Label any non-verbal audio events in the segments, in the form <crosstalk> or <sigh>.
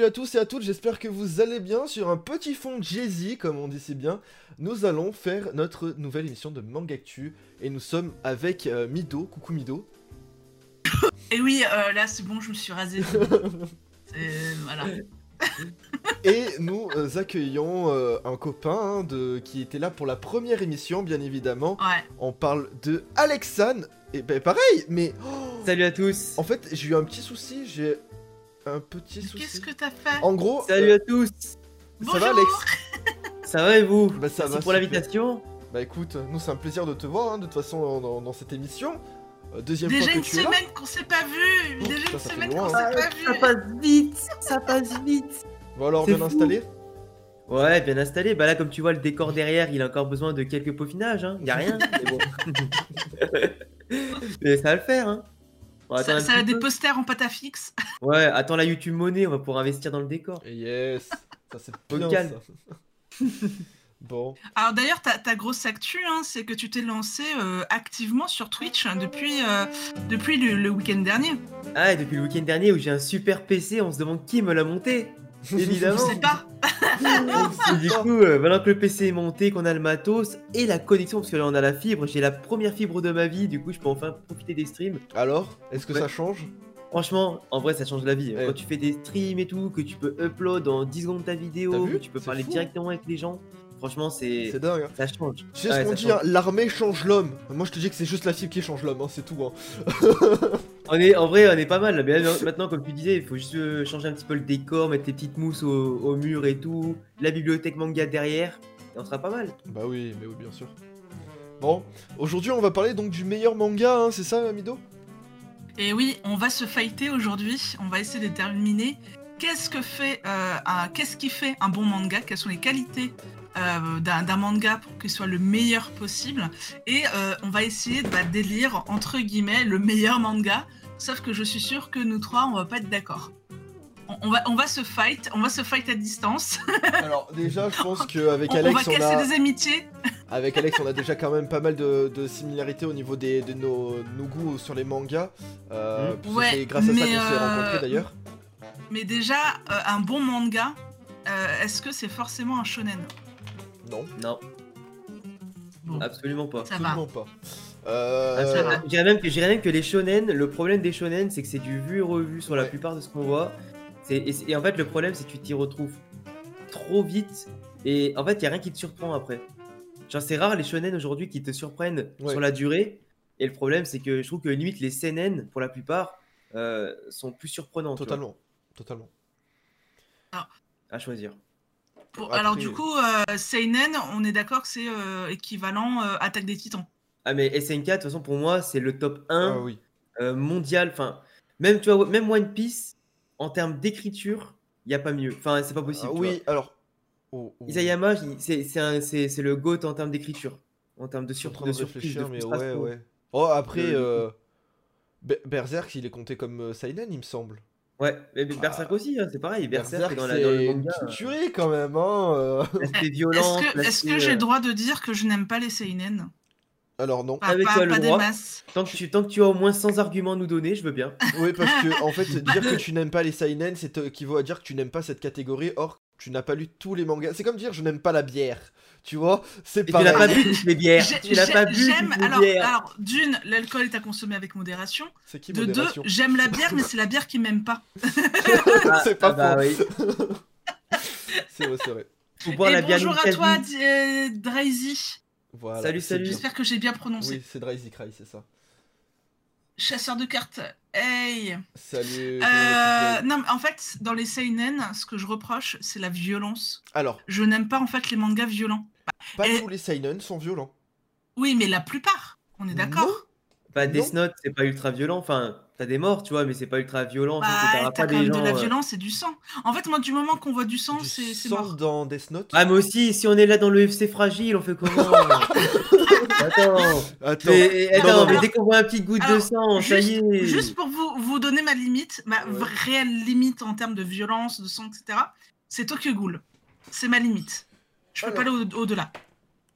Salut à tous et à toutes, j'espère que vous allez bien. Sur un petit fond Jay-Z, comme on dit si bien, nous allons faire notre nouvelle émission de Mangactu. Et nous sommes avec euh, Mido. Coucou Mido. <coughs> Et oui, euh, là c'est bon, je me suis rasé. <laughs> Voilà. Et nous euh, accueillons euh, un copain hein, de... qui était là pour la première émission, bien évidemment. Ouais. On parle de Alexan. Et ben pareil, mais oh, Salut à tous. en fait, j'ai eu un petit souci. J'ai un petit souci. Qu'est-ce que t'as fait En gros, Salut à tous. ça va. Alex <laughs> Ça va et vous Bah, ça Merci va, pour l'invitation. Bah écoute, nous c'est un plaisir de te voir hein, de toute façon dans, cette émission. Euh, deuxième Déjà fois que une tu es là. semaine qu'on s'est pas vu Oh, Déjà une ça semaine qu'on hein. s'est pas Ça vu passe vite, ça passe vite. Bon alors bien fou. installé Ouais, bien installé. Bah là, comme tu vois, le décor derrière, il a encore besoin de quelques peaufinages. Hein. Y a rien. <laughs> mais bon. mais ça va le faire. Hein. On va Ça, a des posters en pâte à fixe. Ouais, attends la YouTube monnaie, on va pouvoir investir dans le décor. Yes, ça c'est <laughs> bien calme. ça. <laughs> bon, Alors d'ailleurs, ta, ta grosse actu, hein, c'est que tu t'es lancé euh, activement sur Twitch hein, depuis, euh, depuis le, le week-end dernier. Ah, et depuis le week-end dernier où j'ai un super PC, on se demande qui me l'a monté. Je Évidemment. sais pas. <laughs> Et du coup, euh, maintenant que le PC est monté, qu'on a le matos et la connexion, parce que là on a la fibre, j'ai la première fibre de ma vie, du coup je peux enfin profiter des streams. alors, est-ce que Ouais. ça change? Franchement, en vrai ça change la vie. Ouais. Quand tu fais des streams et tout, que tu peux upload en 10 secondes ta vidéo, que tu peux parler fou. directement avec les gens, franchement c'est... C'est dingue. Hein. Ça change. Tu sais Ouais, ce qu'on ça dit, hein, l'armée change l'homme. Moi je te dis que c'est juste la fibre qui change l'homme, hein, c'est tout. Hein. <laughs> On est, en vrai on est pas mal là, mais là, maintenant comme tu disais, il faut juste euh, changer un petit peu le décor, mettre tes petites mousses au, au mur et tout, la bibliothèque manga derrière, et on sera pas mal. Bah oui, mais oui, bien sûr. Bon, aujourd'hui on va parler donc du meilleur manga, hein, c'est ça Mido? Et oui, on va se fighter aujourd'hui. On va essayer de déterminer qu'est-ce que fait, euh, un- qu'est-ce qui fait un bon manga, quelles sont les qualités euh, d'un d'un manga pour qu'il soit le meilleur possible? Et euh, on va essayer bah, d'élire entre guillemets le meilleur manga. Sauf que je suis sûre que nous trois, on va pas être d'accord. On, on va, on va se fight, on va se fight à distance. <laughs> Alors déjà je pense qu'avec On, on Alex va on casser a... des amitiés. Avec Alex, on a déjà quand même pas mal de, de similarités au niveau des, de nos, nos goûts sur les mangas. Euh, puisque Ouais, c'est grâce à ça mais, qu'on s'est euh, rencontrés d'ailleurs. Mais déjà, euh, un bon manga, euh, est-ce que c'est forcément un shonen Non, Non, Bon, absolument pas. ça va. absolument pas. Euh, Ah, va. Je dirais même, que- même les shonen, le problème des shonen, c'est que c'est du vu et revu sur la plupart de ce qu'on voit. Et, et en fait, le problème, c'est que tu t'y retrouves trop vite. Et en fait, il n'y a rien qui te surprend après. Genre, c'est rare les shonen aujourd'hui qui te surprennent Ouais. sur la durée. Et le problème, c'est que je trouve que limite les seinen, pour la plupart, euh, sont plus surprenants. tu vois, totalement, totalement. à choisir. Après- alors du coup, euh, Seinen, on est d'accord que c'est euh, équivalent euh, Attaque des Titans. Ah, mais SNK, de toute façon, pour moi, c'est le top 1 Ah oui. euh, mondial. Enfin, même, tu vois, même One Piece, en termes d'écriture, il n'y a pas mieux. Enfin, c'est pas possible. Ah oui, alors. oh, oh. Isayama, c'est le GOAT en termes d'écriture. En termes de, sur, de de surprise, de mais ouais, frustration. ouais. Oh, après, euh, Berserk, il est compté comme Seinen, il me semble. Ouais, mais Berserk aussi, hein, c'est pareil. Berserk, est dans, la, dans le manga. tuerie quand même, hein. euh. <laughs> C'est violent. Est-ce que, j'ai euh, le droit de dire que je n'aime pas les Seinen? Alors non. Pas, mais pas- le pas des droit. masses. Tant que, tu, tant que tu as au moins 100 arguments à nous donner, je veux bien. Oui, parce que en fait, <laughs> dire que tu n'aimes pas les seinen, c'est équivaut à dire que tu n'aimes pas cette catégorie. Or, tu n'as pas lu tous les mangas. C'est comme dire je n'aime pas la bière. Tu vois, c'est Et tu n'as pas bu toutes les bières. Tu n'as pas bu toutes les Alors, bières. alors, d'une, l'alcool est à consommer avec modération. C'est qui De deux, j'aime la bière, mais c'est la bière qui m'aime pas. Ah, <laughs> c'est pas ah bah faux. oui. <laughs> C'est vrai, c'est vrai. Faut boire Et la bière bonjour à toi, euh, Drazy. Voilà. Salut, salut. J'espère que j'ai bien prononcé. Oui, c'est Dry Cry, c'est ça. Chasseur de cartes. Hey. Salut. Euh, non, mais en fait, dans les seinen, ce que je reproche, c'est la violence. Alors, Je n'aime pas en fait les mangas violents. pas Et- tous les seinen sont violents. Oui, mais la plupart. On est d'accord. Bah. Death Note, c'est pas ultra violent. Enfin, t'as des morts, tu vois, mais c'est pas ultra violent. Bah, t'as pas quand des même de la euh, violence et du sang. En fait, moi, du moment qu'on voit du sang, c'est mort. dans Death Note? Ah, mais aussi, si on est là dans le FC fragile, on fait comment <laughs> Attends. Attends. Mais, attends, non, mais dès qu'on voit un petit goutte de sang, ça y est. Juste pour vous, vous donner ma limite, ma Ouais. réelle limite en termes de violence, de sang, etc., c'est Tokyo Ghoul. C'est ma limite. Je peux Alors. pas aller au- au-delà.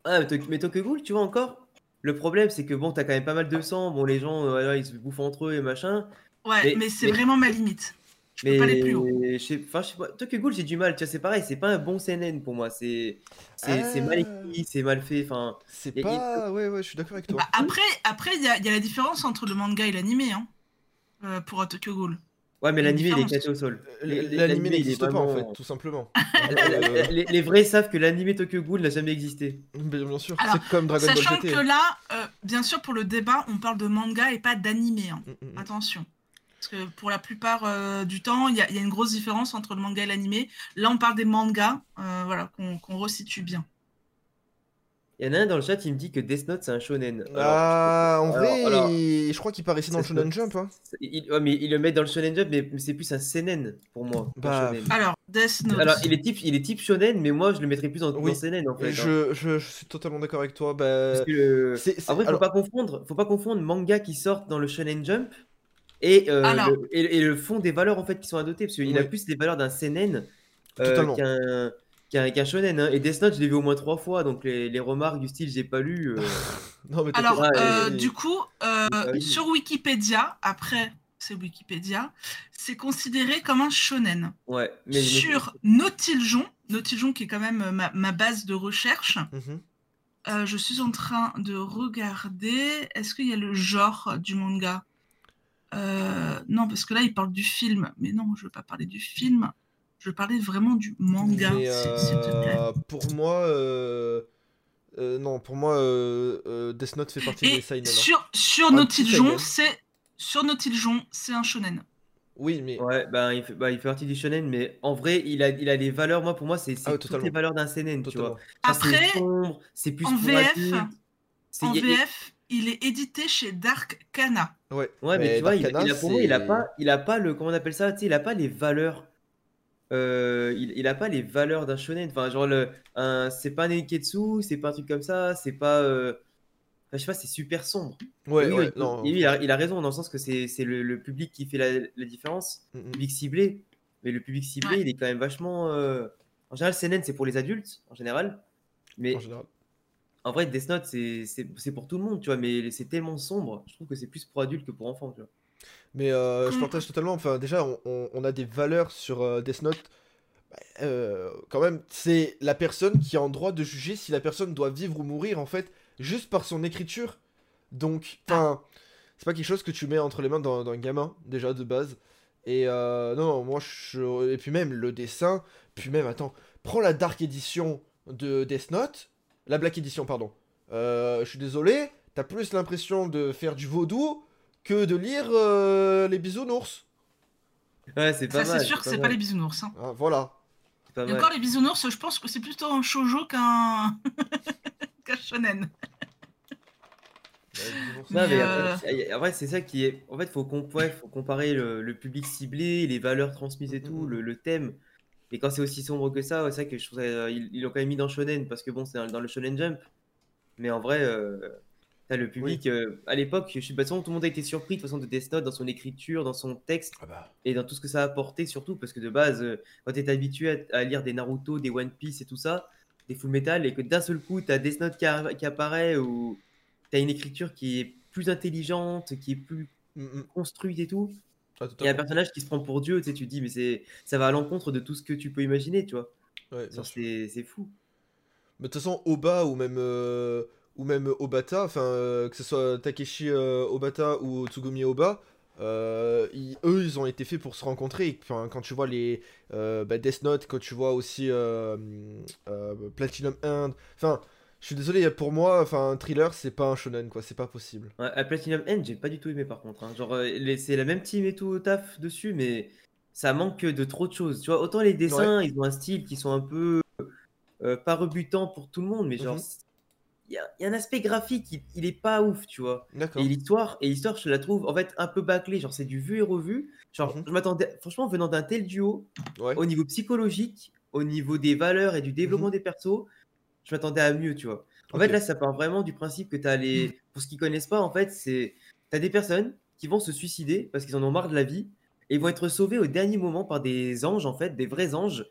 Ah, mais mais Tokyo Ghoul, tu vois encore? Le problème, c'est que bon, t'as quand même pas mal de sang. Bon, les gens, euh, ils se bouffent entre eux et machin. Ouais, Mais- mais, c'est mais- vraiment ma limite. Je peux pas aller plus haut. Mais je sais, enfin, je sais pas. Tokyo Ghoul, j'ai du mal. Tu vois, c'est pareil. C'est pas un bon CNN pour moi. C'est, c'est, c'est mal Ah. écrit, c'est mal fait. Enfin, C'est pas. Ouais, ouais, je suis d'accord avec toi. Bah, après, après, il y a, il y a la différence entre le manga et l'animé, hein, euh, pour Tokyo Ghoul. ouais, mais l'animé il est éclaté au sol. Euh, est n'existe pas en fait, tout simplement. <laughs> les, les- les vrais savent que l'animé Tokyo Ghoul n'a jamais existé. Bien, bien sûr, Alors, c'est comme Dragon Ball Sachant que là, euh, bien sûr, pour le débat, on parle de manga et pas d'animé. hein. Mm, mm, mm. Attention. Parce que pour la plupart euh, du temps, il y, a- il y a une grosse différence entre le manga et l'animé. Là, on parle des mangas, euh, voilà, qu'on resitue bien. Il y en a un dans le chat, il me dit que Death Note c'est un shonen. Alors, Ah, en vrai, alors- je crois qu'il paraissait dans le Shonen Jump. Hein. il, ouais, mais il le met dans le shonen jump, mais c'est plus un seinen pour moi. Bah, shonen. Alors, Death Note. Alors, il est type, il est type shonen, mais moi je le mettrais plus dans, Oui. dans seinen en fait. hein. Je, suis totalement d'accord avec toi. Bah, Parce que le- c'est- Après, faut alors- pas confondre, faut pas confondre manga qui sortent dans le shonen jump et, euh, Alors. le, et, et le fond des valeurs en fait qui sont adoptées, parce qu'il a Oui. plus les valeurs d'un seinen euh, qu'un qu'un shonen. hein. Et Death Note, je l'ai vu au moins trois fois, donc les, les remarques du style j'ai pas lu. euh, <laughs> Non, mais Alors, euh, et- du coup, euh, Ah sur Wikipédia, après, c'est Wikipédia, c'est considéré comme un shonen. ouais, mais, mais- sur Nautiljon, Nautiljon qui est quand même ma, ma base de recherche, Mhm. euh, je suis en train de regarder. Est-ce qu'il y a le genre du manga? Euh, Non, parce que là, il parle du film. Mais non, je veux pas parler du film. Je veux parler vraiment du manga, Mais, s'il s'il te plaît. euh, pour moi, euh, euh, non, pour moi, euh, euh, Death Note fait partie des Et seinen. hein. sur, sur Nautiljon, seinen. c'est sur Nautiljon, c'est un shonen. Oui, mais Ouais, ben, il, fait, bah, il fait partie du shonen, mais en vrai, il a, il a les valeurs. Moi, pour moi, c'est c'est Ah toutes les valeurs d'un seinen, tu vois. Après, c'est plus en pour VF, adultes, c'est- en y a- y a- VF, il est édité chez Dark Kana. Ouais, Ouais, mais, tu vois, il, a, pour moi, il a pas, il a pas le, comment on appelle ça, tu sais, il a pas les valeurs. euh, il, il a pas les valeurs d'un shonen. Enfin, genre, le, c'est pas un Neketsu, c'est pas un truc comme ça, c'est pas. euh, enfin, je sais pas, c'est super sombre. Ouais, ouais, il- non. a, il a raison dans le sens que c'est c'est le, le public qui fait la, la différence, Mm, mm. le public ciblé. Mais le public ciblé, Ouais. il est quand même vachement. euh, En général, seinen, c'est pour les adultes, en général. Mais En général. En vrai, Death Note, c'est c'est- c'est pour tout le monde, tu vois. Mais c'est tellement sombre. Je trouve que c'est plus pour adultes que pour enfants, tu vois. Mais euh, je Mm. partage totalement. Enfin, déjà, on, on- on a des valeurs sur euh, Death Note. Bah, euh, quand même, c'est la personne qui a en droit de juger si la personne doit vivre ou mourir, en fait, juste par son écriture. Donc, enfin, c'est pas quelque chose que tu mets entre les mains d'un gamin, déjà, de base. Et euh, non, non, moi, je... Et puis même, le dessin, puis même, attends, prends la Dark Edition de Death Note, la Black Edition, pardon. Euh, je suis désolé, t'as plus l'impression de faire du vaudou que de lire euh, les bisounours. Ouais, c'est pas Ça, mal. c'est sûr que c'est pas les bisounours. hein. Ah, voilà. pas Et mal. encore les bisounours, je pense que c'est plutôt un shoujo qu'un <laughs> qu'un shonen. Non, Mais, euh, après, c'est- en vrai, c'est ça qui est. En fait, faut, ouais, faut comparer le, le public ciblé, les valeurs transmises et tout, Mhm. le, le thème. Et quand c'est aussi sombre que ça, c'est vrai que je trouve ça, euh, ils l'ont quand même mis dans Shonen parce que bon, c'est dans, dans le Shonen Jump. Mais en vrai, euh, t'as le public. euh, à l'époque, je suis pas sûr, tout le monde a été surpris de toute façon de Death Note dans son écriture, dans son texte Ah bah. et dans tout ce que ça a apporté surtout parce que de base, euh, quand t'es habitué à, à lire des Naruto, des One Piece et tout ça, des Full Metal et que d'un seul coup t'as Death Note qui apparaît ou t'as une écriture qui est plus intelligente, qui est plus Mm, mm. construite et tout. Ah, Il y a un personnage qui se prend pour Dieu, tu sais, tu dis mais c'est ça va à l'encontre de tout ce que tu peux imaginer, tu vois. Ouais, c'est fou. Mais de toute façon, Oba ou même, euh, ou même Obata, enfin, euh, que ce soit Takeshi euh, Obata ou Tsugumi Oba, ils- eux, ils ont été faits pour se rencontrer. Enfin, quand tu vois les bah, Death Note, quand tu vois aussi Platinum End, enfin, je suis désolé, pour moi, enfin, un thriller, c'est pas un shonen, quoi, c'est pas possible. Ouais, à Platinum End, j'ai pas du tout aimé par contre. hein. Genre, euh, c'est la même team et tout au taf dessus, mais ça manque de trop de choses. Tu vois, autant les dessins, ils ont un style qui sont un peu euh, pas rebutants pour tout le monde, mais genre, Mhm. il y, a, il y a un aspect graphique, il, il est pas ouf, tu vois. D'accord. Et l'histoire, et l'histoire, je la trouve en fait un peu bâclée. Genre, c'est du vu et revu. Genre, Mhm. je m'attendais, franchement, venant d'un tel duo, Ouais. au niveau psychologique, au niveau des valeurs et du développement Mhm. des persos, je m'attendais à mieux, tu vois. En fait, là, ça part vraiment du principe que tu as les. Pour ceux qui connaissent pas, en fait, c'est. Tu as des personnes qui vont se suicider parce qu'ils en ont marre de la vie et ils vont être sauvés au dernier moment par des anges, en fait, des vrais anges,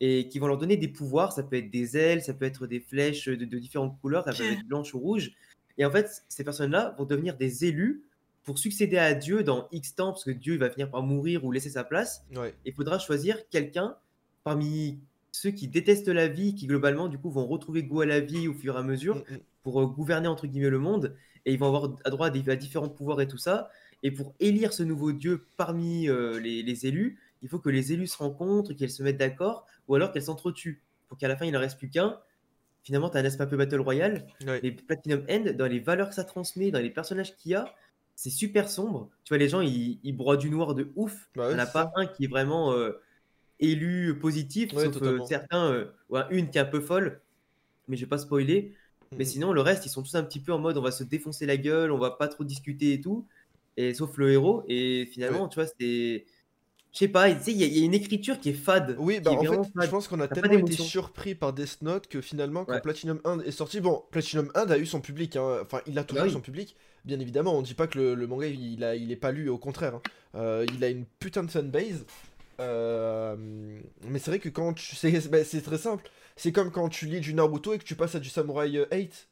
et qui vont leur donner des pouvoirs. Ça peut être des ailes, ça peut être des flèches de, de différentes couleurs, ça peut être blanche ou rouge. Et en fait, ces personnes-là vont devenir des élus pour succéder à Dieu dans X temps, parce que Dieu va finir par mourir ou laisser sa place, Ouais. il faudra choisir quelqu'un parmi ceux qui détestent la vie, qui globalement du coup vont retrouver goût à la vie au fur et à mesure Mm, mm. pour euh, gouverner entre guillemets le monde et ils vont avoir à droit à, des- à différents pouvoirs et tout ça. Et pour élire ce nouveau dieu parmi euh, les, les élus, il faut que les élus se rencontrent, qu'elles se mettent d'accord ou alors qu'elles s'entretuent pour qu'à la fin il ne reste plus qu'un. Finalement, tu as un aspect un peu Battle Royale. Ouais. Et Platinum End, dans les valeurs que ça transmet, dans les personnages qu'il y a, c'est super sombre. Tu vois, les gens, ils, ils broient du noir de ouf. Bah Il n'y en a pas un qui est vraiment euh, élu positif, Ouais, sauf euh, certains, euh, ou une qui est un peu folle, mais je vais pas spoiler. Mais Mhm. sinon, le reste, ils sont tous un petit peu en mode on va se défoncer la gueule, on va pas trop discuter et tout. Et sauf le héros. Et finalement, tu vois, c'est. Je sais pas, il y, a- il y a une écriture qui est fade. Oui, bah en fait, je pense qu'on a tellement été surpris par Death Note que finalement, quand. Platinum 1 est sorti, bon, Platinum 1 a eu son public, hein. enfin, il a toujours Bah eu oui. son public, bien évidemment, on dit pas que le, le manga il, a, il est pas lu, au contraire, hein. Euh, il a une putain de fanbase, euh, mais c'est vrai que quand tu. C'est bah, c'est très simple, c'est comme quand tu lis du Naruto et que tu passes à du Samurai euh, 8,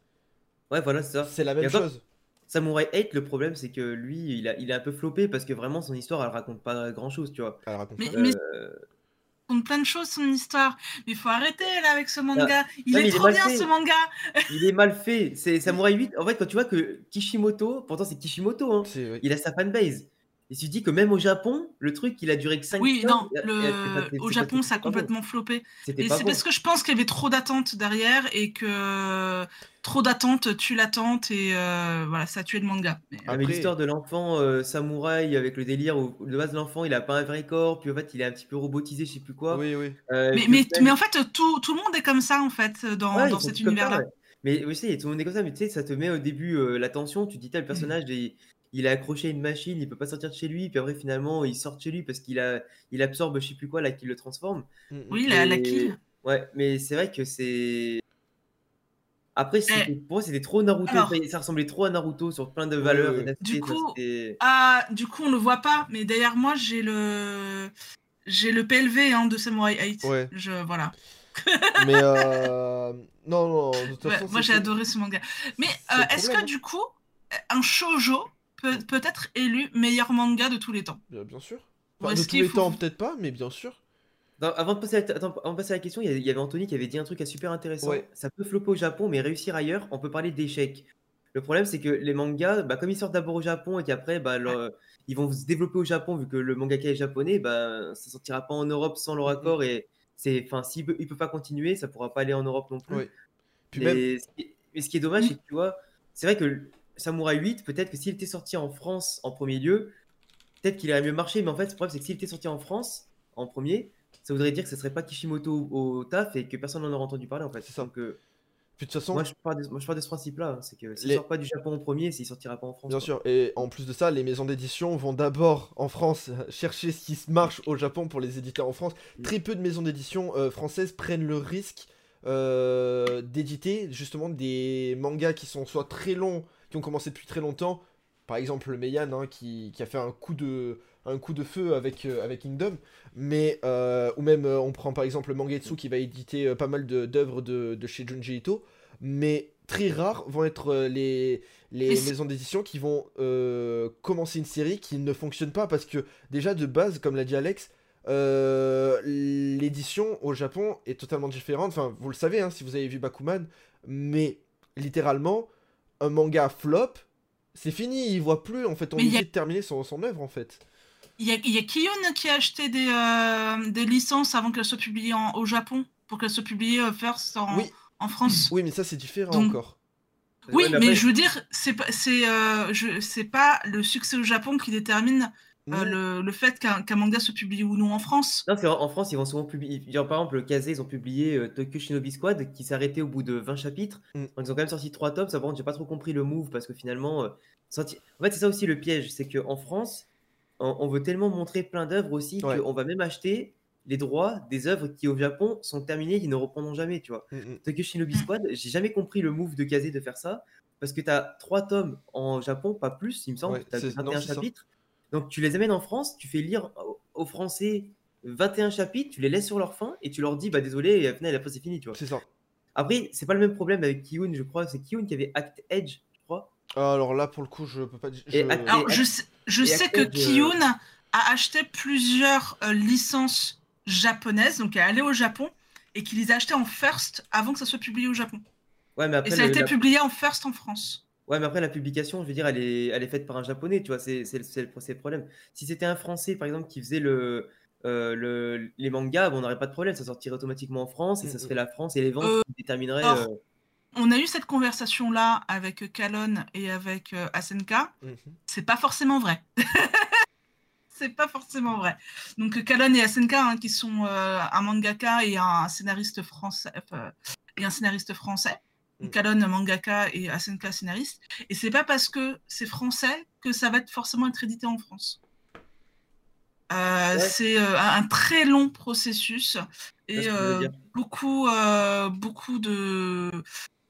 Ouais, voilà, c'est ça. c'est la même chose. Samurai 8, le problème, c'est que lui, il a, il a un peu floppé parce que vraiment, son histoire, elle raconte pas grand chose, tu vois. Elle raconte Mais, pas. mais Euh, plein de choses son histoire. Mais il faut arrêter là avec ce manga. il non, mais est il est trop mal bien fait. ce manga. il est mal fait. C'est <laughs> Samurai 8. En fait, quand tu vois que Kishimoto, pourtant c'est Kishimoto, hein, il a sa fanbase. Et tu te dis que même au Japon, le truc, il a duré que 5 Oui, non, le... au Japon ça a complètement floppé. C'était Et c'est bon. parce que je pense qu'il y avait trop d'attentes derrière et que trop d'attentes tue l'attente et euh, voilà, ça a tué le manga. Mais, Ah, mais l'histoire de l'enfant euh, samouraï avec le délire où de base l'enfant il a pas un vrai corps, puis en fait il est un petit peu robotisé, je sais plus quoi. Oui, oui. Euh, mais, mais, en fait, tout, tout le monde est comme ça en fait dans, Ouais, dans cet univers-là. Mais oui, tu sais, tout le monde est comme ça, mais tu sais, ça te met au début euh, la tension. Tu te dis, tel personnage, il, il est accroché à une machine, il peut pas sortir de chez lui, puis après, finalement, il sort de chez lui parce qu'il a, il absorbe, je sais plus quoi, là, qui le transforme. Mm, mm. Oui, la, la Mais- kill. Ouais, mais c'est vrai que c'est. Après, c'était- pour moi, c'était trop Naruto. Eh. alors- ça- ça ressemblait trop à Naruto sur plein de valeurs. et Du ça, coup- c'était- Ah, du coup, on le voit pas, mais derrière moi, j'ai le j'ai le PLV hein, de Samurai 8. Ouais. Je voilà. <laughs> Mais euh... non, non, de toute Ouais, façon, moi, j'ai adoré ce manga. Mais C'est euh, est-ce problème, que hein. du coup, un shoujo peut, peut être élu meilleur manga de tous les temps Bien, bien sûr. Enfin, de est-ce tous qu'il les faut- temps, peut-être pas, mais bien sûr. Non, avant, de passer à attends, avant de passer à la question, il y avait Anthony qui avait dit un truc super intéressant. Ouais. Ça peut flopper au Japon, mais réussir ailleurs, on peut parler d'échecs. Le problème, c'est que les mangas, bah, comme ils sortent d'abord au Japon et qu'après, bah, leur- ils vont se développer au Japon, vu que le mangaka est japonais, bah, ça sortira pas en Europe sans leur Mhm. accord. Et c'est, enfin, s'il peut, il peut pas continuer, ça pourra pas aller en Europe non plus. Ouais. Puis mais, même, ce qui- mais ce qui est dommage, c'est que tu vois, c'est vrai que Samurai 8, peut-être que s'il était sorti en France en premier lieu, peut-être qu'il aurait mieux marché. Mais en fait, le problème, c'est que s'il était sorti en France en premier, ça voudrait dire que ce serait pas Kishimoto au, au taf et que personne n'en aurait entendu parler en fait. C'est ça. Donc, euh, puis de toute façon, moi, je pars de, moi, je pars de ce principe-là. hein, c'est que s'il Les- sort pas du Japon en premier, qu'il sortira pas en France. Bien quoi. sûr, et en plus de ça, les maisons d'édition vont d'abord en France <laughs> chercher ce qui se marche au Japon pour les éditer en France. Mm. Très peu de maisons d'édition euh, françaises prennent le risque euh, d'éditer justement des mangas qui sont soit très longs, qui ont commencé depuis très longtemps. Par exemple, le Meian hein, qui, qui a fait un coup de, un coup de feu avec, euh, avec Kingdom. Mais, euh, ou même, euh, on prend par exemple le Mangetsu qui va éditer pas mal d'œuvres de, de chez Junji Ito. Mais très rares vont être les, les maisons d'édition qui vont commencer une série qui ne fonctionne pas parce que déjà de base, comme l'a dit Alex, euh, l'édition au Japon est totalement différente. Enfin, vous le savez hein, si vous avez vu Bakuman, mais littéralement, un manga flop, c'est fini, il voit plus. En fait, on est a- de terminer son, son œuvre en fait. Il y a, il y a Kiyun qui a acheté des, euh, des licences avant qu'elles soient publiées en- au Japon, pour qu'elles soient publiées euh, first en, Oui. en France. Oui, mais ça c'est différent Donc- encore. Oui, Ouais, mais, je veux dire, c'est pas, c'est, euh, pas le succès au Japon qui détermine euh, Non. le, le fait qu'un manga se publie ou non en France. Non, c'est en en France, ils vont souvent publier. genre, par exemple, Kazé, ils ont publié euh, Tokyo Shinobi Squad qui s'est arrêté au bout de 20 chapitres. Mm. Donc, ils ont quand même sorti 3 tomes. Ça, par contre, j'ai pas trop compris le move parce que finalement. euh, sorti- En fait, c'est ça aussi le piège. C'est qu'en France, on, on veut tellement montrer plein d'œuvres aussi Ouais. qu'on va même acheter les droits des œuvres qui au Japon sont terminées, qui ne reprendront jamais, tu vois. Mm, mm. Tokyo Shinobi Squad, j'ai jamais compris le move de Kazé de faire ça parce que tu as 3 tomes en Japon, pas plus, il me semble. Ouais, tu as c'est- non, 21 c'est ça. Donc tu les amènes en France, tu fais lire au- aux Français 21 chapitres, tu les laisses sur leur fin et tu leur dis bah désolé, et au final, après c'est fini, tu vois. C'est ça. Après, c'est pas le même problème avec Kiyun, je crois, c'est Kiyun qui avait Act Edge, je crois. Alors là, pour le coup, je peux pas dire. Je- à- Alors, je sais, je et sais que euh, Kiyun a acheté plusieurs euh, licences japonaises, donc elle est allée au Japon, et qu'il les a achetées en first avant que ça soit publié au Japon. Ouais, mais Et ça a été la... publié en first en France. Ouais, mais après, la publication, je veux dire, elle est, elle est faite par un japonais, tu vois, c'est c'est le, c'est le- c'est le problème. Si c'était un français, par exemple, qui faisait le, euh, le, les mangas, bon, on n'aurait pas de problème, ça sortirait automatiquement en France et ça Mm, serait la France et les ventes Euh, qui détermineraient. or, euh, On a eu cette conversation-là avec Kalon et avec Asenka. Mhm. C'est pas forcément vrai. <laughs> c'est pas forcément vrai. Donc Kalon et Asenka, hein, qui sont un mangaka et un scénariste français, et un scénariste français. Donc, Mm. Kalon mangaka et Asenka scénariste. Et c'est pas parce que c'est français que ça va être forcément être édité en France. Euh, Ouais. C'est euh, un très long processus ce et euh, beaucoup, beaucoup de.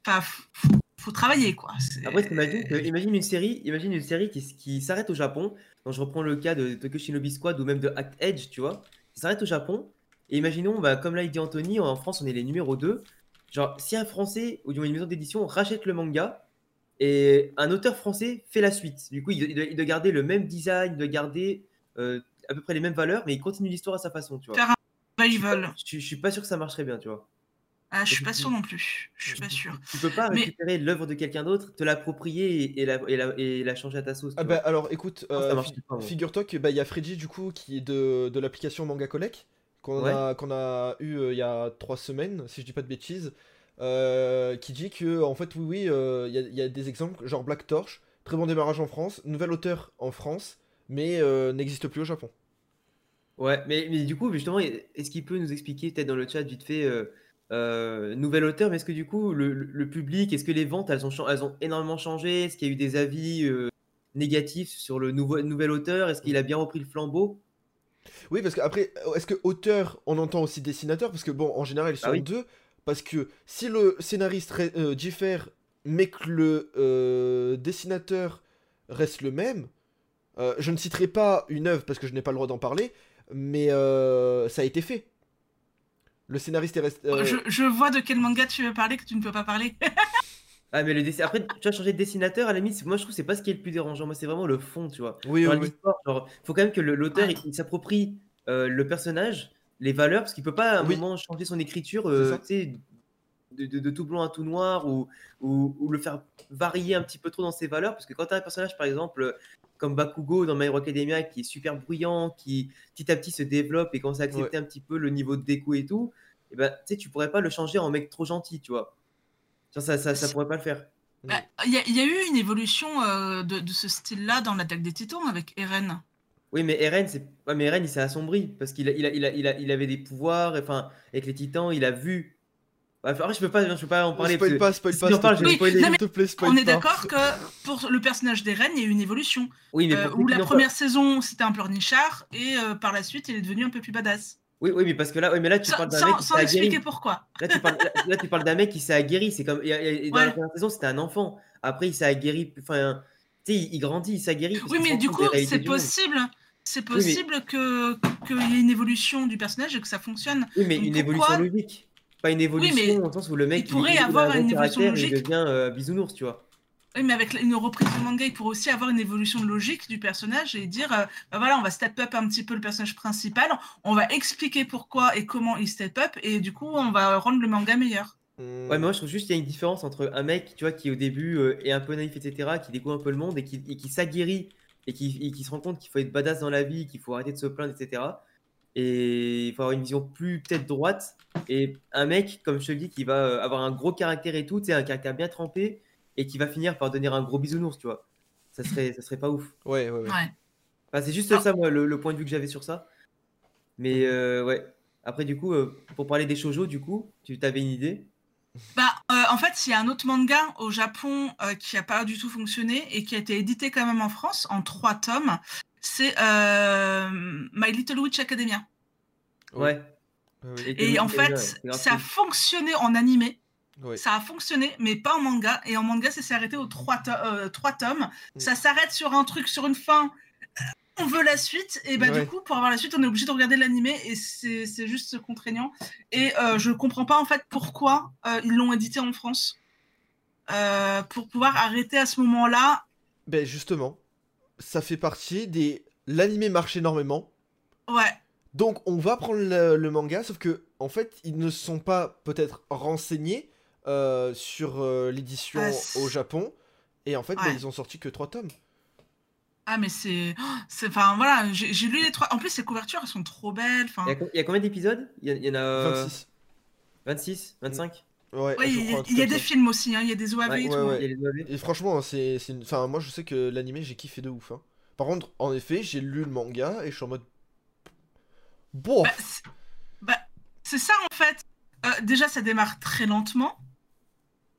Enfin, faut, faut travailler quoi. Après, imagine, une série, imagine une série qui, qui s'arrête au Japon. Donc, je reprends le cas de Tokyo Shinobi Squad ou même de Act Edge, tu vois. Qui s'arrête au Japon. Et imaginons, bah, comme là il dit Anthony, en France on est les numéros 2. Genre, si un français ou du moins une maison d'édition rachète le manga et un auteur français fait la suite, du coup il, doit, il doit garder le même design, il doit garder euh, à peu près les mêmes valeurs, mais il continue l'histoire à sa façon, tu vois. Faire un Je suis, revival. pas, je, je suis pas sûr que ça marcherait bien, tu vois. Ah, je suis pas sûre non plus. Je suis pas sûre. Tu peux pas Mais- récupérer l'œuvre de quelqu'un d'autre, te l'approprier et, et la, et, la, et la changer à ta sauce. Ah bah alors écoute, euh, figure-toi que bah il y a Freddy du coup qui est de, de l'application Manga Collect qu'on Ouais. a a eu euh, il y a trois semaines si je dis pas de bêtises, euh, qui dit que en fait oui oui euh, il y, a- il y a des exemples genre Black Torch, très bon démarrage en France, nouvel auteur en France, mais n'existe plus au Japon. Ouais, mais, mais du coup, justement, est-ce qu'il peut nous expliquer, peut-être dans le chat, vite fait, nouvel auteur, mais est-ce que du coup, le, public, est-ce que les ventes, elles ont, elles ont énormément changé? Est-ce qu'il y a eu des avis négatifs sur le nouveau, nouvel auteur? Est-ce qu'il a bien repris le flambeau? Oui, parce que après, est-ce que auteur, on entend aussi dessinateur? Parce que bon, en général, ils sont Ah oui. deux. Parce que si le scénariste ré- euh, diffère, mais que le euh, dessinateur reste le même, euh, je ne citerai pas une œuvre parce que je n'ai pas le droit d'en parler, mais euh, ça a été fait. Le scénariste est resté. euh, Je, je vois de quel manga tu veux parler que tu ne peux pas parler. <laughs> Ah, mais le dessin, après, tu vas changer de dessinateur, à la limite, moi je trouve que c'est pas ce qui est le plus dérangeant, moi c'est vraiment le fond, tu vois. Oui, oui, oui. l'histoire, genre, faut quand même que le- l'auteur il, il s'approprie euh, le personnage, les valeurs, parce qu'il peut pas à un Oui. moment changer son écriture, euh, ça. tu sais, de, de- de tout blanc à tout noir, ou, ou, ou le faire varier un petit peu trop dans ses valeurs, parce que quand tu as un personnage, par exemple, comme Bakugo dans My Hero Academia, qui est super bruyant, qui petit à petit se développe et commence à accepter un petit peu le niveau de déco et tout, et ben, tu sais, tu pourrais pas le changer en mec trop gentil, tu vois. Ça, ça, ça pourrait pas le faire. Bah, Il y, a- il y a eu une évolution euh, de, de ce style-là dans l'attaque des titans avec Eren. Oui, mais Eren, c'est... Ouais, mais Eren, il s'est assombri parce qu'il a, il a, il a, il a, il avait des pouvoirs. Enfin, avec les titans, il a vu. Ouais, enfin, je peux pas, je peux pas en parler. spoil parce pas, spoil si pas, j'en s'il te parle, Oui, spoiler. non, S'il te plaît, spoil On est d'accord que pour le personnage d'Eren, il y a eu une évolution. Oui, mais Euh, où la pas- première saison, c'était un pleurnichard, et euh, par la suite, il est devenu un peu plus badass. Oui, oui, mais parce que là, oui, mais là, tu Sans, parles d'un mec qui s'est aguerri. pourquoi. Là, tu parles, là, là, tu parles d'un mec qui s'est aguerri. C'est comme. dans Ouais. la première saison, c'était un enfant. Après, il s'est aguerri. Enfin, tu sais, il, il grandit, il s'aguerrit. Oui, mais du coup, c'est possible. C'est mais- possible que qu'il y ait une évolution du personnage et que ça fonctionne. Oui, mais Donc une pourquoi- évolution logique. Pas une évolution mais au sens où le mec il pourrait il, avoir une évolution logique. devient euh, bisounours, tu vois. Oui, mais avec une reprise de manga, il pourrait aussi avoir une évolution logique du personnage et dire euh, bah voilà, on va step up un petit peu le personnage principal, on va expliquer pourquoi et comment il step up, et du coup, on va rendre le manga meilleur. Hmm. Ouais, mais moi je trouve juste qu'il y a une différence entre un mec, tu vois, qui au début euh, est un peu naïf, etc., qui découvre un peu le monde et qui, et qui s'aguerrit et qui, et qui se rend compte qu'il faut être badass dans la vie, qu'il faut arrêter de se plaindre, etc. Et il faut avoir une vision plus peut-être droite. Et un mec, comme je te le dis, qui va euh, avoir un gros caractère et tout, tu sais, un caractère bien trempé et qui va finir par donner un gros bisounours, tu vois. Ça serait, ça serait pas ouf. Ouais, ouais, ouais. Ouais. Enfin, c'est juste Ah. ça, moi, le, le point de vue que j'avais sur ça. Mais euh, ouais. Après, du coup, euh, pour parler des shoujo, du coup, tu avais une idée? Bah, euh, en fait, il y a un autre manga au Japon euh, qui a pas du tout fonctionné et qui a été édité quand même en France en trois tomes. C'est euh, My Little Witch Academia. Oui. Ouais. Et, Et en fait, ça a fonctionné en animé. Ça a fonctionné, mais pas en manga. Et en manga, ça s'est arrêté aux trois, to- euh, trois tomes. Mm. Ça s'arrête sur un truc, sur une fin. Euh, On veut la suite. Et bah, Ouais. du coup, pour avoir la suite, on est obligé de regarder l'animé. Et c'est c'est juste contraignant. Et euh, je comprends pas, en fait, pourquoi euh, ils l'ont édité en France. Pour pouvoir arrêter à ce moment-là Ben justement, ça fait partie des. L'animé marche énormément. Ouais. Donc on va prendre le, le manga, sauf que en fait ils ne sont pas peut-être renseignés euh, sur euh, l'édition Ah, au Japon. Et en fait, bah, ils ont sorti que 3 tomes. Ah, mais c'est. oh, c'est- Enfin, voilà, j'ai j'ai lu les trois. En plus, ces couvertures, elles sont trop belles. Enfin, Il y a, co- il y a combien d'épisodes? Il, y a- il y en a 26. 26 25 Ouais, ouais, il y, a- y des ça. films aussi, hein, il y a des OAV Ouais, et tout. OAV. Et franchement, c'est. c'est une- Enfin, moi je sais que l'animé, j'ai kiffé de ouf. hein. Par contre, en effet, j'ai lu le manga et je suis en mode. Bon. Bah, c'est- bah, c'est ça en fait. Euh, déjà, ça démarre très lentement.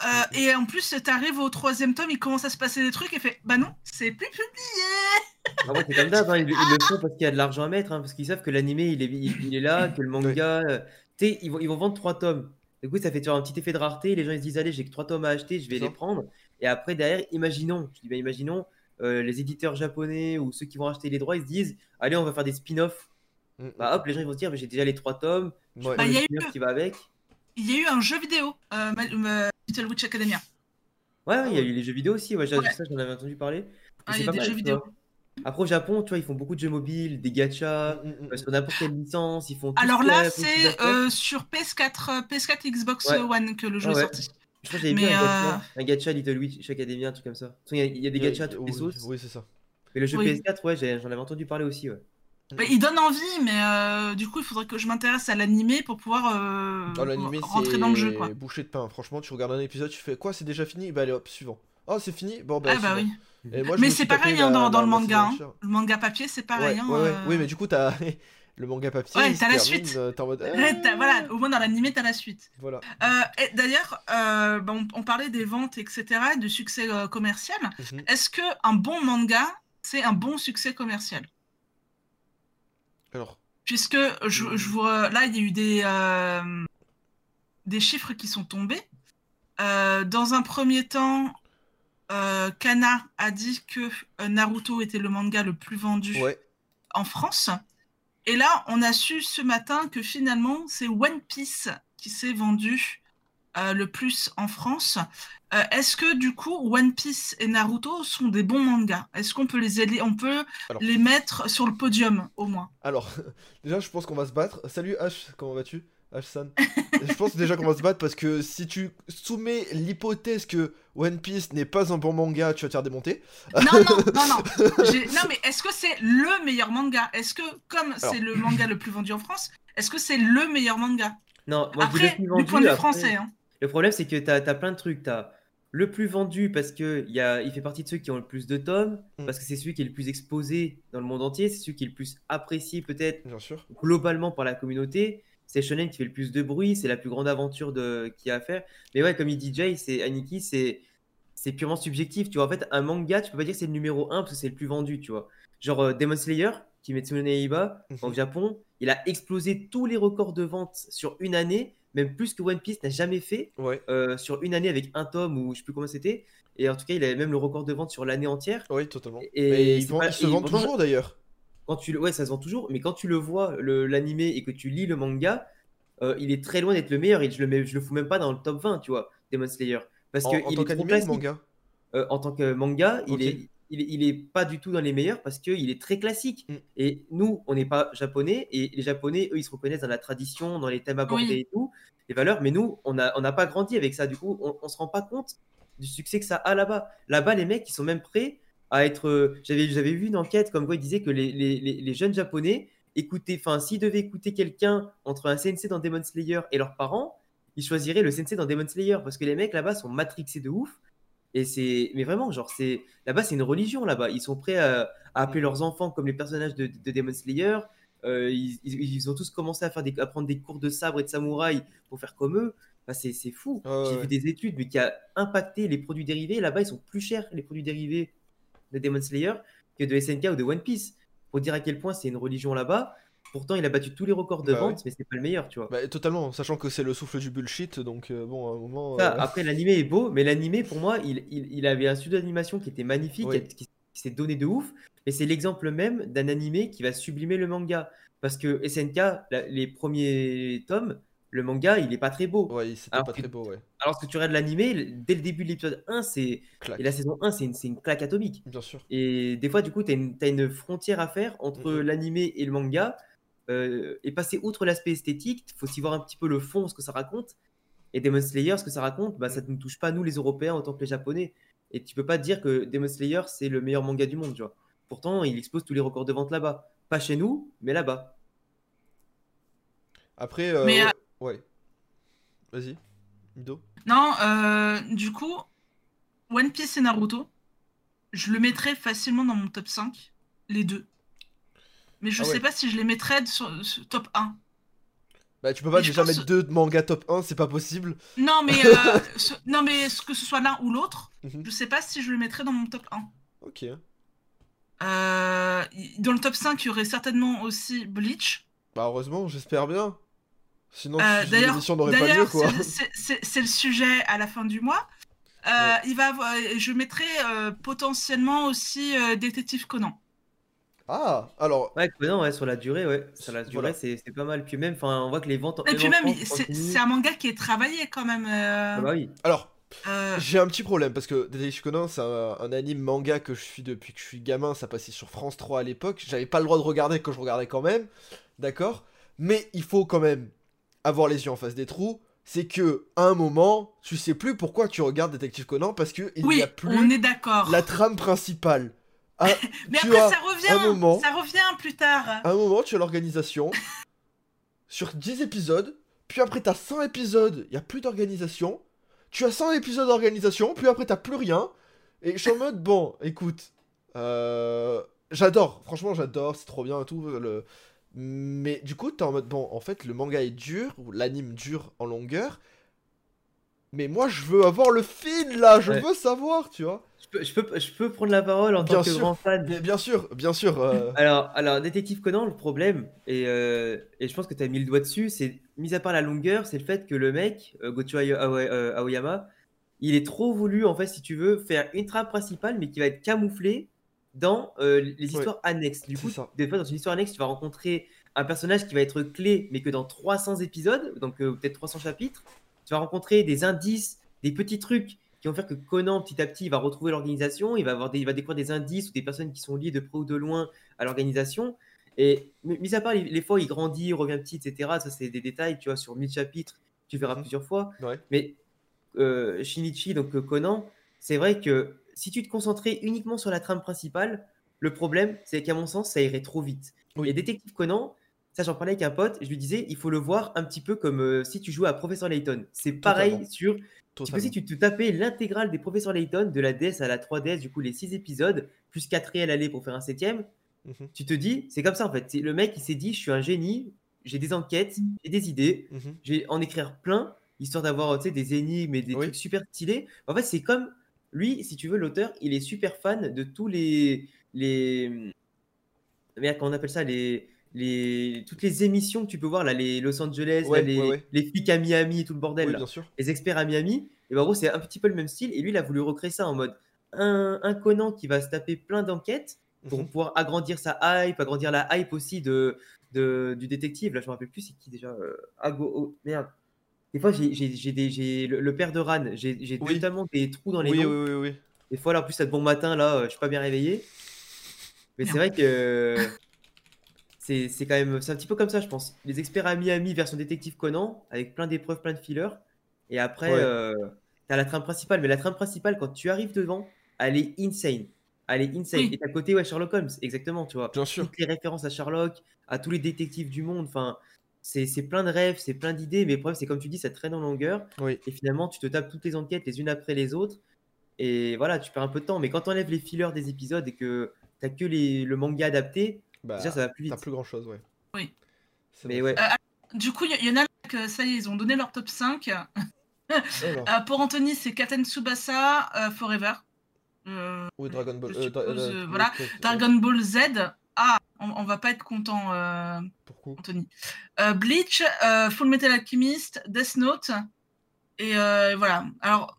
Euh, et en plus, t'arrives au troisième tome, il commence à se passer des trucs et fait Bah non, c'est plus publié Après, c'est comme d'hab, hein, ils, ils le <laughs> font parce qu'il y a de l'argent à mettre, hein, parce qu'ils savent que l'animé il est, il, il est là, que le manga. euh, tu sais, ils vont, ils vont vendre trois tomes. Du coup, ça fait tu vois, un petit effet de rareté. Les gens ils se disent Allez, j'ai que trois tomes à acheter, je vais les prendre. Et après, derrière, imaginons, je dis bien imaginons, euh, les éditeurs japonais ou ceux qui vont acheter les droits, ils se disent Allez, on va faire des spin-offs. Mm, Bah hop, les gens ils vont se dire Mais J'ai déjà les trois tomes, ouais. Bah, y le a eu- spin-off qui va avec. Il y a eu un jeu vidéo, euh, Ma- Ma- Little Witch Academia. Ouais, ouais, il y a eu les jeux vidéo aussi, ouais, ça j'en avais entendu parler. Ah, il y a pas des mal, jeux vidéo. vois. Après, au Japon, tu vois, ils font beaucoup de jeux mobiles, des gachas, Mm, mm, euh, sur n'importe quelle licence, ils font Alors là, c'est euh, sur PS4, euh, PS4 Xbox Ouais. One que le jeu Ah est sorti. Je crois que j'avais vu Mais, un gacha, euh, un gacha Little Witch Academia, un truc comme ça. Il y, a- il y a des gachas toutes les oui, sauces. Oui, c'est ça. Mais le jeu Oui. PS4, ouais, j'en avais entendu parler aussi. Ouais. Bah, il donne envie, mais euh, du coup, il faudrait que je m'intéresse à l'animé pour pouvoir euh, Oh, l'animé, rentrer dans le jeu. Quoi. c'est bouché de pain. Franchement, tu regardes un épisode, tu fais quoi C'est déjà fini? Bah allez hop, suivant. Oh, c'est fini? Bon, bah. Ah bah oui. Et moi, je Mais c'est pareil la- hein, dans, dans la- le manga. hein. Le manga papier, c'est pareil. ouais, hein, ouais, ouais. euh. Oui, mais du coup, t'as <laughs> le manga papier. Ouais, t'as la termine, suite. T'es en mode. Ouais, <laughs> t'as- voilà, au moins dans l'animé, t'as la suite. Voilà. Et D'ailleurs, bah, on, on parlait des ventes, etc., de succès commercial. Mhm. Est-ce que un bon manga, c'est un bon succès commercial? Alors, Puisque je, je vois, là, il y a eu des, euh, des chiffres qui sont tombés. Euh, dans un premier temps, euh, Kana a dit que euh, Naruto était le manga le plus vendu ouais. en France. Et là, on a su ce matin que finalement, c'est One Piece qui s'est vendu le plus en France. Euh, Est-ce que du coup, One Piece et Naruto sont des bons mangas? Est-ce qu'on peut les aider On peut Alors. les mettre sur le podium au moins? Alors, <laughs> déjà, je pense qu'on va se battre. Salut H, comment vas-tu? H-san. je pense déjà qu'on va se battre parce que si tu soumets l'hypothèse que One Piece n'est pas un bon manga, tu vas te faire démonter. Non, non, non, <laughs> non. Non, mais est-ce que c'est le meilleur manga? Est-ce que, comme c'est le manga le plus vendu en France, est-ce que c'est le meilleur manga? Non, moi je Après, plus du point de vue français. Hein. Le problème, c'est que tu as, plein de trucs. Tu as le plus vendu parce que il y a, il fait partie de ceux qui ont le plus de tomes, Mm. parce que c'est celui qui est le plus exposé dans le monde entier, c'est celui qui est le plus apprécié peut-être globalement par la communauté. C'est Shonen qui fait le plus de bruit, c'est la plus grande aventure de... qu'il y a à faire. Mais ouais, comme il dit Jay, c'est Aniki, c'est c'est purement subjectif. Tu vois, en fait, un manga, tu peux pas dire que c'est le numéro 1 parce que c'est le plus vendu, tu vois. Genre euh, Demon Slayer, Kimetsu no Yaiba, au Mhm. Japon, il a explosé tous les records de vente sur une année, même plus que One Piece n'a jamais fait Ouais. euh, sur une année avec un tome ou je sais plus comment c'était. Et en tout cas, il avait même le record de vente sur l'année entière. Oui, totalement. Et Mais ils, vend- pas- ils se et vendent pourtant- toujours d'ailleurs. quand tu le... Ouais, ça se vend toujours, mais quand tu le vois, le- l'animé, et que tu lis le manga, euh, il est très loin d'être le meilleur. Et je le, mets, je le fous même pas dans le top 20, tu vois, Demon Slayer. Parce En, que en il tant qu'anime manga Euh, en tant que manga, il, est, il, est, il est pas du tout dans les meilleurs parce qu'il est très classique. Mm. Et nous, on n'est pas japonais, et les japonais, eux, ils se reconnaissent dans la tradition, dans les thèmes abordés Oui. et tout, les valeurs, mais nous, on n'a on n'a pas grandi avec ça. Du coup, on, on se rend pas compte du succès que ça a là-bas. Là-bas, les mecs, ils sont même prêts à être. euh, J'avais j'avais vu une enquête comme quoi ils disaient que les, les, les, les jeunes japonais écoutaient, enfin, s'ils devaient écouter quelqu'un entre un sensei dans Demon Slayer et leurs parents, ils choisiraient le sensei dans Demon Slayer parce que les mecs là-bas sont matrixés de ouf. Et c'est, mais vraiment, genre, c'est là-bas, c'est une religion là-bas. Ils sont prêts à, à appeler leurs enfants comme les personnages de, de Demon Slayer. Euh, ils, ils- ont tous commencé à, faire des, à prendre des cours de sabre et de samouraï pour faire comme eux. Enfin, c'est, c'est fou. J'ai ouais. vu des études mais qui a impacté les produits dérivés. Là-bas, ils sont plus chers, les produits dérivés de Demon Slayer, que de SNK ou de One Piece. Pour dire à quel point c'est une religion là-bas. Pourtant, il a battu tous les records de Bah vente, oui. mais c'est pas le meilleur, tu vois. Bah, totalement, sachant que c'est le souffle du bullshit, donc euh, bon, à un moment. Ça, euh, après, l'animé est beau, mais l'animé, pour moi, il, il, il avait un studio d'animation qui était magnifique, Oui. qui, qui s'est donné de ouf. Mais c'est l'exemple même d'un animé qui va sublimer le manga. Parce que SNK, la- les premiers tomes, le manga, il est pas très beau. Ouais, c'était pas que- très beau, ouais. Alors que tu regardes l'animé, dès le début de l'épisode 1, c'est et la saison 1, c'est une, une claque atomique. Bien sûr. Et des fois, du coup, tu as, une frontière à faire entre Mhm. l'animé et le manga. Euh, et passer outre l'aspect esthétique, il faut aussi voir un petit peu le fond, ce que ça raconte. Et Demon Slayer, ce que ça raconte, bah, ça ne nous touche pas, nous les Européens, autant que les Japonais. Et tu peux pas te dire que Demon Slayer, c'est le meilleur manga du monde, tu vois. Pourtant, il explose tous les records de vente là-bas. Pas chez nous, mais là-bas. Après, euh, Mais, ouais. euh, ouais. Vas-y. Mido. Non, euh, du coup, One Piece et Naruto, je le mettrais facilement dans mon top 5, les deux. Mais je Ah ouais. sais pas si je les mettrais sur, sur top 1. Bah, tu peux pas Mais déjà pense- mettre deux mangas top 1, c'est pas possible. Non, mais, <laughs> euh, ce- non, mais que ce soit l'un ou l'autre, Mhm. je sais pas si je le mettrais dans mon top 1. Ok. Euh, dans le top 5, il y aurait certainement aussi Bleach. Bah, heureusement, j'espère bien. Sinon, Euh, l'émission n'aurait pas lieu, quoi. c'est- le sujet à la fin du mois. Euh, il va avoir- je mettrais potentiellement aussi Détective Conan. Ah, alors, Ouais, ouais, sur la durée, ouais. Sur la durée, Voilà. c'est c'est pas mal. Puis même, enfin, on voit que les ventes. Et puis même, c'est un manga qui est travaillé quand même. euh, Ah bah oui. alors, euh, j'ai un petit problème parce que Détective Conan, c'est un, un anime manga que je suis depuis que je suis gamin. Ça passait sur France 3 à l'époque. J'avais pas le droit de regarder quand je regardais quand même. D'accord? Mais il faut quand même avoir les yeux en face des trous. C'est que, à un moment, tu sais plus pourquoi tu regardes Détective Conan parce que il oui, n'y a plus on est d'accord. la trame principale. À, <laughs> Mais après, ça un moment- revient. Ça revient plus tard. à un moment, tu as l'organisation <laughs> sur 10 épisodes, puis après t'as 100 épisodes, il y a plus d'organisation. Tu as 100 épisodes d'organisation, puis après t'as plus rien. Et je suis en mode, bon, écoute, euh, j'adore, franchement j'adore, c'est trop bien et tout. Le... Mais du coup, t'es en mode, bon, en fait, le manga est dur, ou l'anime dure en longueur. Mais moi, je veux avoir le fil là, je Ouais. veux savoir, tu vois. Je peux, je, peux, je peux prendre la parole en Bien tant que grand fan. Bien sûr, bien sûr. euh, <laughs> Alors, alors, Détective Conan, le problème, et, euh, et je pense que tu as mis le doigt dessus, c'est, mis à part la longueur, c'est le fait que le mec, euh, Gochu euh, Aoyama, il est trop voulu, en fait, si tu veux, faire une trame principale, mais qui va être camouflée dans euh, les histoires annexes. Du coup, ça. des fois, dans une histoire annexe, tu vas rencontrer un personnage qui va être clé, mais que dans 300 épisodes, donc euh, peut-être 300 chapitres, tu vas rencontrer des indices, des petits trucs qui vont faire que Conan, petit à petit, il va retrouver l'organisation, il va, avoir des, il va découvrir des indices ou des personnes qui sont liées de près ou de loin à l'organisation. Et mi- mis à part les, les fois où il grandit, il revient petit, etc., ça c'est des détails, tu vois, sur 1000 chapitres, tu verras Mhm. plusieurs fois. Ouais. Mais euh, Shinichi, donc euh, Conan, c'est vrai que si tu te concentrais uniquement sur la trame principale, le problème, c'est qu'à mon sens, ça irait trop vite. Oui. Et Détective Conan, ça j'en parlais avec un pote, je lui disais, il faut le voir un petit peu comme euh, si tu jouais à Professeur Layton. C'est pareil Totalement. sur totalement. si tu te tapais l'intégrale des professeurs Layton, de la DS à la 3DS, du coup les 6 épisodes, plus 4 réels aller pour faire un septième, Mhm, tu te dis, c'est comme ça en fait. Le mec, il s'est dit, je suis un génie, j'ai des enquêtes, j'ai des idées, mhm. je vais en écrire plein, histoire d'avoir tu sais, des énigmes et des Oui. trucs super stylés. En fait, c'est comme, lui, si tu veux, l'auteur, il est super fan de tous les... les... Merde, comment on appelle ça les... Les, toutes les émissions que tu peux voir là, les Los Angeles, là, les, ouais, ouais. les flics à Miami, tout le bordel. Oui, là bien sûr. les experts à Miami, et ben en gros, c'est un petit peu le même style. Et lui, il a voulu recréer ça en mode un, un Conan qui va se taper plein d'enquêtes pour Mhm. pouvoir agrandir sa hype, agrandir la hype aussi de, de- du détective. Là, je me rappelle plus, c'est qui déjà euh, Ago, oh, merde. Des fois, j'ai j'ai- j'ai des- j'ai le, le père de Ran, j'ai Oui. totalement des trous dans les Oui, noms. oui, oui, oui. Des fois, là, en plus, c'est bon matin, là, euh, je suis pas bien réveillé. Mais c'est vrai que c'est c'est quand même, c'est un petit peu comme ça, je pense. Les experts à Miami version détective Conan, avec plein d'épreuves, plein de fillers. Et après, Ouais. euh, t'as la trame principale. Mais la trame principale, quand tu arrives devant, elle est insane. Elle est insane. Oui. Et t'as côté, ouais, Sherlock Holmes, exactement, tu vois. Bien sûr. Toutes les références à Sherlock, à tous les détectives du monde, enfin, c'est c'est plein de rêves, c'est plein d'idées. Mais le problème, c'est comme tu dis, ça traîne en longueur. Oui. Et finalement, tu te tapes toutes les enquêtes les unes après les autres. Et voilà, tu perds un peu de temps. Mais quand tu enlèves les fillers des épisodes et que t'as que les, le manga adapté, Bah, déjà ça va plus T'as vite. plus grand chose, ouais. Oui. Mais ouais. Du coup, il y, y en a que ça y est, ils ont donné leur top 5. Alors, <laughs> Euh, pour Anthony, c'est Captain Tsubasa euh, Forever. Euh, oui, Dragon Ball. euh, suppose, euh, euh, voilà. Dragon Ball Z. Ah, on, on va pas être content, euh, euh, Pourquoi Anthony. Euh, Bleach, euh, Full Metal Alchemist, Death Note. Et euh, voilà. Alors,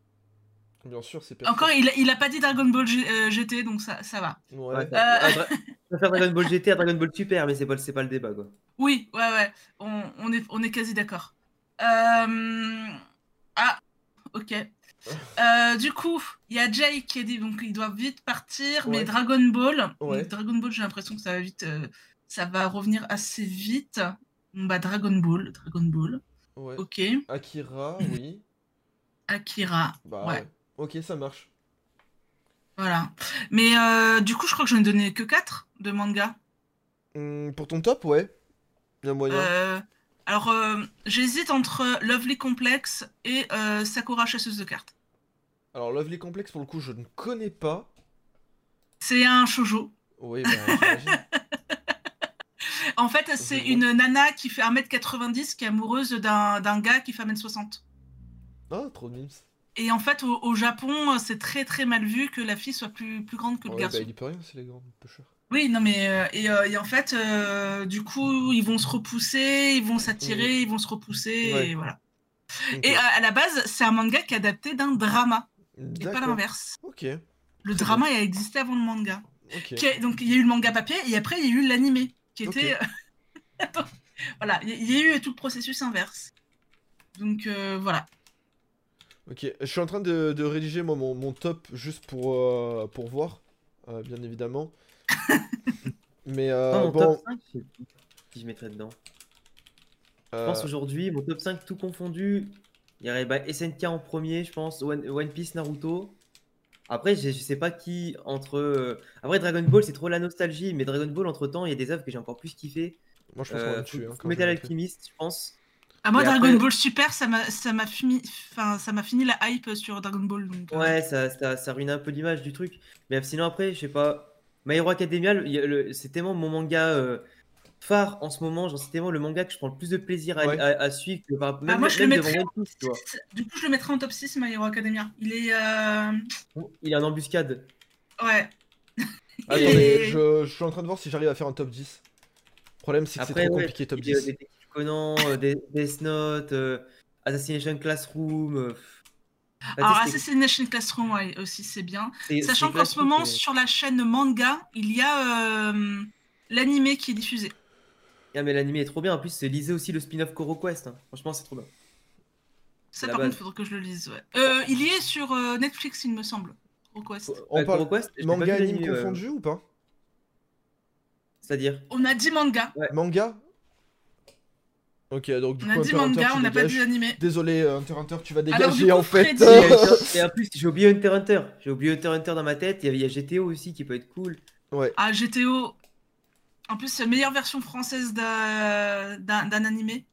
Bien sûr, c'est encore, il, il a pas dit Dragon Ball G- euh, GT, donc ça, ça va. Ouais. Ouais, Euh, ça- ouais, Dra- <laughs> je préfère Dragon Ball GT à Dragon Ball Super, mais c'est pas, c'est pas le débat quoi. Oui, ouais, ouais. On, on est, on est quasi d'accord. Euh, Ah, ok. <laughs> Euh, du coup, il y a Jay qui a dit donc il doit vite partir, mais Ouais. Dragon Ball. Ouais. Dragon Ball, j'ai l'impression que ça va vite, euh, ça va revenir assez vite. Bah Dragon Ball, Dragon Ball. Ouais. Ok. Akira, oui. Akira. Bah ouais. Ok, ça marche. Voilà. Mais euh, du coup, je crois que j'en ai donné que 4 de manga. Hum, pour ton top, ouais. Il y a moyen. Euh, alors, euh, j'hésite entre Lovely Complex et Sakura chasseuse de cartes. Alors, Lovely Complex, pour le coup, je ne connais pas. C'est un shoujo. Oui, bah, j'imagine. <laughs> En fait, c'est une nana qui fait 1m90 qui est amoureuse d'un d'un gars qui fait 1m60. Ah, trop de memes. Et en fait, au, au Japon, c'est très très mal vu que la fille soit plus, plus grande que le Ouais, garçon. bah, il peut rien, c'est les grands pêcheurs. Oui, non, mais euh, et, euh, et en fait, euh, du coup, ils vont se repousser, ils vont s'attirer, ils vont se repousser, Ouais. et voilà. Et euh, à la base, c'est un manga qui est adapté d'un drama, et pas l'inverse. Ok, Le drama a existé avant le manga. ok. Qui est- donc il y a eu le manga papier et après il y a eu l'animé qui était. <laughs> Attends. voilà, il y- a eu tout le processus inverse. Donc euh, voilà. Ok, je suis en train de, de rédiger moi, mon, mon top juste pour, euh, pour voir, euh, bien évidemment. <laughs> Mais euh, mon bon, top 5, je sais plus qui je mettrais dedans? Je euh, pense aujourd'hui, mon top 5 tout confondu, il y aurait bah, SNK en premier, je pense, One, One Piece, Naruto. Après, je, je sais pas qui entre. euh, Après, Dragon Ball, c'est trop la nostalgie, mais Dragon Ball, entre temps, il y a des œuvres que j'ai encore plus kiffé. moi je pense qu'on va Euh, tuer. hein, Metal Alchemist, je pense. À moi, Et Dragon après- Ball Super, ça m'a fini, enfin ça m'a fini la hype sur Dragon Ball. Donc, euh, Ouais, ça, ça, ça ruine un peu l'image du truc. Mais sinon, après, je sais pas. My Hero Academia, le- il y a le- c'est tellement mon manga euh, phare en ce moment. Genre, c'est tellement le manga que je prends le plus de plaisir à, Ouais. à- à suivre que par- même, Ah, moi, je le même mettrais vois. Du coup, je le mettrai en top 6, My Hero Academia. Il est. euh, Il est en embuscade. Ouais. Attendez, <laughs> Et- je, je suis en train de voir si j'arrive à faire un top 10. Le problème c'est que c'est trop ouais, compliqué top il y a 10. Des Détective Conan, euh, des Death Note, euh, Assassination Classroom. euh, Alors, Assassination Classroom, ouais, aussi, c'est bien. Sachant qu'en ce moment, sur la chaîne Manga, il y a euh, l'animé qui est diffusé. Ah, mais l'anime est trop bien. En plus, lisez aussi le spin-off Koro Quest. hein. Franchement, c'est trop bien. Ça, par base. contre, il faudrait que je le lise. ouais. Euh, il y est sur euh, Netflix, il me semble. Request. On Euh, parle Koro Quest, Manga anime euh, confondu ou pas? C'est-à-dire? On a dit manga. Manga? Ok, donc du On coup a dit Hunter x Hunter, manga, on n'a pas dit animé. Désolé euh, Hunter Hunter, tu vas Alors, dégager coup, en fait. Freddy- Et en plus, j'ai oublié Hunter Hunter. J'ai oublié Hunter Hunter dans ma tête. Il y a- il y a GTO aussi qui peut être cool. ouais. Ah, GTO. En plus, c'est la meilleure version française d'un animé.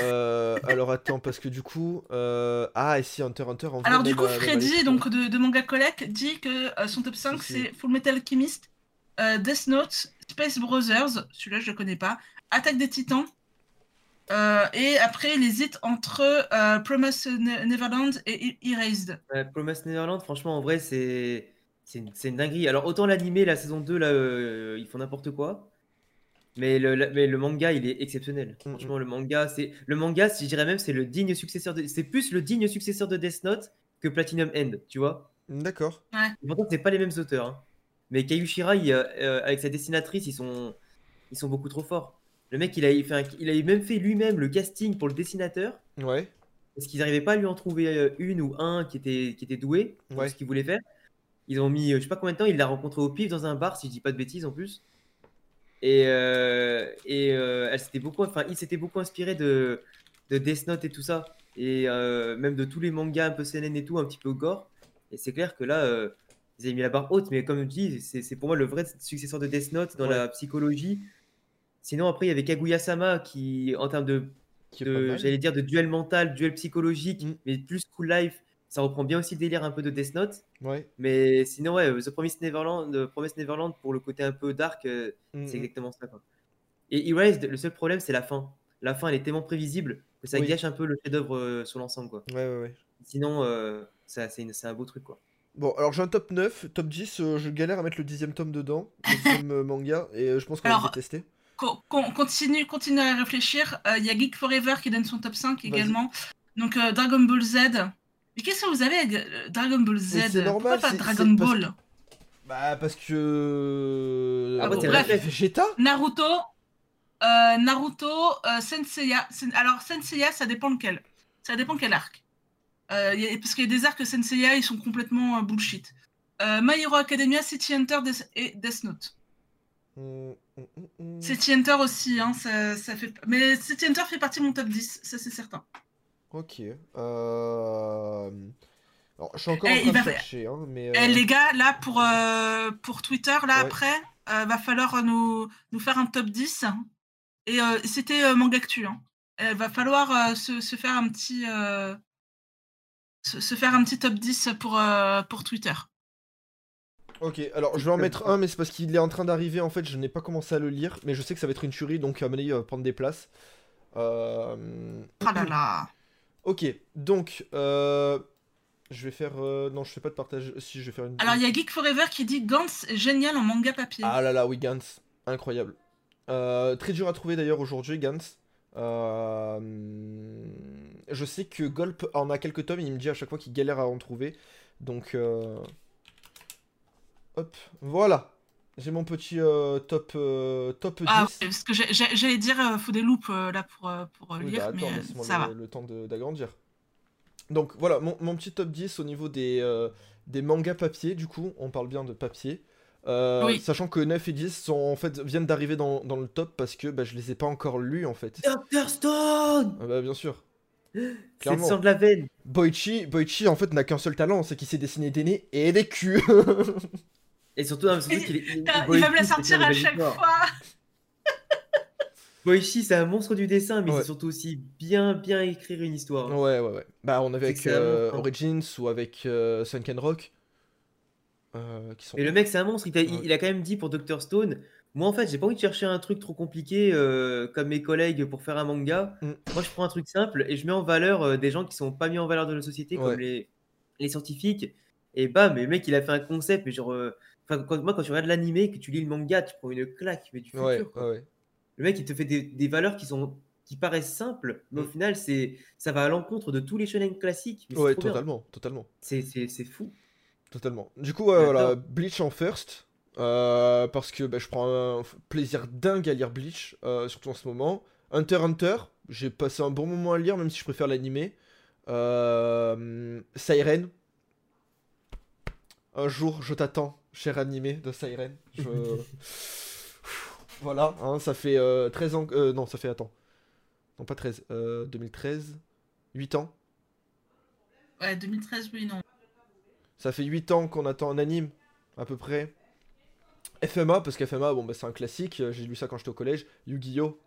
Euh, alors attends, parce que du coup. euh, Ah, et si Hunter Hunter en Alors, du coup, euh, Freddy, donc de, de Manga Collect, dit que euh, son top 5 Si, si. c'est Full Metal Alchemist, euh, Death Note, Space Brothers, celui-là je le connais pas, Attaque des Titans, euh, et après il hésite entre euh, Promise Ne- Neverland et E- Erased. Ouais, Promise Neverland, franchement, en vrai, c'est c'est une, une dinguerie. Alors, autant l'animé, la saison 2, là, euh, ils font n'importe quoi. Mais le, la- mais le manga, il est exceptionnel. Mm, Franchement, le manga, c'est le manga, si je dirais même, c'est le digne successeur de. C'est plus le digne successeur de Death Note que Platinum End, tu vois. D'accord. Et pourtant, c'est pas les mêmes auteurs. hein. Mais Kayushira, il, euh, euh, avec sa dessinatrice, ils sont, ils sont beaucoup trop forts. Le mec, il a, il même fait lui-même le casting pour le dessinateur. Ouais. Parce qu'ils n'arrivaient pas à lui en trouver euh, une ou un qui était, qui était doué pour Ouais. ce qu'il voulait faire. Ils ont mis, euh, je sais pas combien de temps, il l'a rencontré au pif dans un bar, si je dis pas de bêtises en plus. Et, euh, et euh, elle s'était beaucoup, enfin, il s'était beaucoup inspiré de, de Death Note et tout ça. Et euh, même de tous les mangas un peu seinen et tout, un petit peu gore. Et c'est clair que là, ils avaient mis la barre haute, mais comme je dis, c'est c'est pour moi le vrai successeur de Death Note dans Ouais. la psychologie. Sinon, après, il y avait Kaguya-sama qui, en termes de j'allais dire de duel mental, duel psychologique, Mm. mais plus cool life. Ça reprend bien aussi le délire un peu de Death Note. Ouais. Mais sinon, ouais, The Promised Neverland, The Promised Neverland pour le côté un peu dark, euh, Mm, c'est mm. exactement ça. quoi. Et Erased, le seul problème, c'est la fin. La fin, elle est tellement prévisible que ça Oui. gâche un peu le chef-d'œuvre euh, sur l'ensemble. quoi. Ouais, ouais, ouais. Sinon, euh, ça, c'est un beau truc. quoi. Bon, alors j'ai un top 9, top 10, euh, je galère à mettre le dixième tome dedans, le dixième <laughs> manga, et euh, je pense qu'on va le détester. Con- continue, continue à réfléchir. Euh, Il y a Geek Forever qui donne son top 5 Vas-y. également. Donc euh, Dragon Ball Z. Mais qu'est-ce que vous avez avec euh, Dragon Ball Z? Normal, Pourquoi pas Dragon parce Ball? Bah, parce que. Ah, c'est vrai. Vegeta? Naruto Euh, Naruto, euh, Senseiya. Sen- Alors, Senseiya, ça dépend lequel. Ça dépend quel arc. Euh, y a- parce qu'il y a des arcs Senseiya, ils sont complètement euh, bullshit. Euh, My Hero Academia, City Hunter Death- et Death Note. City Hunter aussi, hein, ça, ça fait. Mais City Hunter fait partie de mon top 10, ça c'est certain. Ok. Euh... Alors, je suis encore Eh, en il train de chercher, hein, mais... Eh, euh, les gars, là, pour, euh, pour Twitter, là, Ouais. après, va falloir nous, nous faire un top 10. Et c'était Mangactu. Hein. Il va falloir se, se faire un petit. se, se faire un petit top 10 pour, pour Twitter. Ok, alors je vais en mettre un, mais c'est parce qu'il est en train d'arriver, en fait, je n'ai pas commencé à le lire, mais je sais que ça va être une tuerie, donc à mon avis, il va prendre des places. Euh... Oh là là. Ok, donc, euh... je vais faire... euh, Non, je fais pas de partage, si, je vais faire une... Alors, il y a Geek Forever qui dit Gantz génial en manga papier. Ah là là, oui, Gantz, incroyable. Euh, très dur à trouver d'ailleurs aujourd'hui, Gantz. Euh, Je sais que Golp en a quelques tomes, il me dit à chaque fois qu'il galère à en trouver. Donc, euh, hop, voilà. J'ai mon petit euh, top, euh, top 10. Ah, ouais, parce que j'allais dire, euh, faut des loupes euh, là pour, pour Oui, lire, bah, mais attends, ça le, va. le temps de- d'agrandir. Donc voilà, mon, mon petit top 10 au niveau des, euh, des mangas papier, du coup, on parle bien de papier. Euh, Oui. Sachant que 9 et 10 sont, en fait, viennent d'arriver dans, dans le top parce que bah, je les ai pas encore lus en fait. Dr. Stone Ah bah, bien sûr. <gasps> C'est le sang de la veine. Boichi, Boichi en fait n'a qu'un seul talent, c'est qu'il sait dessiner des nez et des culs. <laughs> Et surtout, non, mais surtout qu'il est. Il va me la sortir à chaque fois. Boichi, c'est un monstre du dessin, mais Ouais. c'est surtout aussi bien, bien écrire une histoire. ouais, ouais, ouais. Bah on avait avec euh, hein. Origins ou avec euh, Sunken Rock. euh, qui sont... Mais le mec, c'est un monstre. Il, il- Ouais. il a quand même dit pour Dr. Stone Moi, en fait, j'ai pas envie de chercher un truc trop compliqué euh, comme mes collègues pour faire un manga. Mm. Moi, je prends un truc simple et je mets en valeur euh, des gens qui sont pas mis en valeur dans la société, Ouais. comme les, les scientifiques. Et bam, mais le mec, il a fait un concept. Mais genre, euh, enfin, quand, moi, quand tu regardes l'animé, que tu lis le manga, tu prends une claque, mais du futur. Ouais, quoi. ouais, ouais. Le mec, il te fait des, des valeurs qui sont qui paraissent simples, mais au Mm. final, c'est ça va à l'encontre de tous les shonen classiques. mais Ouais, trop bien. totalement, totalement. C'est fou. Totalement. Du coup, voilà, Bleach en first. euh, parce que bah, je prends un plaisir dingue à lire Bleach, euh, surtout en ce moment. Hunter Hunter, j'ai passé un bon moment à lire, même si je préfère l'animé. Euh, Siren. Un jour, je t'attends, cher animé de Siren. Je... <laughs> voilà, hein, ça fait euh, 13 ans. euh, non, ça fait, attends. Non, pas 13. euh, 2013. 8 ans. Ouais, 2013, oui, non. Ça fait 8 ans qu'on attend un anime, à peu près. FMA, parce qu'FMA, bon, bah, c'est un classique, j'ai lu ça quand j'étais au collège. Yu-Gi-Oh!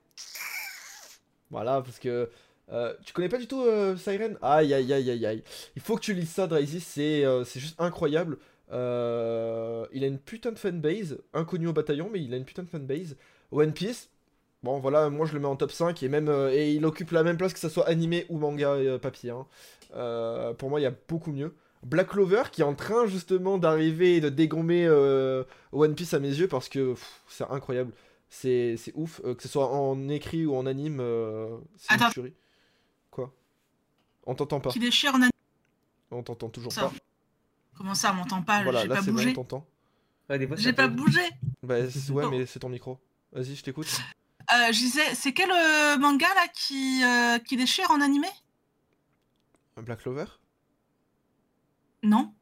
Voilà, parce que. euh, tu connais pas du tout euh, Siren? Aïe aïe aïe aïe aïe. Il faut que tu lises ça, Drazy, c'est euh, c'est juste incroyable. Euh, il a une putain de fanbase, inconnu au bataillon, mais il a une putain de fanbase. One Piece, bon voilà, moi je le mets en top 5 et même euh, et il occupe la même place que ça soit animé ou manga et euh, papier. hein. Pour moi, il y a beaucoup mieux. Black Clover qui est en train justement d'arriver et de dégommer One Piece à mes yeux parce que c'est incroyable. C'est c'est ouf, que ce soit en écrit ou en anime, c'est une tuerie. Quoi? On t'entend pas, Qui déchire en anime. on t'entend toujours Ça. pas. Comment ça, on m'entend pas Voilà, J'ai là pas c'est bon, on bougé. t'entend. Ouais, des fois, ça J'ai pas bug. bougé. Bah c'est- ouais, mais c'est ton micro. Vas-y, je t'écoute. Euh, je disais, c'est quel euh, manga là qui, euh, qui déchire en animé? Black Clover? Non.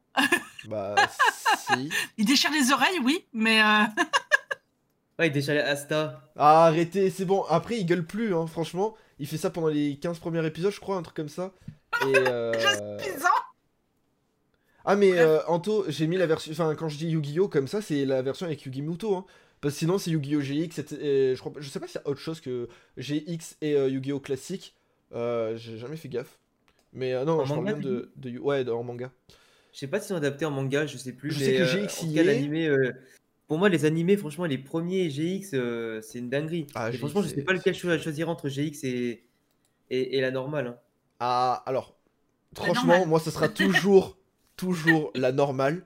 Bah <laughs> si. Il déchire les oreilles, oui, mais euh, <laughs> Ouais, il déchire Asta. Ah, arrêtez, c'est bon. Après, il gueule plus, hein, franchement. Il fait ça pendant les 15 premiers épisodes, je crois, un truc comme ça. Et <laughs> euh... suffisant. Ah, mais euh, Anto, j'ai mis la version. Enfin, quand je dis Yu-Gi-Oh! comme ça, c'est la version avec Yugi Muto. Hein. Parce que sinon, c'est Yu-Gi-Oh! GX. et- je, crois... je sais pas s'il y a autre chose que GX et euh, Yu-Gi-Oh! classique. Euh, j'ai jamais fait gaffe. Mais euh, non, En je parle manga, bien tu de, Ouais, de- en manga. Je sais pas si c'est adapté en manga, je sais plus. Je mais, sais que GX y cas, est. l'animé, euh, pour moi, les animés, franchement, les premiers GX, euh, c'est une dinguerie. Ah, Et GX, franchement, je sais pas lequel cho- choisir entre GX et, et, et la normale. hein. Ah, alors, franchement, moi, ce sera <laughs> toujours, toujours la normale.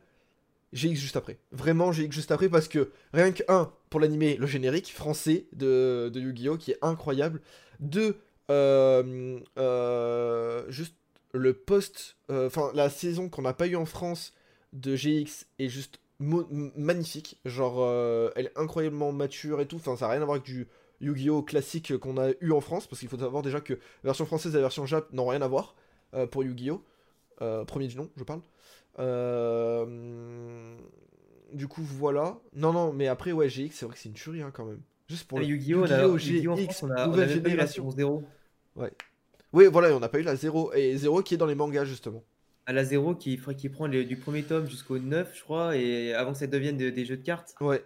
GX juste après. Vraiment GX juste après parce que rien que, un, pour l'animé, le générique français de, de Yu-Gi-Oh! qui est incroyable. Deux, euh, euh, juste le post, euh, enfin, la saison qu'on n'a pas eu en France de GX est juste magnifique. Genre, euh, elle est incroyablement mature et tout. Enfin, ça n'a rien à voir avec du Yu-Gi-Oh classique qu'on a eu en France, parce qu'il faut savoir déjà que version française et version Jap n'ont rien à voir euh, pour Yu-Gi-Oh! Premier du nom, je parle. Euh, Du coup, voilà. Non, non, mais après, ouais, GX, c'est vrai que c'est une tuerie hein, quand même. Juste pour Ah, le Yu-Gi-Oh! Yu-Gi-Oh! GX, on a, nouvelle même pas eu la génération. version 0. Oui, voilà, on n'a pas eu la 0. Et 0 qui est dans les mangas, justement. À la 0 qui, qui prend les- du premier tome jusqu'au 9, je crois, et avant que ça devienne de- des jeux de cartes. Ouais.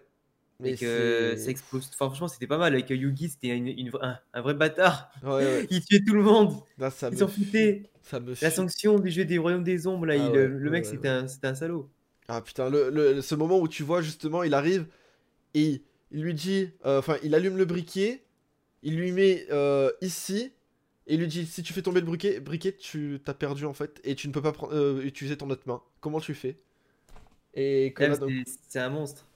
Et que ça explose. Franchement, c'était pas mal. Avec Yugi, c'était une- une- un, un vrai bâtard. Ouais, ouais. <laughs> Il tuait tout le monde. Là, ça Il me s'en me La sanction du jeu des royaumes des ombres, là, Ah il- ouais, le mec, c'était un, c'était un salaud. Ah putain, le, le- ce moment où tu vois justement, il arrive et il lui dit, euh, enfin, il allume le briquet, il lui met euh, ici, et il lui dit si tu fais tomber le briquet, briquet tu t'as perdu en fait, et tu ne peux pas prendre- euh, utiliser ton autre main. Comment tu fais? Et donc- C'est un monstre.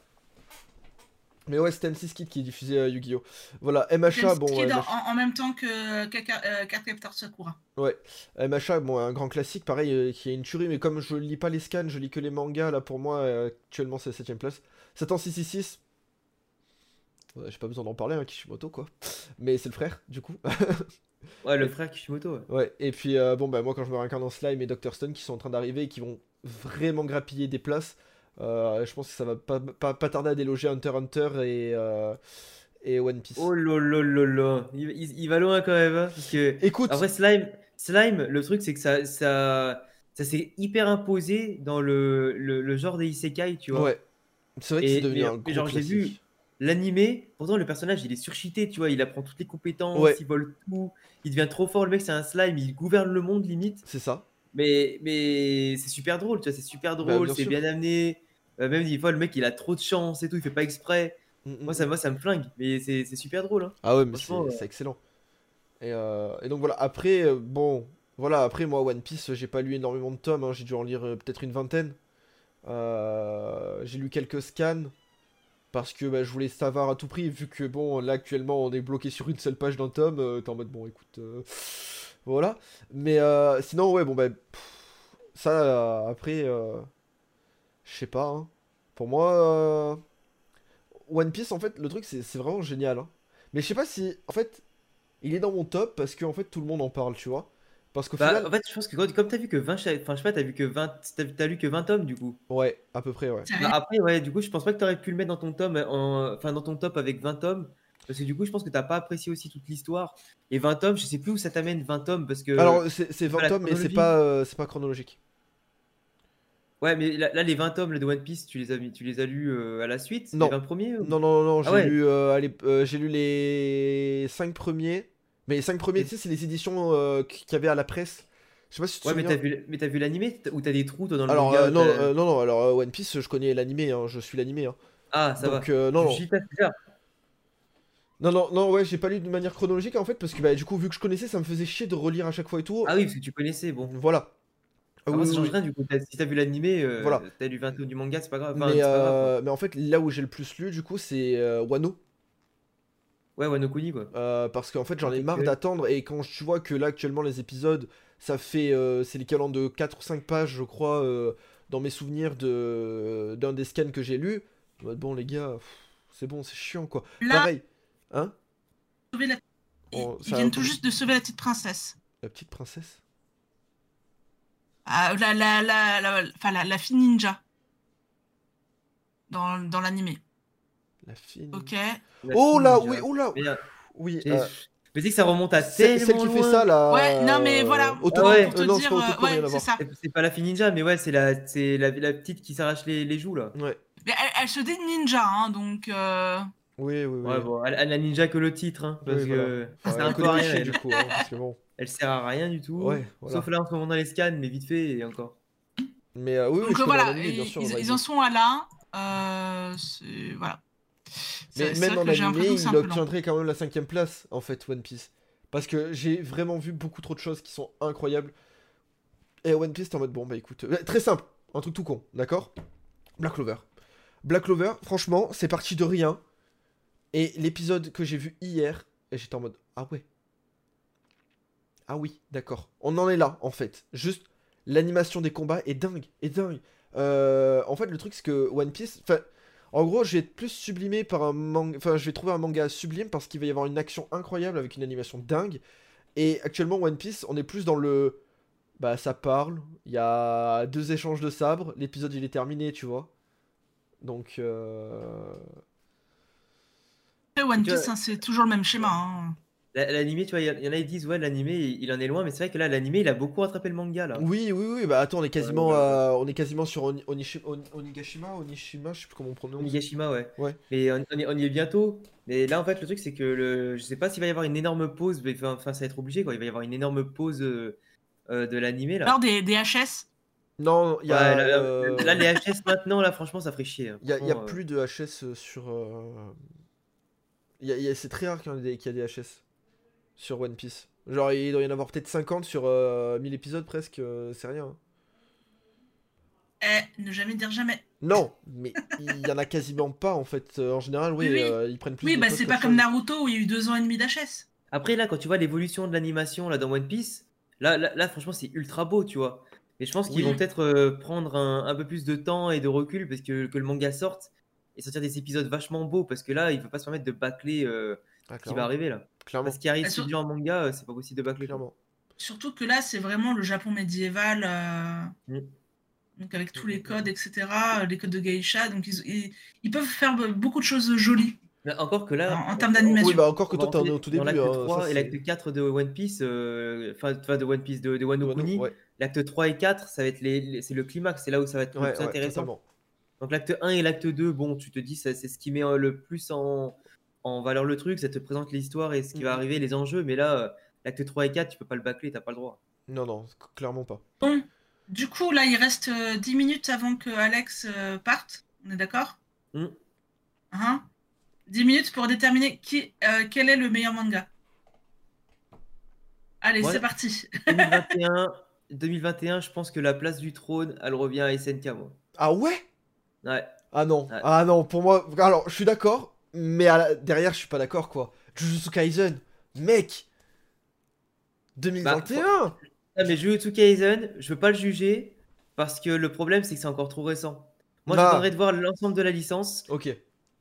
Mais ouais, c'était M6 Kid qui diffusait euh, Yu-Gi-Oh! Voilà, MHA, bon, Skid ouais, en, MHA, en même temps que Kaka- euh, Cardcaptor Sakura. MHA, bon, un grand classique, pareil, euh, qui est une tuerie, mais comme je lis pas les scans, je lis que les mangas, là pour moi, euh, actuellement c'est la 7ème place. 7 ans 666. Ouais, j'ai pas besoin d'en parler, hein, Kishimoto quoi. Mais c'est le frère, du coup. <laughs> Ouais, le frère Kishimoto. ouais. ouais, et puis euh, bon, bah moi quand je me réincarne en Slime et Dr. Stone qui sont en train d'arriver et qui vont vraiment grappiller des places, euh, je pense que ça va pas, pas, pas tarder à déloger Hunter Hunter et, euh, et One Piece. Oh là. Il, il- il va loin quand même. hein, parce que, Écoute, après, Slime, Slime, le truc, c'est que ça, ça, ça s'est hyper imposé dans le, le, le genre des isekai, tu vois. ouais, c'est vrai que Et- c'est devenu mais- un gros genre, j'ai vu-. L'animé, pourtant le personnage il est surcheaté, tu vois, il apprend toutes les compétences, Ouais. il vole tout, il devient trop fort, le mec c'est un slime, il gouverne le monde limite, C'est ça. mais, mais c'est super drôle, tu vois, c'est super Bah, drôle, bien c'est bien amené, Euh, même des fois le mec il a trop de chance et tout, il fait pas exprès, Mm, mm, moi ça, moi, ça me flingue, mais c'est c'est super drôle. Hein. Ah ouais, mais c'est Franchement, c'est excellent. Et, euh, et donc voilà, après, euh, bon, voilà, après moi, One Piece, j'ai pas lu énormément de tomes, hein, j'ai dû en lire euh, peut-être une vingtaine. Euh, j'ai lu quelques scans, parce que bah, je voulais savoir à tout prix, vu que bon, là actuellement on est bloqué sur une seule page d'un tome, euh, t'es en mode bon, écoute, euh, voilà. Mais euh, sinon, ouais, bon, bah, pff, ça, euh, après, euh, je sais pas, hein. Pour moi, euh, One Piece, en fait, le truc, c'est vraiment génial, hein. Mais je sais pas si, en fait, il est dans mon top parce que en fait tout le monde en parle, tu vois. Parce qu'au Bah, final, En fait, je pense que quand- comme t'as vu que 20, cha- enfin je sais pas, t'as vu que 20, t'as t'as lu que 20 tomes du coup. ouais, à peu près, ouais. Bah, après, ouais, du coup, je pense pas que t'aurais pu le mettre dans ton tome, en... enfin dans ton top avec 20 tomes. Parce que du coup, je pense que t'as pas apprécié aussi toute l'histoire. Et 20 tomes, je sais plus où ça t'amène 20 tomes parce que. Alors c'est c'est pas 20 la tomes, mais c'est pas, euh, c'est pas chronologique. Ouais, mais là, là, les 20 tomes de One Piece, tu les as, tu les as lus euh, à la suite? Non. Les 20 premiers ou- Non, non, non, j'ai Ah ouais. lu, euh, allez, euh, j'ai lu les 5 premiers. Mais les 5 premiers, Et- tu sais, c'est les éditions qu'il y avait à la presse. Je sais pas si tu te Ouais, mais souviens. t'as vu, mais t'as vu l'animé? Ou t'as des trous toi, dans le Alors, manga non, non, non, alors One Piece, je connais l'animé, hein, je suis l'animé. Hein. Ah, ça Donc, va. non, non. Non, non, non, ouais, j'ai pas lu de manière chronologique en fait, parce que bah, du coup, vu que je connaissais, ça me faisait chier de relire à chaque fois et tout. Ah oui, parce que tu connaissais, bon. Voilà. Ah oui, ça change oui. rien du coup. Si t'as vu l'animé, euh, Voilà. t'as lu 20 tomes du manga, c'est pas grave. Enfin, mais, c'est pas grave, quoi. euh, mais en fait, là où j'ai le plus lu, du coup, c'est euh, Wano. Ouais, Wano Kuni quoi. Euh, parce qu'en fait, j'en ai marre d'attendre. Et quand tu vois que là, actuellement, les épisodes, ça fait. euh, c'est l'équivalent de 4 ou 5 pages, je crois, euh, dans mes souvenirs de d'un des scans que j'ai lu. en mode, Bon, les gars, c'est bon, c'est chiant quoi. Là, Pareil. Hein? Oh, ils viennent tout juste de sauver la petite princesse. La petite princesse? La, la, la, la, enfin, la, la fille ninja. Dans, dans l'animé. La fille. Ok. La Oh là, ninja. oui, oh là euh, Oui. euh, mais c'est que ça remonte à c'est- celle qui fait ça là. Ouais, non, mais voilà. Ah ouais. Pour te euh, non, c'est dire, euh, ouais, c'est ça. C'est- C'est pas la fille ninja, mais ouais, c'est la, c'est la, la petite qui s'arrache les, les joues là. Ouais. Mais elle, elle se dit ninja, hein, donc. euh, Oui, oui, oui. Ouais, bon, elle, elle a ninja que le titre, hein, parce Oui, que voilà. sert un peu du coup, hein, parce que bon. Elle sert à rien du tout. Ouais, voilà. Sauf là en ce moment dans les scans, mais vite fait et encore. Mais euh, oui, oui, Donc je voilà, bien ils, sûr. ils- on va ils dire. en sont à là. Euh, voilà. Mais même en animé, il obtiendrait quand même la cinquième place, en fait, One Piece. Parce que j'ai vraiment vu beaucoup trop de choses qui sont incroyables. Et One Piece, t'es en mode, bon, bah écoute, euh, très simple, un truc tout con, d'accord? Black Clover. Black Clover, franchement, c'est parti de rien. Et l'épisode que j'ai vu hier, et j'étais en mode, ah ouais. Ah oui, d'accord. On en est là, en fait. Juste, l'animation des combats est dingue, est dingue. Euh, en fait, le truc, c'est que One Piece, enfin, En gros, je vais être plus sublimé par un manga. Enfin, je vais trouver un manga sublime parce qu'il va y avoir une action incroyable avec une animation dingue. Et actuellement, One Piece, on est plus dans le. Bah, ça parle. Il y a deux échanges de sabres. L'épisode, il est terminé, tu vois. Donc. Euh... One Piece, hein, c'est toujours le même schéma. Hein. La- L'animé, tu vois, il y, en- a qui disent, ouais, l'animé, il, en est loin, mais c'est vrai que là, l'animé, il a beaucoup rattrapé le manga, là. Oui, oui, oui. Bah, attends, on est quasiment, Ouais, ouais, euh, on est quasiment sur Oni- Onishi- Oni- Onigashima, Onishima, je sais plus comment on prononce. Onigashima, ouais. Ouais. Mais on, on y, on y est bientôt. Mais là, en fait, le truc, c'est que le, je sais pas s'il va y avoir une énorme pause, mais enfin, ça va être obligé, quoi. Il va y avoir une énorme pause euh, euh, de l'animé, là. Alors, des, des HS Non, il y Ouais, a. là, euh, là, les HS maintenant, là, franchement, ça ferait chier. hein. Il y a, a euh, plus de HS sur. euh, a- a- c'est très rare qu'il y, ait des- qu'il y a des HS sur One Piece. Genre, il doit y en avoir peut-être 50 sur euh, 1000 épisodes presque, euh, c'est rien. Eh, ne jamais dire jamais. Non, mais il y en a quasiment pas en fait. Euh, En général, oui, Oui, oui. euh, ils prennent plus Oui, de bah c'est pas comme chose. Naruto où il y a eu deux ans et demi d'HS. Après, là, quand tu vois l'évolution de l'animation là dans One Piece, là, là, là, franchement, c'est ultra beau, tu vois. Mais je pense qu'ils Oui. vont peut-être euh, prendre un, un peu plus de temps et de recul parce que, que le manga sorte et sortir des épisodes vachement beaux parce que là, il ne peut pas se permettre de bâcler ce qui va arriver là. Clairement, Parce qu'il arrive si sur- dur en manga, euh, c'est pas possible de bâcler. clairement. Surtout que là, c'est vraiment le Japon médiéval. euh, Mm. Donc avec tous Mm, les mm, codes, etc. Les codes de geisha. Donc ils, ils, ils peuvent faire beaucoup de choses jolies. Mais encore que là, En- en termes d'animation. Oui, bah encore que toi, t'en es rentrer au tout début. l'acte hein, 3 ça, et l'acte 4 de One Piece, euh, enfin enfin, de One Piece, de, de Wano Kuni. Ouais, L'acte 3 et 4, ça va être les, les- c'est le climax, c'est là où ça va être le ouais, plus ouais, intéressant. totalement. Donc l'acte 1 et l'acte 2, bon, tu te dis, c'est ce qui met euh, le plus en, en valeur le truc, ça te présente l'histoire et ce qui va Mhm. arriver, les enjeux, mais là, euh, l'acte 3 et 4, tu peux pas le bâcler, t'as pas le droit. Non, non, clairement pas. Bon, du coup, là, il reste euh, 10 minutes avant que Alex euh, parte. On est d'accord? Mm. Hein? 10 minutes pour déterminer qui, euh, quel est le meilleur manga. Allez, Ouais. c'est parti. <laughs> 2021, 2021, je pense que la place du trône, elle revient à SNK, moi. Ah ouais? Ouais. Ah non, Ouais. ah non, pour moi, alors je suis d'accord, mais à la- derrière je suis pas d'accord quoi. Jujutsu Kaisen, mec 2021 Ah, mais Jujutsu Kaisen, je veux pas le juger parce que le problème, c'est que c'est encore trop récent. Moi, Ah. j'attendrais de voir l'ensemble de la licence. Ok,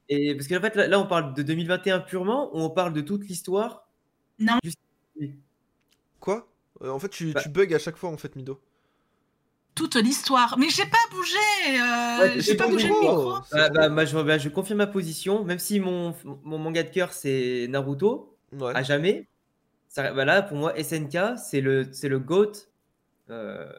Et parce que en fait, là, là, on parle de 2021 purement ou on parle de toute l'histoire? Non. Juste- quoi? Euh, En fait, tu, Bah. tu bugs à chaque fois en fait, Mido. Toute l'histoire. Mais j'ai pas bougé. euh, Ouais, j'ai pas bougé le micro. Ah, bah, bah, je, bah, je confirme ma position, même si mon, mon manga de cœur c'est Naruto, Ouais. à jamais. Ça, bah là, pour moi, SNK, c'est le, c'est le GOAT euh,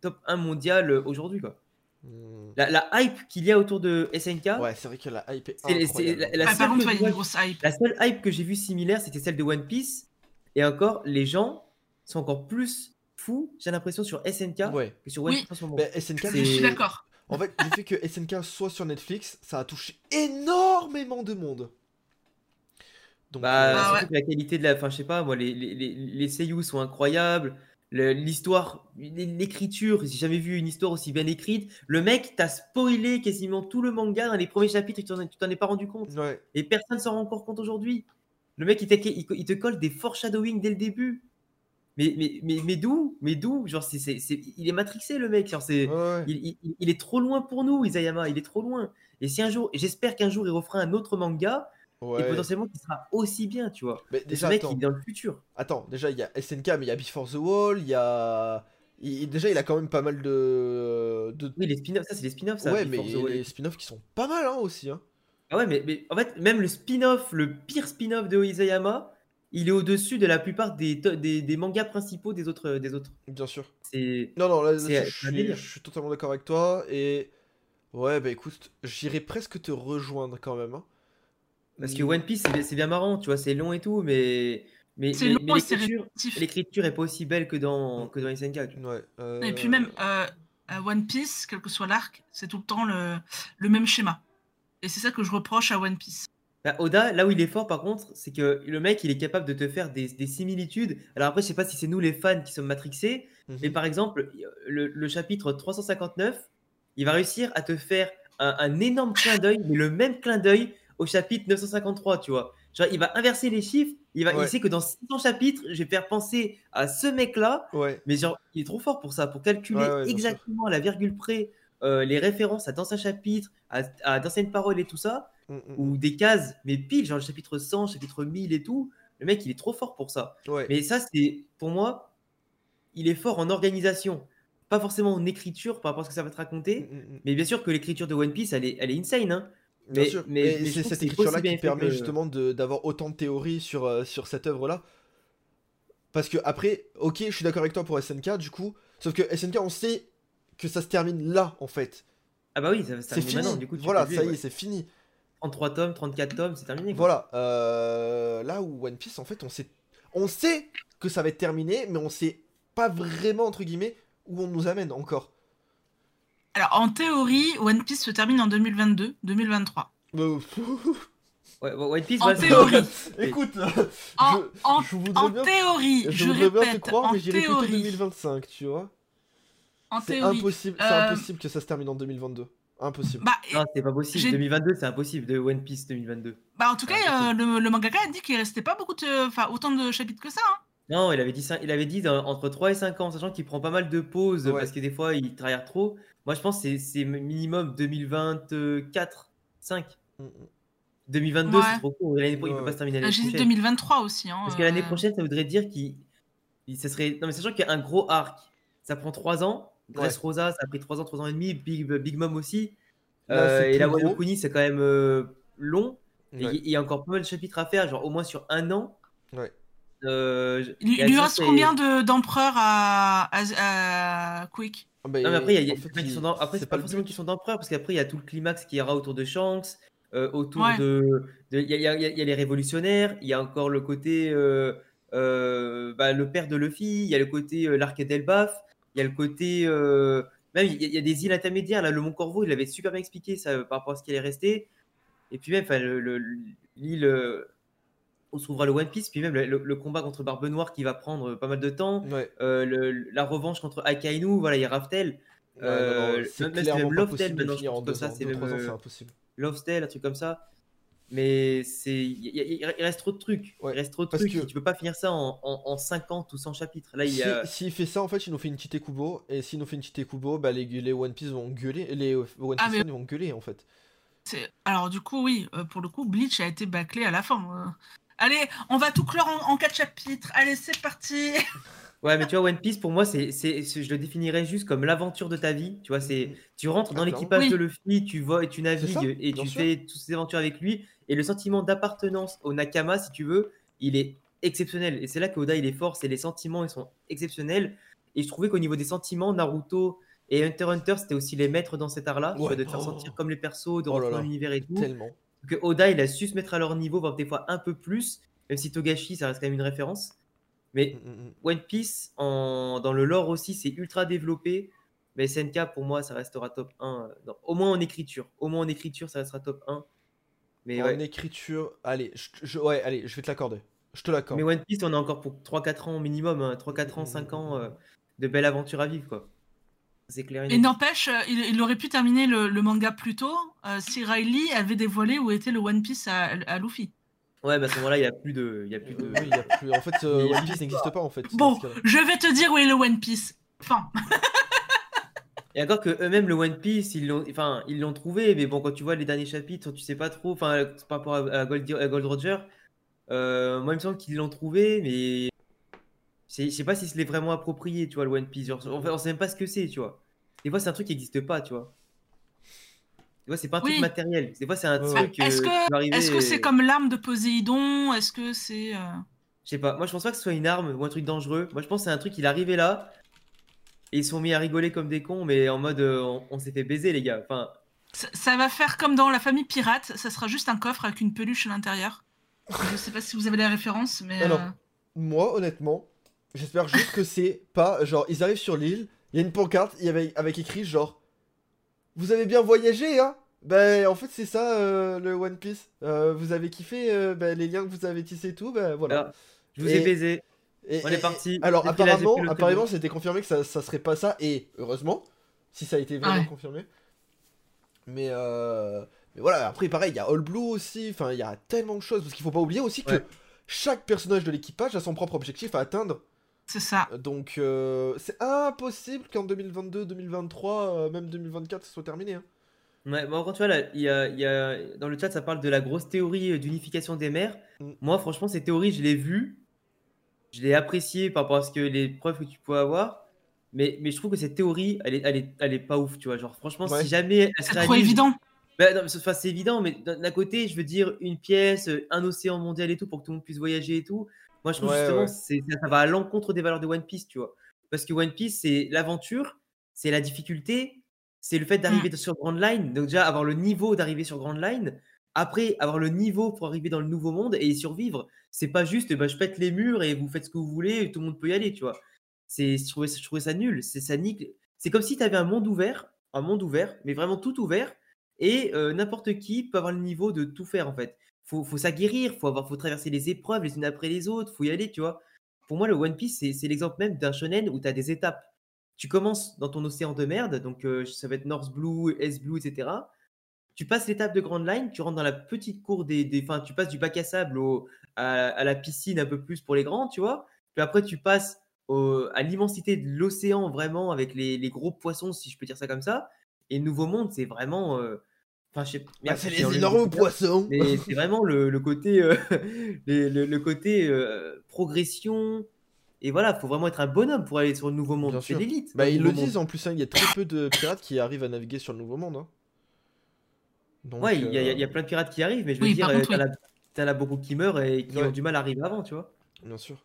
top 1 mondial euh, aujourd'hui. quoi. Hmm. La, la hype qu'il y a autour de SNK, Ouais, c'est vrai que la hype est c'est c'est incroyable. la, la Ah, par contre, une grosse hype. la seule hype que j'ai vue similaire, c'était celle de One Piece. Et encore, les gens sont encore plus fous, j'ai l'impression, sur SNK Ouais. que sur Oui. En ce moment. Mais SNK, Je suis d'accord. en fait, du fait que SNK soit sur Netflix, ça a touché énormément de monde. Donc, Bah, euh, Ah surtout ouais. que la qualité de la. Enfin, je sais pas, moi, les, les, les, les seiyuu sont incroyables. le- L'histoire, l'écriture, j'ai jamais vu une histoire aussi bien écrite. Le mec t'a spoilé quasiment tout le manga dans les premiers chapitres, et tu t'en es pas rendu compte. ouais. Et personne s'en rend encore compte aujourd'hui. Le mec, il, il, il te colle des foreshadowing dès le début. Mais, mais, mais, mais d'où? Mais d'où? Genre, c'est, c'est, c'est- il est matrixé, le mec. Genre, c'est, Ouais, ouais. il, il- il est trop loin pour nous, Isayama. Il est trop loin. Et si un jour, j'espère qu'un jour, il refera un autre manga et Ouais. potentiellement qu'il sera aussi bien, tu vois. Mais Et ce déjà, mec, attends. il est dans le futur. Attends, déjà il y a SNK, mais il y a Before the Wall, il y a. il- déjà, il a quand même pas mal de. de... Oui, les spin-offs, ça, c'est les spin-offs, ça. ouais, mais the Wall. les spin-offs qui sont pas mal hein, aussi. Hein. Ah ouais, mais, mais en fait, même le spin-off, le pire spin-off de Isayama, il est au-dessus de la plupart des, to- des, des mangas principaux des autres. Des autres. Bien sûr. Non, non, là, je, suis, délire. je suis totalement d'accord avec toi. Et. Ouais, bah écoute, j'irais presque te rejoindre quand même. hein. Parce que. One Piece, c'est bien marrant, tu vois, c'est long et tout, mais. Mais, C'est mais, long mais et c'est l'écriture, est pas aussi belle que dans, que dans SNK. tu vois. Ouais. euh, Et puis même euh, à One Piece, quel que soit l'arc, c'est tout le temps le, le même schéma. Et c'est ça que je reproche à One Piece. Bah, Oda, là où il est fort par contre, c'est que le mec, il est capable de te faire des, des similitudes. Alors après, je sais pas si c'est nous les fans qui sommes matrixés, mhm. mais par exemple, le, le chapitre 359, il va réussir à te faire un, un énorme clin d'œil, mais le même clin d'œil au chapitre 953, tu vois. Genre, il va inverser les chiffres, il, va, Ouais. il sait que dans 600 chapitres, je vais faire penser à ce mec-là, Ouais. mais genre, il est trop fort pour ça, pour calculer Ouais, exactement à la virgule près euh, les références à d'anciens chapitres, à, à d'anciennes paroles et tout ça, Mm, mm, ou des cases, mais pile, genre le chapitre 100, chapitre 1000 et tout, le mec, il est trop fort pour ça. mm. Ouais. Mais ça, c'est pour moi, il est fort en organisation, pas forcément en écriture par rapport à ce que ça va te raconter. Mm, mm, mm. Mais bien sûr que l'écriture de One Piece, elle est, elle est insane. Hein. Bien Mais- sûr. mais- Mais c'est cette écriture-là qui permet que- justement d'avoir autant de théories sur, euh, sur cette œuvre-là. Parce que après, ok, je suis d'accord avec toi pour SNK du coup, sauf que SNK on sait que ça se termine là en fait. Ah bah oui, ça, ça C'est fini. maintenant, du coup, voilà, ça y est, ouais. c'est fini. 33 tomes, 34 tomes, c'est terminé. quoi. Voilà. euh, là où One Piece en fait, on sait, on sait que ça va être terminé, mais on sait pas vraiment entre guillemets où on nous amène encore. Alors, en théorie, One Piece se termine en 2022-2023. Euh, Ouais, ouais, One Piece, En c'est- théorie. <laughs> Écoute, En, je, en- je voudrais en bien, théorie, je je, voudrais bien répète, te croire, en mais j'irais plutôt théorie, 2025, tu vois. en C'est théorie. impossible, c'est Euh, impossible que ça se termine en 2022. Impossible. Bah, Non, c'est pas possible. J'ai- 2022, c'est impossible de One Piece 2022. bah, en tout cas, impossible. euh, le, le mangaka a dit qu'il restait pas beaucoup de, enfin, autant de chapitres que ça. hein. Non, il avait dit, il avait dit dans- entre 3 et 5 ans, sachant qu'il prend pas mal de pauses Ouais. parce que des fois il travaille trop. Moi, je pense que c'est- minimum 2024, 5. Mm, mm. 2022, Ouais. c'est trop court. L'année pro- il Ouais, peut ouais. pas se terminer J'ai dit prochaine. 2023 aussi. Hein, Parce que l'année euh, prochaine, ça voudrait dire qu'il. ça serait... Non, mais sachant qu'il y a un gros arc, ça prend 3 ans. Dressrosa, ça a pris 3 ans, 3 ans et demi. Big, Big Mom aussi. Là, Euh, et la Wano. Kuni, c'est quand même euh, long. Ouais. il y a encore pas mal de chapitres à faire, genre au moins sur un an. Ouais. Euh, Il, lui reste combien de- d'empereurs à, à, à Quick Ah, bah, Non, mais après, il y a, fait, il- après, c'est pas forcément une but. question d'empereur, parce qu'après, il y a tout le climax qui ira autour de Shanks, euh, autour Ouais. de. Il y, a, y y les révolutionnaires, il y a encore le côté. euh, euh, bah, le père de Luffy, il y a le côté euh, l'arc d'Elbaf, il y a le côté. euh, même, il y, a, il y a des îles intermédiaires, là, le Mont Corvo, il avait super bien expliqué ça par rapport à ce qui allait rester. Et puis même, enfin, le- le- l'île euh, où se trouvera le One Piece, puis même le, combat contre Barbe Noire qui va prendre pas mal de temps. Ouais. Euh, le- la revanche contre Akainu, voilà, il y a Raftel. Ouais, Euh, c'est même- Loftel, maintenant, je pense ça, c'est même, euh. Lovestel, un truc comme ça. Mais c'est, il reste trop de trucs. Ouais, il reste trop de parce trucs. que- Tu peux pas finir ça en, en, en 50 ou 100 chapitres. Là, il Si- y a. S'il fait ça, en fait, il nous fait une petite Kubo, et s'il nous fait une petite Kubo, bah les, les One Piece vont gueuler, les euh, One Ah, Piece mais- vont gueuler en fait. Alors du coup, oui, euh, pour le coup, Bleach a été bâclé à la fin. euh. Allez, on va tout clore en, en quatre chapitres. Allez, c'est parti. <laughs> Ouais, mais tu vois, One Piece, pour moi, c'est, c'est, c'est- je le définirais juste comme l'aventure de ta vie. Tu vois, c'est, tu rentres dans Ah, l'équipage Oui. de Luffy, tu vas et tu ça, navigues et bien tu sûr. fais toutes ces aventures avec lui. Et le sentiment d'appartenance au Nakama, si tu veux, il est exceptionnel. Et c'est là que Oda, il est fort. C'est les sentiments, ils sont exceptionnels. Et je trouvais qu'au niveau des sentiments, Naruto et Hunter x Hunter, c'était aussi les maîtres dans cet art-là. Tu Ouais. vois, de te faire Oh. sentir comme les persos, de Oh rentrer dans l'univers et tout. Tellement. que Oda il a su se mettre à leur niveau, voire des fois un peu plus, même si Togashi ça reste quand même une référence. Mais Mm, mm, mm. One Piece, en... dans le lore aussi, c'est ultra développé. Mais SNK pour moi ça restera top 1. euh, non, au moins en écriture. Au moins en écriture ça restera top 1. Mais, en ouais. écriture, allez, je, je- ouais, allez, je vais te l'accorder. Je te l'accorde. Mais One Piece on a encore pour 3-4 ans minimum, hein, 3-4 ans, 5 ans euh, de belles aventures à vivre quoi. C'est clair. et n'empêche, euh, il, il aurait pu terminer le, le manga plus tôt euh, si Riley avait dévoilé où était le One Piece à, à Luffy. Ouais, bah à ce moment-là il y a plus de. Il y a plus de... Euh, oui, il y a plus- En fait, <laughs> euh, One Piece n'existe pas en fait. Bon, je vais te dire où est le One Piece. Enfin, <laughs> Et encore que eux-mêmes, le One Piece, ils l'ont, enfin, ils l'ont trouvé, mais bon, quand tu vois les derniers chapitres, tu sais pas trop, enfin, par rapport à, Gold, à Gold Roger, euh, moi, il me semble qu'ils l'ont trouvé, mais c'est- je sais pas si c'est vraiment approprié, tu vois, le One Piece. Genre, en fait, on sait même pas ce que c'est, tu vois. Des fois, c'est un truc qui n'existe pas, tu vois. Des fois, c'est pas un truc Oui. matériel. Des fois, c'est un Ouais, truc. est-ce euh, qui que va arriver est-ce que c'est et- comme l'arme de Poséidon? Est-ce que c'est euh, Je sais pas. Moi, je pense pas que ce soit une arme ou un truc dangereux. Moi, je pense que c'est un truc, il est arrivé là. Et ils se sont mis à rigoler comme des cons, mais en mode euh, on, on s'est fait baiser, les gars. Enfin, ça, ça va faire comme dans la famille pirate. Ça sera juste un coffre avec une peluche à l'intérieur. Je sais pas si vous avez la référence, mais Alors, euh, Moi, honnêtement, j'espère juste que c'est pas genre ils arrivent sur l'île, il y a une pancarte, il y avait avec écrit genre vous avez bien voyagé hein? Ben en fait c'est ça euh, le One Piece. Euh, vous avez kiffé euh, ben, les liens que vous avez tissés et tout, ben voilà. Alors, je vous Et- ai baisé. Et- on est parti. Alors apparemment, apparemment c'était confirmé que ça, ça serait pas ça et heureusement si ça a été vraiment Ouais. confirmé. Mais euh, mais voilà après pareil il y a All Blue aussi, enfin il y a tellement de choses parce qu'il faut pas oublier aussi que Ouais. chaque personnage de l'équipage a son propre objectif à atteindre C'est ça. Donc, euh, c'est impossible qu'en 2022, 2023, euh, même 2024, ça soit terminé. hein. Ouais, bon, quand tu vois, là, il y a, il y a- dans le chat, ça parle de la grosse théorie euh, d'unification des mers. Mm. Moi, franchement, cette théorie, je l'ai vue, je l'ai appréciée par rapport à ce que les preuves que tu peux avoir. Mais, mais je trouve que cette théorie, elle est, elle est, elle est pas ouf, tu vois. Genre, franchement, Ouais. si jamais C'est trop réalise- évident. Bah, non, mais c'est enfin, c'est évident, mais d'un côté, je veux dire, une pièce, euh, un océan mondial et tout, pour que tout le monde puisse voyager et tout. Moi, je trouve Ouais, justement, ouais. ça, ça va à l'encontre des valeurs de One Piece, tu vois. Parce que One Piece, c'est l'aventure, c'est la difficulté, c'est le fait d'arriver sur Grand Line. Donc, déjà, avoir le niveau d'arriver sur Grand Line. Après, avoir le niveau pour arriver dans le nouveau monde et y survivre. C'est pas juste, bah, je pète les murs et vous faites ce que vous voulez, tout le monde peut y aller, tu vois. C'est, je, trouvais, je trouvais ça nul. C'est ça nique. C'est comme si tu avais un monde ouvert, un monde ouvert, mais vraiment tout ouvert, et euh, n'importe qui peut avoir le niveau de tout faire en fait. Faut, faut s'aguerrir, faut avoir, faut traverser les épreuves les unes après les autres, faut y aller, tu vois. Pour moi, le One Piece, c'est, l'exemple même d'un shonen où tu as des étapes. Tu commences dans ton océan de merde, donc euh, ça va être North Blue, S Blue, etc. Tu passes l'étape de Grand Line, tu rentres dans la petite cour des, enfin, tu passes du bac à sable à, la piscine un peu plus pour les grands, tu vois. Puis après, tu passes à l'immensité de l'océan vraiment avec les, les gros poissons, si je peux dire ça comme ça. Et Nouveau Monde, c'est vraiment. euh, Enfin, je sais Bah, c'est j'ai les énormes poissons. C'est vraiment le, le côté, euh, <laughs> les- le, le côté euh, progression. Et voilà, faut vraiment être un bonhomme pour aller sur le Nouveau Monde. C'est l'élite. Bah, ils le Monde. disent en plus, hein, il y a très peu de pirates qui arrivent à naviguer sur le Nouveau Monde. hein. Donc, Ouais, il y, a- il y a- il y a euh, plein de pirates qui arrivent, mais je veux Oui, dire, euh, t'en oui. as, as beaucoup qui meurent et qui Ouais. ont du mal à arriver avant, tu vois. Bien sûr.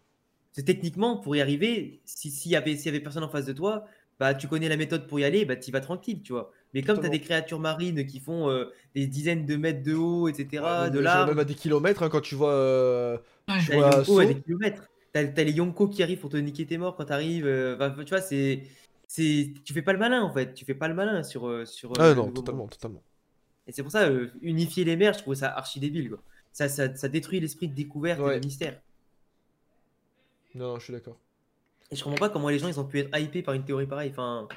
C'est techniquement, pour y arriver, si- s'il y avait, y avait personne en face de toi, bah, tu connais la méthode pour y aller, bah, tu vas tranquille, tu vois. Mais comme tu as des créatures marines qui font euh, des dizaines de mètres de haut, etc., Ouais, de même- large, Même à des kilomètres, hein, quand tu vois. euh, Ouais. tu les vois Yonko à des kilomètres. T'as t'as les Yonko qui arrivent pour te niquer tes morts quand t'arrives. euh, enfin, tu vois, c'est. c'est- Tu fais pas le malin en fait. Tu fais pas le malin sur. euh, sur Ah non, totalement, monde. totalement. Et c'est pour ça, euh, unifier les mers, je trouve ça archi débile. Quoi. Ça, ça, ça détruit l'esprit de découverte Ouais. et de mystère. Non, je suis d'accord. Et je comprends pas comment les gens ils ont pu être hypés par une théorie pareille. Enfin.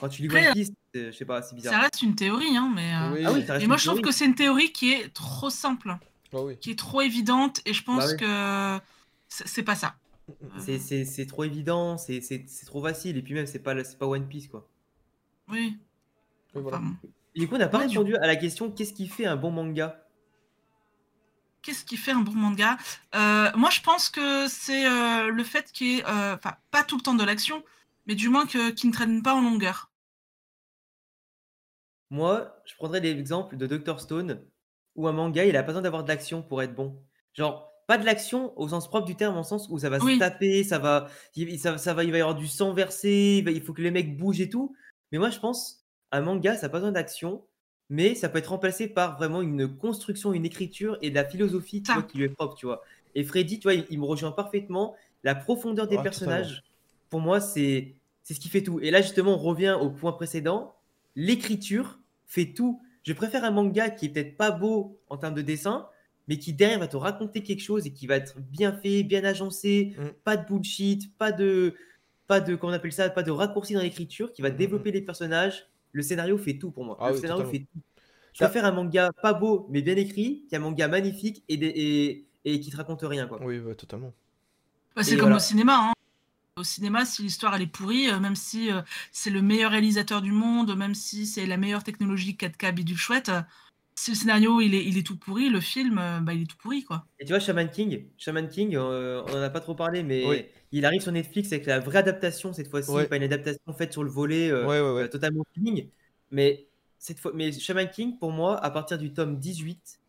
Quand tu lis Après, One Piece, c'est- je sais pas, c'est Ça bizarre. reste une théorie, hein, mais. euh, Oui. Ah oui, ça reste Et moi, je trouve que c'est une théorie qui est trop simple, oui. qui est trop évidente, et je pense Bah oui. que c'est pas ça. C'est- C'est c'est trop évident, c'est c'est- c'est trop facile. Et puis même, c'est pas, pas One Piece quoi. Oui. Voilà. Enfin, du coup, on n'a pas Ouais, du répondu à la question qu'est-ce qui fait un bon manga? Qu'est-ce qui fait un bon manga? Euh, Moi, je pense que c'est euh, le fait qu'il y ait, euh, enfin, pas tout le temps de l'action, mais du moins que- qu'il ne traîne pas en longueur. Moi, je prendrais l'exemple de Dr. Stone, où un manga, il a pas besoin d'avoir de l'action pour être bon. Genre, pas de l'action au sens propre du terme, en sens où ça va Oui. se taper, ça va, il, ça, ça va, il va y avoir du sang versé, il, va- il faut que les mecs bougent et tout. Mais moi, je pense, un manga, ça n'a pas besoin d'action, mais ça peut être remplacé par vraiment une construction, une écriture et de la philosophie tu Ça. vois, qui lui est propre, tu vois. Et Freddy, tu vois, il, il me rejoint parfaitement. La profondeur des Ouais, personnages, pour moi, c'est c'est ce qui fait tout. Et là, justement, on revient au point précédent. L'écriture fait tout. Je préfère un manga qui est peut-être pas beau en termes de dessin, mais qui derrière va te raconter quelque chose et qui va être bien fait, bien agencé, Mm. pas de bullshit, pas de, pas de, comment on appelle ça, pas de raccourci dans l'écriture, qui va Mm, développer les personnages. Le scénario fait tout pour moi. Ah le oui, scénario totalement. fait tout. Je Bah- préfère un manga pas beau mais bien écrit qu'un manga magnifique et, des- et, et qui te raconte rien quoi. Oui, ouais, totalement. Bah, c'est comme voilà. au cinéma. hein. Au cinéma, si l'histoire elle est pourrie, euh, même si euh, c'est le meilleur réalisateur du monde, même si c'est la meilleure technologie 4K bidule chouette, euh, si le scénario il est, il est tout pourri, le film euh, bah, il est tout pourri quoi. Et tu vois, Shaman King, Shaman King, euh, on en a pas trop parlé, mais Oui. il arrive sur Netflix avec la vraie adaptation cette fois-ci, Ouais. pas une adaptation faite sur le volet euh, Ouais, ouais, euh, ouais. totalement feeling. Mais cette fois, mais Shaman King, pour moi, à partir du tome 18,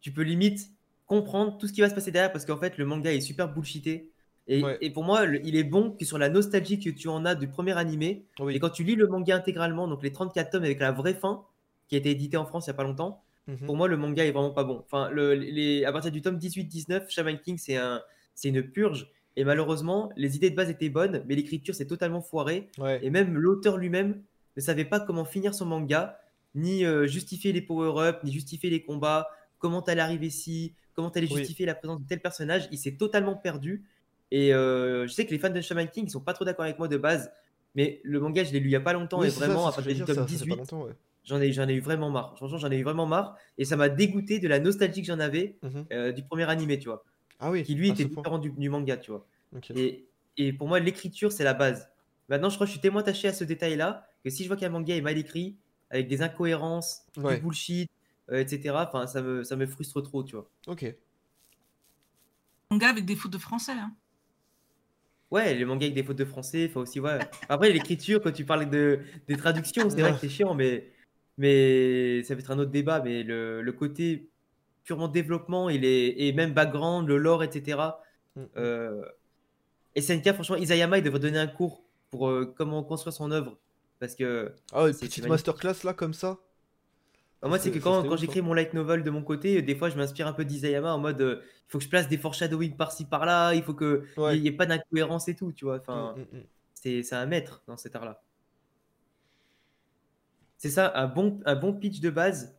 tu peux limite comprendre tout ce qui va se passer derrière parce qu'en fait, le manga est super bullshité. Et, Ouais. et pour moi, le- il est bon que sur la nostalgie que tu en as du premier animé. Oui. Et quand tu lis le manga intégralement, donc les 34 tomes avec la vraie fin, qui a été édité en France il n'y a pas longtemps, Mhm. pour moi, le manga est vraiment pas bon. Enfin, le, les, à partir du tome 18-19, Shaman King, c'est un, c'est une purge. Et malheureusement, les idées de base étaient bonnes, mais l'écriture s'est totalement foirée. Ouais. Et même l'auteur lui-même ne savait pas comment finir son manga, ni euh, justifier les power-up, ni justifier les combats, comment t'allais arriver ici, comment t'allais Oui. justifier la présence de tel personnage? Il s'est totalement perdu. Et euh, je sais que les fans de Shaman King, ils sont pas trop d'accord avec moi de base, mais le manga, je l'ai lu il y a pas longtemps, Oui, et ça, vraiment, c'est à partir du tome ça- ça fait 18, pas longtemps, ouais. J'en ai, j'en ai eu vraiment marre. Franchement, j'en ai eu vraiment marre. Et ça m'a dégoûté de la nostalgie que j'en avais Mhm. euh, du premier animé, tu vois. Ah oui. Qui lui était différent du, du manga, tu vois. Et, et pour moi, l'écriture, c'est la base. Maintenant, je crois que je suis tellement attaché à ce détail-là que si je vois qu'un manga est mal écrit, avec des incohérences, Ouais. du bullshit, euh, etc., enfin, ça me, ça me frustre trop, tu vois. Ok. Manga avec des fautes de français. hein. Ouais, les mangas avec des fautes de français, faut aussi, ouais. Après, l'écriture, quand tu parles de, des traductions, c'est vrai que c'est chiant, mais, mais ça va être un autre débat. Mais le, le côté purement développement et, les, et même background, le lore, etc. Mm. Euh, et SNK, franchement, Isayama, il devrait donner un cours pour euh, comment construire son œuvre. Parce que Ah, une petite magnifique. masterclass là, comme ça? Moi, c'est que quand, quand j'écris hein. mon light novel de mon côté, des fois, je m'inspire un peu d'Isayama en mode euh, il faut que je place des foreshadowing par-ci par-là, il faut qu'il Ouais. n'y ait pas d'incohérence et tout, tu vois. Enfin, Mm, mm, mm. c'est c'est un maître dans cet art-là. C'est ça, un bon, un bon pitch de base,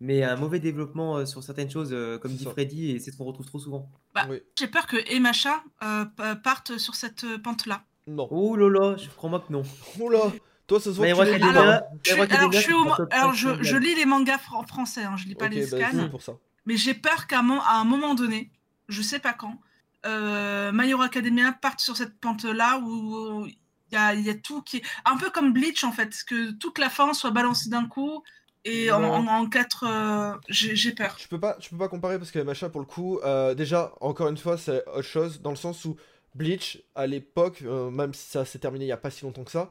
mais un mauvais développement euh, sur certaines choses, euh, comme dit ça. Freddy, et c'est ce qu'on retrouve trop souvent. Bah, Oui. J'ai peur que Emacha euh, parte sur cette euh, pente-là. Non. Oh là là, je crois moi que non. Oh là Toi, ça se voit My que Hero tu l'es Je Hero alors, je, suis c'est au- mon top alors, 5 je, je mondial. lis les mangas fran- français, hein, je lis pas les bah, scans. c'est pour ça. Mais j'ai peur qu'à un, mo- à un moment donné, je sais pas quand, euh, My Hero Academia parte sur cette pente-là où il y a, il y a tout qui est un peu comme Bleach en fait, que toute la fin soit balancée d'un coup et en, en- en quatre. euh, j'ai peur. Tu peux pas, tu peux pas comparer parce que MHA pour le coup, euh, déjà encore une fois c'est autre chose dans le sens où Bleach à l'époque, euh, même si ça s'est terminé il y a pas si longtemps que ça,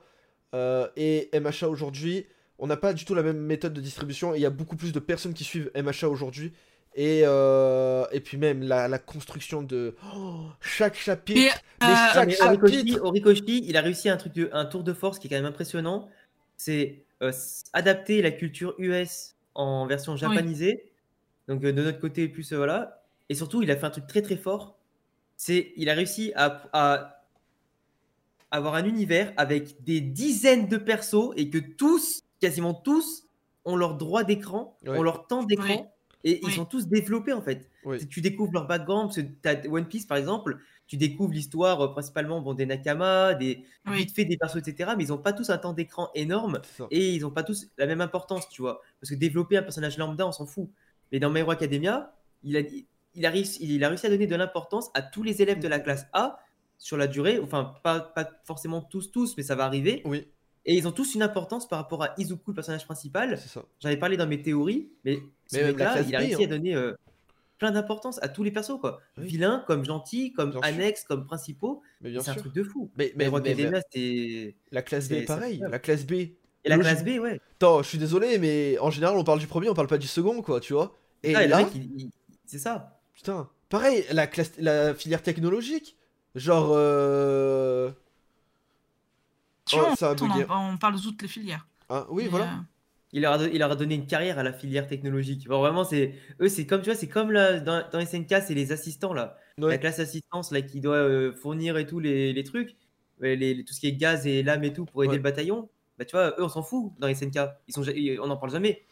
euh, et MHA aujourd'hui, on n'a pas du tout la même méthode de distribution et il y a beaucoup plus de personnes qui suivent MHA aujourd'hui et euh, et puis même la, la construction de oh, chaque chapitre, Mais, mais euh, chaque Mais chapitre. Horikoshi, il a réussi un truc de, un tour de force qui est quand même impressionnant. C'est euh, adapter la culture US en version japonisée. Donc de notre côté plus euh, voilà. Et surtout, il a fait un truc très très fort. C'est il a réussi à, à avoir un univers avec des dizaines de persos et que tous, quasiment tous, ont leur droit d'écran, Ouais. ont leur temps d'écran. Et ils sont tous développés en fait. Tu- découvres leur background, parce que t'as One Piece par exemple, tu découvres l'histoire euh, principalement bon, des Nakama, des Oui. vite fait des persos, etc. Mais ils n'ont pas tous un temps d'écran énorme et ils n'ont pas tous la même importance, tu vois. Parce que développer un personnage lambda, on s'en fout. Mais dans My Hero Academia, il a, il a, réussi, il a réussi à donner de l'importance à tous les élèves de la classe A sur la durée. Enfin, pas, pas forcément tous, tous, mais ça va arriver. Oui, Et ils ont tous une importance par rapport à Izuku, le personnage principal. c'est ça. J'en ai parlé dans mes théories, mais ce Mais classe il a réussi hein. à donner euh, plein d'importance à tous les persos, quoi. Oui. Vilains comme gentils, comme Bien sûr. annexes, comme principaux. C'est un sûr. truc de fou. Mais, Mais mais, la classe B c'est pareil, la classe B. Et la classe B, ouais. Attends, je suis désolé, mais en général, on parle du premier, on parle pas du second, quoi, tu vois. Et Ah, là, il- c'est ça. putain, pareil, la, classe, la filière technologique, genre, euh... Tu vois, Oh, ça a on, bugué. en- on parle de toutes les filières. hein, oui, Mais, voilà. euh, Il leur, a, don- il leur a donné une carrière à la filière technologique. Bon, vraiment, c'est eux, c'est comme tu vois, c'est comme là, dans, dans SNK, c'est les assistants là, la classe assistance là qui doit euh, fournir et tout les, les trucs, les, les- tout ce qui est gaz et lames et tout pour aider Ouais. le bataillon. Bah tu vois, eux, on s'en fout dans SNK. Ils sont, on n'en parle jamais.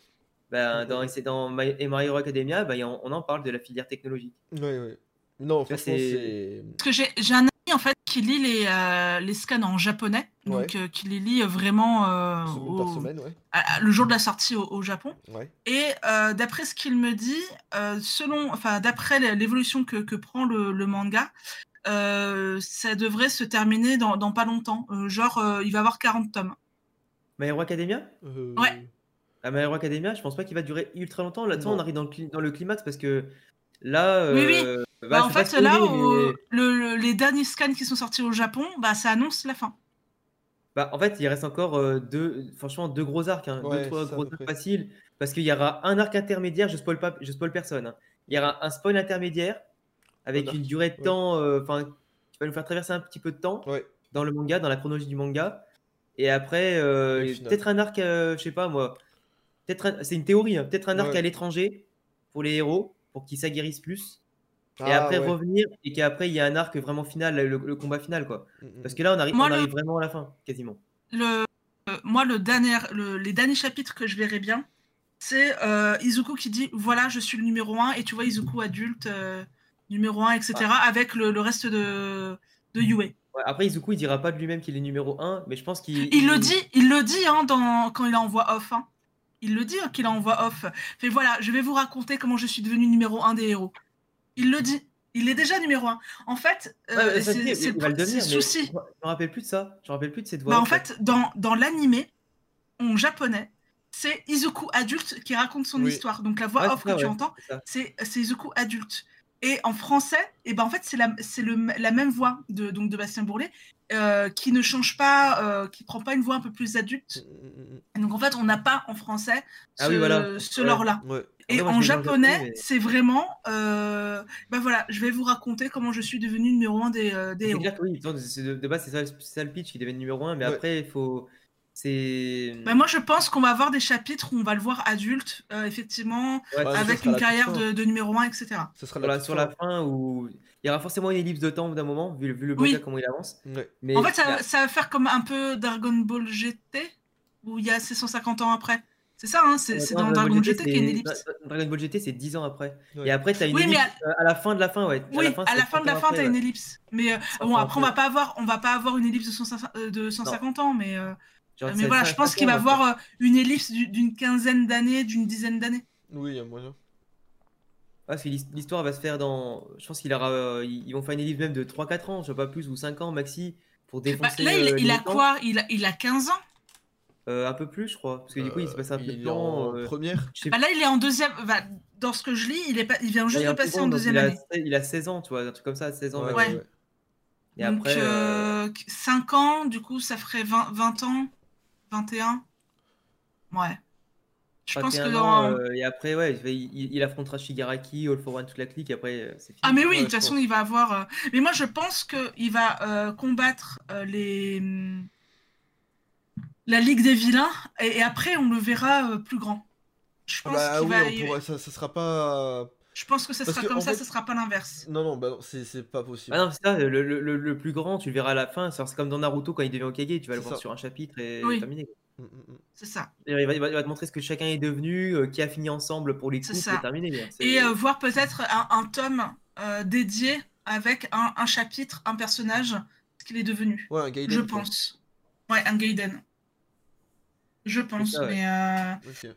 Bah, dans, dans My, Hero Academia, bah, on en parle de la filière technologique. Ouais, ouais. Non, Ça, franchement, c'est-. Parce que j'ai un ami en fait qui lit les, euh, les scans en japonais, donc euh, qui les lit vraiment euh, par au- semaine, ouais. à- à- le jour de la sortie au, au Japon. Ouais. Et euh, d'après ce qu'il me dit, euh, selon, enfin d'après l'évolution que, que prend le, le manga, euh, ça devrait se terminer dans, dans pas longtemps. Euh, genre, euh, il va avoir 40 tomes. My Hero Academia Euh, Ouais. À My Hero Academia, je pense pas qu'il va durer ultra longtemps. Là, on arrive dans le, dans le climax parce que là. Oui, oui. Bah, Bah, en fait, là, au- mais- le- le- les derniers scans qui sont sortis au Japon, bah, ça annonce la fin. Bah, en fait, il reste encore euh, deux, franchement, deux gros arcs, hein, Ouais, deux, trois gros arcs faciles, parce qu'il y aura un arc intermédiaire, je spoil pas, je spoil personne. hein. Il y aura un spoil intermédiaire avec Un une durée de ouais. temps, euh, enfin, qui va nous faire traverser un petit peu de temps Ouais. dans le manga, dans la chronologie du manga. Et après, euh, peut-être un arc, euh, je sais pas moi, peut-être, un- c'est une théorie, hein, peut-être un arc Ouais. à l'étranger pour les héros, pour qu'ils s'aguerrissent plus. Et Ah, après ouais. revenir, et qu'après il y a un arc vraiment final, le, le combat final, quoi. Mm, mm. Parce que là, on arrive, Moi, on le- arrive vraiment à la fin, quasiment. Le, euh, moi, le dernier, le- les derniers chapitres que je verrai bien, c'est euh, Izuku qui dit voilà, je suis le numéro 1, et tu vois Izuku adulte, euh, numéro 1, etc., avec le, le reste de, de Yue. Ouais, après, Izuku, il dira pas de lui-même qu'il est numéro 1, mais je pense qu'il. Il le dit, il le dit hein, dans, quand il est en voix off. hein. Il le dit qu'il est en voix off. Fait voilà, je vais vous raconter comment je suis devenu numéro 1 des héros. Il le dit. Il est déjà numéro 1. En fait, euh, Ouais, c'est le souci. Je me rappelle plus de ça. Je me rappelle plus de cette voix. Bah, en fait, dans, dans l'animé, en japonais, c'est Izuku adulte qui raconte son Oui. histoire. Donc la voix Ouais, off ça, que tu ouais, entends, c'est Izuku adulte. Et en français, et ben en fait, c'est la, c'est la même voix de, donc de Bastien Bourlet euh, qui ne change pas, euh, qui prend pas une voix un peu plus adulte. Et donc en fait, on n'a pas en français ce, Ah oui, voilà. ce Ouais. lore-là. Ouais. Et en japonais, c'est vraiment. Euh... Ben voilà, je vais vous raconter comment je suis devenu numéro un des, euh, des C'est héros. clair oui, de, de base, c'est ça, ça le pitch qui devait être numéro 1, mais Ouais. après, il faut. C'est. Ben moi, je pense qu'on va avoir des chapitres où on va le voir adulte, euh, effectivement, Ouais, avec une carrière de, de numéro 1, etc. Ça sera sur la, sur fin. la fin où il y aura forcément une ellipse de temps d'un moment, vu, le- vu le Oui. manga comment il avance. Ouais. Mais En fait, ça, ça va faire comme un peu Dragon Ball GT, où il y a ces 150 ans après. C'est ça, hein C'est dans Dragon Ball GT qu'il y a une c'est- ellipse. Dra- Dragon Ball GT, c'est 10 ans après. Ouais. Et après, tu as une Oui, mais ellipse euh, à... la fin de la fin, ouais. Oui, à la fin de la 30 ans fin, après, t'as une ellipse. Mais euh, 100 bon, après, on va pas avoir, on va pas avoir une ellipse de, 150 euh, de 150 ans, mais, euh, Genre, mais voilà, je pense qu'il va avoir euh, une ellipse du- d'une quinzaine d'années, d'une dizaine d'années. Oui, il y a moyen. Parce que l'his- l'histoire va se faire dans. Je pense qu'il aura. euh, ils ils vont faire une ellipse même de 3-4 ans, je sais pas plus, ou 5 ans maxi, pour Bah, défoncer. là, il, euh, il a quoi? Il a, il a 15 ans? Euh, Un peu plus, je crois. Parce que du coup, il se passe un peu Euh, il de est temps. en euh, première. je sais bah, Là, il est en deuxième. bah, dans ce que je lis, il, est pas, il vient juste il de peu passer en donc deuxième il a, année. Il a 16 ans, tu vois, un truc comme ça, 16 ans. Ouais, maxi. ouais. Et Donc, après. euh, 5 ans, du coup, ça ferait 20, 20 ans 21 Ouais. Je pense que 21 dans. ans, euh, et après, ouais, il, affrontera Shigaraki, All for One, toute la clique, et après, euh, c'est fini. Ah mais oui, Ouais, de toute façon, il va avoir... euh, Mais moi, je pense qu'il va euh, combattre euh, les... la Ligue des Vilains, et, et après, on le verra euh, plus grand. Je pense Bah qu'il oui, va... pourra- ça, ça sera pas. Je pense que ça Parce sera que, comme ça, fait- ce sera pas l'inverse. Non, non, bah non, c'est c'est pas possible. Ah non, c'est ça, le, le- le- le plus grand, tu le verras à la fin, c'est c'est comme dans Naruto quand il devient Okage, tu vas le C'est voir ça. sur un chapitre et Oui. terminé. Mm, mm, mm. C'est ça. Il va, il va- il va te montrer ce que chacun est devenu, euh, qui a fini ensemble pour les C'est coups, ça. et terminé. C'est- Et euh, voir peut-être un, un tome euh, dédié avec un, un chapitre, un personnage, ce qu'il est devenu. Ouais, un Gaiden. Je pense. Ouais, un Gaiden. Je pense, ouais. mais... euh.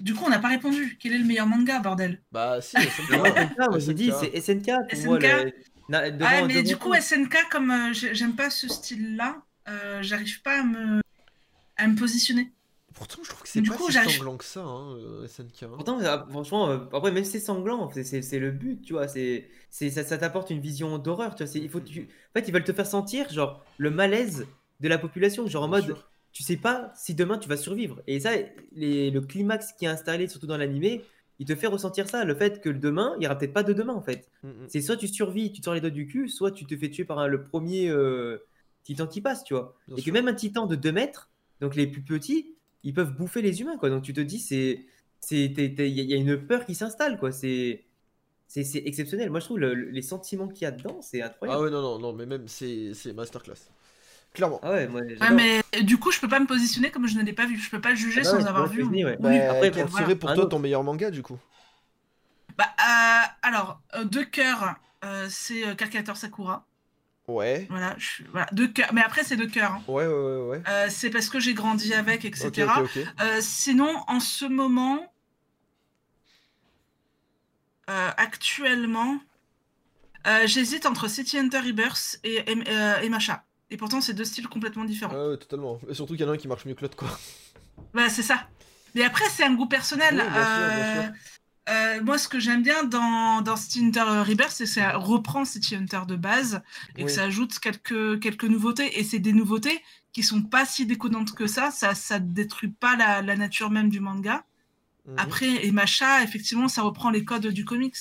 Du coup, on n'a pas répondu. Quel est le meilleur manga, bordel? Bah si, SNK. Moi, SNK, moi j'ai dit, SNK. c'est SNK pour moi. SNK. le- na- devant- Ah, mais du coup, SNK, comme euh, j'ai- j'aime pas ce style-là, euh, j'arrive pas à me, à me positionner. Pourtant, je trouve que c'est pas coup, si sanglant que ça, hein, SNK. hein. Pourtant, franchement, euh, après, même si c'est sanglant, c'est- le but, tu vois. c'est c'est ça, ça t'apporte une vision d'horreur, tu vois. c'est- Il faut, tu- En fait, ils veulent te faire sentir, genre, le malaise de la population, genre en Bien mode, sûr. Tu sais pas si demain tu vas survivre. Et ça, les- le climax qui est installé, surtout dans l'animé, il te fait ressentir ça, le fait que le demain, il y aura peut-être pas de demain, en fait. Mm, mm. C'est soit tu survis, tu te sors les doigts du cul, soit tu te fais tuer par un- le premier euh, titan qui passe, tu vois. Bien et que même un titan de 2 mètres, donc les plus petits, ils peuvent bouffer les humains, quoi. Donc tu te dis, c'est, il y, a- une peur qui s'installe, quoi. C'est, c'est, c'est exceptionnel. Moi, je trouve le- le- les sentiments qu'il y a dedans, c'est Ah incroyable. ouais, non, non, non, mais même c'est c'est masterclass. Clairement. Ah ouais, moi, Ouais, j'adore. mais du coup, je peux pas me positionner comme je ne l'ai pas vu. Je peux pas juger Ah sans ouais, avoir vu. je dis, ouais. Bah, Oui. Après, quel bon, serait voilà. pour toi ton meilleur manga du coup Bah, euh, alors, euh, deux cœurs, euh, c'est euh, Calculator Sakura. Ouais. Voilà, je, suis- voilà, deux cœurs. Mais après, c'est deux cœurs. hein. Ouais, ouais, ouais, ouais. Euh, c'est parce que j'ai grandi avec, etc. Ok, ok, ok. Euh, sinon, en ce moment, euh, actuellement, euh, j'hésite entre City Hunter Rebirth et, et, euh, et Macha. Et pourtant, c'est deux styles complètement différents. Ah ouais, totalement. Et surtout qu'il y en a un qui marche mieux que l'autre, quoi. Bah, c'est ça. Mais après, c'est un goût personnel. Oui, bien sûr, bien Euh, sûr. euh, moi, ce que j'aime bien dans, dans City Hunter Rebirth, c'est que ça reprend City Hunter de base et que ça ajoute quelques, quelques nouveautés. Et c'est des nouveautés qui sont pas si déconnantes que ça. Ça ça détruit pas la, la nature même du manga. Mhm. Après, et Macha, effectivement, ça reprend les codes du comics.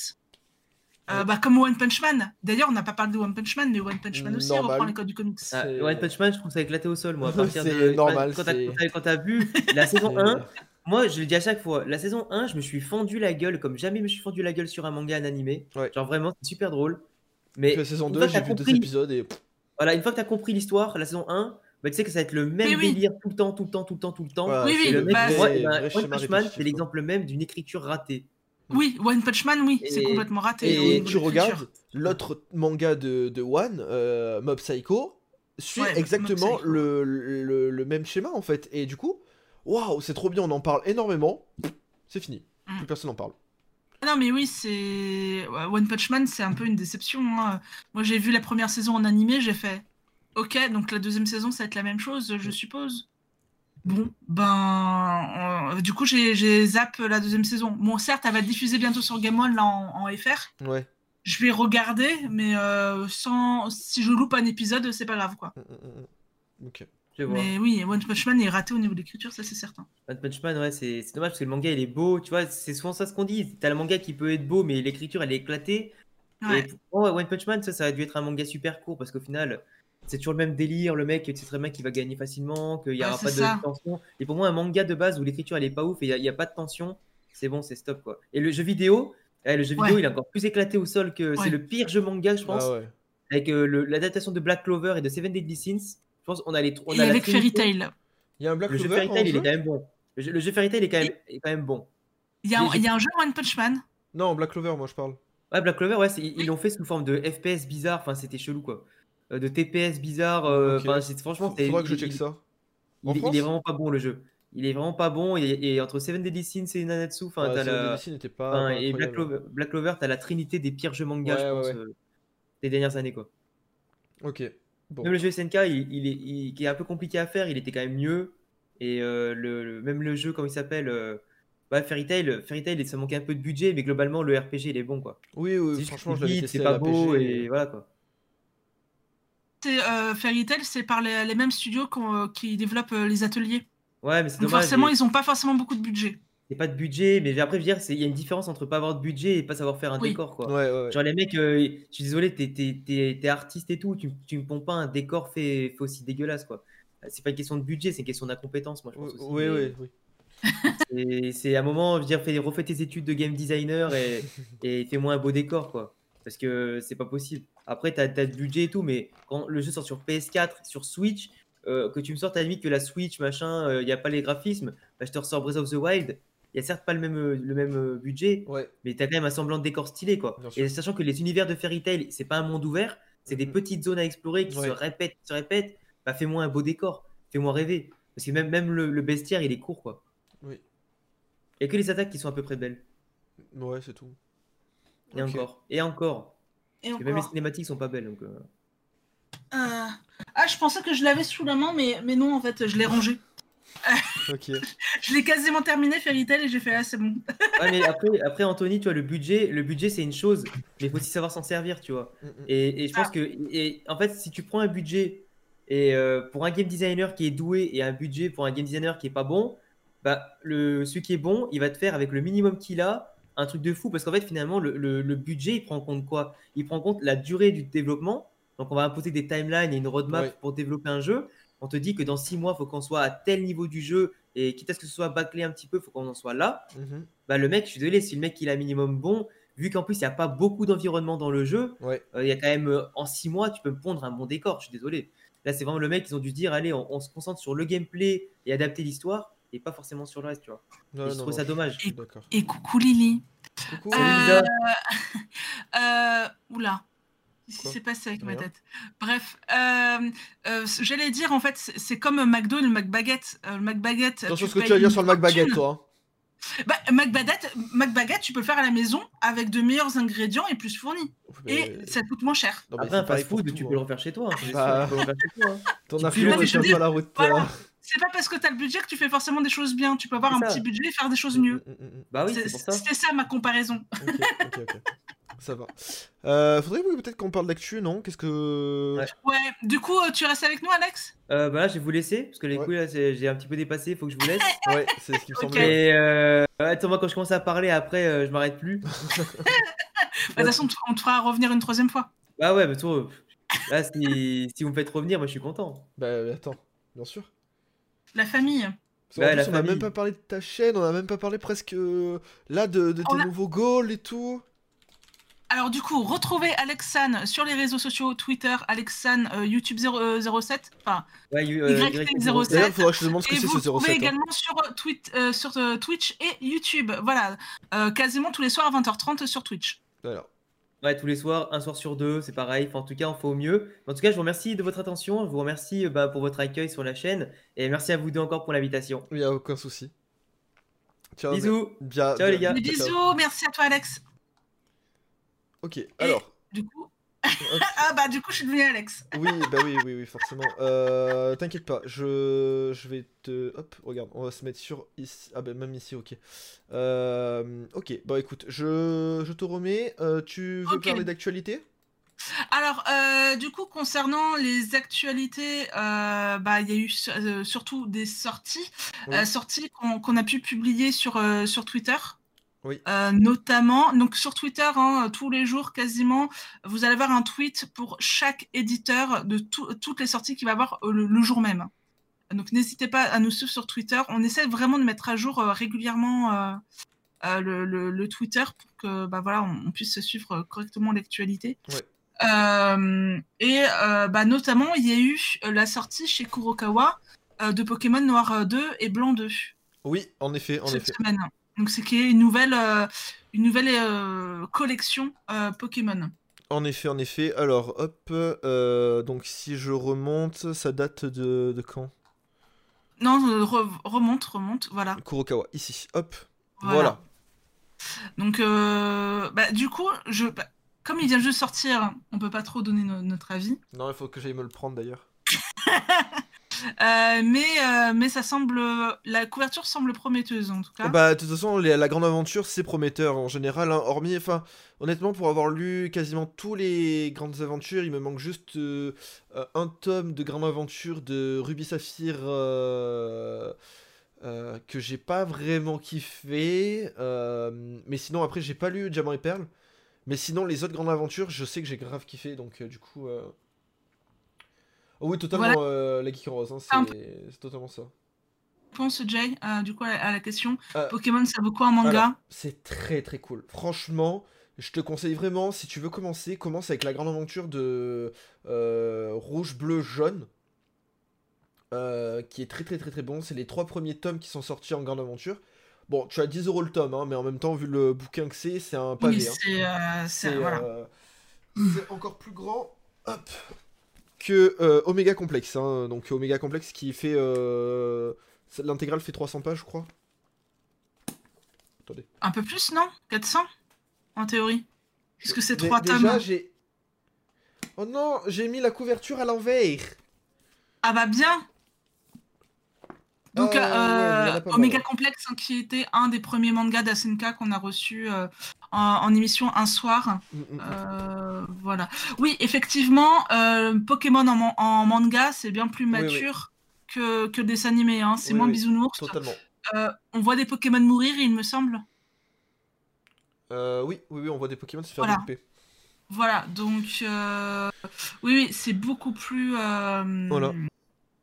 Euh, Ouais. bah, comme One Punch Man. D'ailleurs, on n'a pas parlé de One Punch Man, mais One Punch Man aussi Normal. reprend les codes du comics. Ah, c'est- One Punch Man, je trouve ça éclaté au sol, moi. À <laughs> partir C'est de, normal, Quand t'as, c'est- quand t'as- quand t'as vu la saison C'est- 1, moi, je le dis à chaque fois, la saison 1, je me suis fendu la gueule comme jamais je me suis fendu la gueule sur un manga, un animé. Ouais. Genre vraiment, c'est super drôle. Mais la saison une 2, fois que j'ai t'as vu deux compris- épisodes et. Voilà, une fois que tu as compris l'histoire, la saison 1, bah, tu sais que ça va être le même oui. délire tout le temps, tout le temps, tout le temps, tout le temps. voilà, Oui, oui, le mec, bah, moi, eh ben, Punch Man, c'est l'exemple même d'une écriture ratée. Oui, One Punch Man, oui, c'est complètement raté. Et tu regardes l'autre manga de, de One, euh, Mob Psycho, suit Ouais, exactement le, le, le même schéma en fait. Et du coup, waouh, c'est trop bien, on en parle énormément. C'est fini, Mm. plus personne n'en parle. Non, mais oui, c'est. One Punch Man, c'est un peu une déception. hein. Moi, j'ai vu la première saison en animé, j'ai fait. Ok, donc la deuxième saison, ça va être la même chose, je suppose. Bon, ben. euh, du coup, j'ai j'ai zapp la deuxième saison. Bon, certes, elle va être diffusée bientôt sur Game One, là, en, en FR. Ouais. Je vais regarder, mais euh, sans. Si je loupe un épisode, c'est pas grave, quoi. Mm, mm, mm. Ok. Je. Mais oui, One Punch Man est raté au niveau de l'écriture, ça, c'est certain. One Punch Man, ouais, c'est c'est dommage parce que le manga il est beau, tu vois, c'est souvent ça ce qu'on dit. T'as le manga qui peut être beau, mais l'écriture elle est éclatée. Ouais. Et pour moi, One Punch Man, ça, ça a dû être un manga super court parce qu'au final, c'est toujours le même délire. Le mec, tu sais très bien qu'il va gagner facilement, qu'il n'y aura pas de tension. Et pour moi, un manga de base où l'écriture elle est pas ouf et il n'y a, pas de tension, c'est bon, c'est stop quoi. Et le jeu vidéo, eh, le jeu vidéo Ouais. il est encore plus éclaté au sol que c'est le pire jeu manga, je pense. Ah ouais. Avec euh, l'adaptation de Black Clover et de Seven Deadly Sins, je pense qu'on a les on Et avec Fairy. Tail. Il y a un Black Le jeu Clover Fairy Tail, il jeu est quand même bon. Le jeu, le jeu Fairy Tail est quand même, est quand même bon. Il y, a un- il y a un jeu One Punch Man. Non, Black Clover, moi je parle. Ouais, Black Clover, ouais, ils l'ont fait sous forme de FPS bizarre, enfin c'était chelou quoi. Euh, de TPS bizarre, euh, Ok. enfin c'est- franchement, c'est- Faudra que je il, check ça. il En est- il France est vraiment pas bon le jeu. Il est vraiment pas bon et, et entre Seven Deadly Sins et Nanatsu, enfin Ouais, la, pas. et Black. Clover, Black Clover, t'as la trinité des pires jeux manga, Ouais, je ouais, pense, ouais. euh, des dernières années quoi. Ok. Bon. Même le jeu SNK, il, il est, il- qui est un peu compliqué à faire, il était quand même mieux. Et euh, le, le- même le jeu, comment il s'appelle euh, bah, Fairy Tail, Fairy Tail, ça manquait un peu de budget, mais globalement le RPG il est bon quoi. Oui, oui, franchement, je l'avais testé c'est pas beau et voilà quoi. C'est euh, Fairy Tail, c'est par les, les mêmes studios euh, qui développent euh, les ateliers. Ouais, mais c'est Donc dommage. forcément, ils ont pas forcément beaucoup de budget. C'est pas de budget, mais après, je veux dire, c'est- il y a une différence entre pas avoir de budget et pas savoir faire un Oui. décor, quoi. Ouais, ouais, ouais. Genre, les mecs, euh, je suis désolé, t'es, artiste et tout, tu, tu me ponds pas un décor fait, fait aussi dégueulasse, quoi. C'est pas une question de budget, c'est une question d'incompétence, moi, je pense. aussi. Oui, Mais oui, oui. c'est- C'est à un moment, je veux dire, fais, refais tes études de game designer et, et fais-moi un beau décor, quoi. Parce que c'est pas possible. Après, t'as, t'as de budget et tout, mais quand le jeu sort sur PS4, sur Switch, euh, que tu me sortes à la limite que la Switch, machin, il n'y a pas les graphismes, bah, je te ressors Breath of the Wild. Il y a certes pas le même, euh, le même euh, budget, Ouais, mais t'as quand même un semblant de décor stylé, quoi. Et sachant que les univers de Fairy Tail, c'est pas un monde ouvert, c'est des Mhm. petites zones à explorer qui Ouais. se répètent, se répètent, bah fais-moi un beau décor, fais-moi rêver. Parce que même, même le, le bestiaire, il est court, quoi. oui. Il y a que les attaques qui sont à peu près belles. Ouais, c'est tout. Et encore. Et encore. Et Parce que même les cinématiques sont pas belles. Donc, euh. Euh, Ah, je pensais que je l'avais sous la main, mais, mais non, en fait, je l'ai rangé. <laughs> Ok. <laughs> Je l'ai quasiment terminé, Fairy Tail, et j'ai fait, ah, c'est bon. Ouais, mais après, après, Anthony, tu vois, le budget, le budget c'est une chose, mais il faut aussi savoir s'en servir, tu vois. Mm. Et, et je pense que, et, en fait, si tu prends un budget et euh, pour un game designer qui est doué et un budget pour un game designer qui est pas bon, bah le celui qui est bon, il va te faire avec le minimum qu'il a un truc de fou parce qu'en fait finalement le, le- le budget il prend en compte quoi? Il prend en compte la durée du développement. Donc on va imposer des timelines et une roadmap Ouais. pour développer un jeu. On te dit que dans six mois, il faut qu'on soit à tel niveau du jeu et quitte à ce que ce soit bâclé un petit peu, il faut qu'on en soit là Mhm. bah, le mec, je suis désolé, si le mec il a un minimum bon, vu qu'en plus il n'y a pas beaucoup d'environnement dans le jeu, Ouais. euh, il y a quand même euh, en 6 mois, tu peux me pondre un bon décor, je suis désolé. Là, c'est vraiment le mec, ils ont dû dire, allez, on, on se concentre sur le gameplay et adapter l'histoire et pas forcément sur le reste, tu vois. Et je non, trouve non, ça dommage. Et coucou Lily. Coucou. Euh, <laughs> euh, oula. Qu'est-ce qui s'est passé avec ma tête? Bref, euh, euh, j'allais dire en fait, c'est comme McDo et le McBaguette. Euh, le McBaguette. Attention à ce que tu vas dire sur le McBaguette, toi. hein. Bah, McBaguette, McBaguette, tu peux le faire à la maison avec de meilleurs ingrédients et plus fournis. Mais- Et ça coûte moins cher. Non, mais Après, un fast food, pour tu tout, peux le hein. refaire chez toi. hein, Bah. tu peux le refaire chez toi, hein. Ton influence veux pas la route. Voilà. C'est pas parce que t'as le budget que tu fais forcément des choses bien. Tu peux avoir un ça. petit budget et faire des choses mieux. Mm, mm, mm, mm. Bah oui, C'est- ça. C'était ça ma comparaison. Ok, ok, ok. Ça va. Euh, faudrait peut-être qu'on parle d'actu, non? Qu'est-ce que. Ouais. Ouais, du coup, euh, tu restes avec nous, Alex? Euh, bah là, je vais vous laisser parce que les Ouais. couilles, là, j'ai un petit peu dépassé, il faut que je vous laisse. <laughs> Ouais, c'est ce qui me semblait. Et euh, attends, moi, quand je commence à parler, après, euh, je m'arrête plus. <laughs> Bah, De toute façon, on te fera revenir une troisième fois. Bah ouais, mais toi, là, si, si vous me faites revenir, moi, je suis content. Bah, attends, bien sûr. La famille. Plus, on a famille. même pas parlé de ta chaîne, on a même pas parlé presque euh, là de, de tes a- nouveaux goals et tout. Alors du coup, retrouvez Alexan sur les réseaux sociaux, Twitter, Alexan, euh, YouTube 0, euh, 07, enfin, Ouais, euh, YT07. Y07. D'ailleurs, il faudra que je te demande ce que et c'est vous ce le trouvez 07. hein. également sur, euh, tweet, euh, sur euh, Twitch et YouTube. Voilà, Euh, quasiment tous les soirs à 20h30 sur Twitch. Voilà. Ouais, tous les soirs, un soir sur deux, c'est pareil. Enfin, en tout cas, on fait au mieux. En tout cas, je vous remercie de votre attention. Je vous remercie euh, bah, pour votre accueil sur la chaîne. Et merci à vous deux encore pour l'invitation. Il n'y a aucun souci. Ciao, Bisous. Bien, Ciao, les gars. Bisous, merci à toi Alex. Ok, alors. Du coup. <laughs> ah bah du coup je suis devenue Alex. Oui, bah oui, oui, oui, forcément. Euh, T'inquiète pas, je, je vais te... Hop, regarde, on va se mettre sur ici. Ah bah même ici, ok. Euh, ok, bon écoute, je, je te remets. Euh, tu veux parler d'actualité? Alors, euh, du coup, concernant les actualités, euh, bah, il y a eu sur- euh, surtout des sorties, sorties qu'on a pu publier sur, sur Twitter. Oui. Euh, notamment, donc sur Twitter, hein, tous les jours quasiment, vous allez avoir un tweet pour chaque éditeur de tout- toutes les sorties qu'il va avoir euh, le, le jour même. Donc n'hésitez pas à nous suivre sur Twitter. On essaie vraiment de mettre à jour euh, régulièrement euh, le, le- le Twitter pour que bah, voilà, on, on puisse suivre correctement l'actualité. Ouais. Et bah, notamment, il y a eu la sortie chez Kurokawa de Pokémon Noir euh, 2 et Blanc 2 Oui, en effet, en cette effet. semaine. Donc c'est qui est une nouvelle, euh, une nouvelle euh, collection euh, Pokémon. En effet, en effet. Alors, hop, donc si je remonte, ça date de, de quand? Non, re- remonte, remonte, voilà. Kurokawa, ici, hop. Voilà. Voilà. Donc, euh, bah, du coup, je, bah, comme il vient juste de sortir, on peut pas trop donner no- notre avis. Non, il faut que j'aille me le prendre d'ailleurs. <laughs> Euh, mais, euh, mais ça semble, la couverture semble prometteuse en tout cas. Bah, de toute façon, les- la grande aventure, c'est prometteur en général. hein, hormis, enfin, honnêtement, pour avoir lu quasiment tous les grandes aventures, il me manque juste euh, un tome de grande aventure de Ruby Saphir que j'ai pas vraiment kiffé. mais sinon, après, j'ai pas lu Diamant et Perle. Mais sinon, les autres grandes aventures, je sais que j'ai grave kiffé. Donc, du coup. Oh oui, totalement Voilà. euh, la geek rose, hein, Un c'est totalement ça. Pense Jay, euh, du coup à, à la question. Euh, Pokémon, ça vaut quoi en manga c'est très très cool. Franchement, je te conseille vraiment, si tu veux commencer, commence avec la grande aventure de euh, Rouge, Bleu, Jaune. qui est très très très très bon. C'est les trois premiers tomes qui sont sortis en grande aventure. Bon, tu as 10 euros le tome, hein, mais en même temps, vu le bouquin que c'est, c'est un pavé. Oui, hein. c'est, voilà. euh, c'est encore plus grand hop, que euh, Omega Complexe. hein. Donc Omega Complexe qui fait... euh, L'intégrale fait 300 pages, je crois. Attendez. Un peu plus, non? 400 En théorie. Parce que c'est Dé- trois déjà, tomes. j'ai. Oh non, j'ai mis la couverture à l'envers. Ah bah bien Donc, ouais, a euh, Omega. Complex, hein, qui était un des premiers mangas d'Asenka qu'on a reçu euh, en, en émission un soir. Mm, mm, mm. Euh, voilà. Oui, effectivement, Pokémon en, man- en manga, c'est bien plus Oui, oui. mature Que, que le dessin animé. Hein. C'est Oui, moins bisounours. Totalement. On voit des Pokémon mourir, il me semble. Oui, oui, oui, on voit des Pokémon se faire Voilà. découper. Voilà, donc oui, oui, c'est beaucoup plus, Voilà.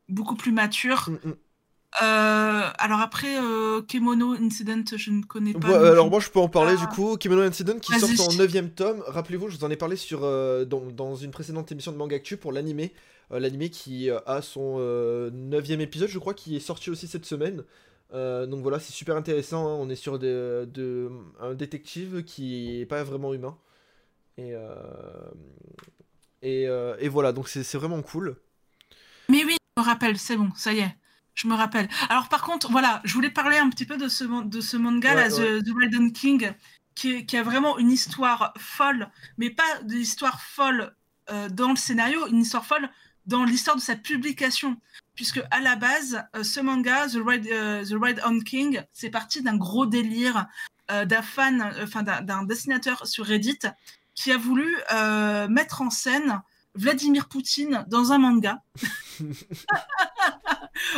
beaucoup plus mature. Mm. Euh, alors après, euh, Kemono Incident, je ne connais pas. Alors moi je peux en parler Ah. du coup. Kimono Incident qui sort en 9ème tome. Rappelez-vous, je vous en ai parlé sur, euh, dans, dans une précédente émission de Manga Actu pour l'animé. Euh, l'animé qui a son 9ème épisode, je crois, qui est sorti aussi cette semaine. Donc voilà, c'est super intéressant. hein. On est sur de, de- un détective qui est pas vraiment humain. Et, et, et voilà, donc c'est c'est vraiment cool. Mais oui, je me rappelle, c'est bon, ça y est. Je me rappelle. Alors par contre, voilà, je voulais parler un petit peu de ce, de ce manga là, Ouais, The, The Raiden King, qui, a vraiment une histoire folle, mais pas de l'histoire folle euh, dans le scénario, une histoire folle dans l'histoire de sa publication. Puisque à la base, euh, ce manga, The Ride, euh, The Ride on King, c'est parti d'un gros délire d'un fan, enfin d'un- dessinateur sur Reddit, qui a voulu mettre en scène Vladimir Poutine dans un manga. <laughs>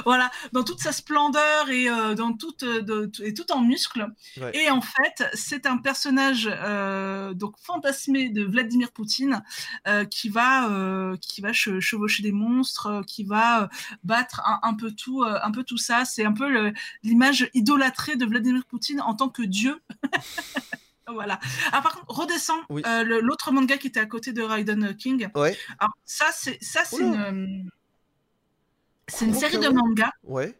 voilà, dans toute sa splendeur et euh, dans toute, euh, de- et tout en muscles. Ouais. Et en fait, c'est un personnage euh, donc fantasmé de Vladimir Poutine euh, qui va qui va che- chevaucher des monstres, qui va battre un, un peu tout, un peu tout ça. C'est un peu l'image idolâtrée de Vladimir Poutine en tant que dieu. <laughs> Voilà. Ah, par contre, redescends Oui. euh, l'autre manga qui était à côté de Raiden King. Ouais, Alors, ça, c'est une, euh, c'est une Ok, série de ouais. mangas. ouais.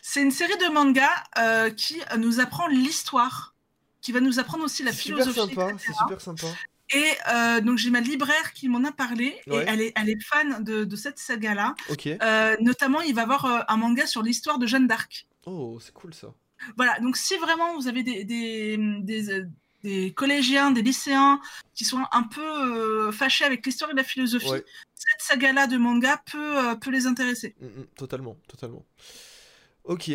C'est une série de mangas euh, qui nous apprend l'histoire, qui va nous apprendre aussi la philosophie. c'est super sympa. Et euh, donc j'ai ma libraire qui m'en a parlé Ouais. et elle est, elle est fan de, de cette saga-là. Ok. Euh, notamment, il va avoir euh, un manga sur l'histoire de Jeanne d'Arc. Oh, c'est cool ça. Voilà, donc si vraiment vous avez des, des, des, euh, des collégiens, des lycéens qui sont un peu euh, fâchés avec l'histoire et la philosophie, Ouais. cette saga-là de manga peut, euh, peut les intéresser. Mm, mm, totalement, totalement. Ok.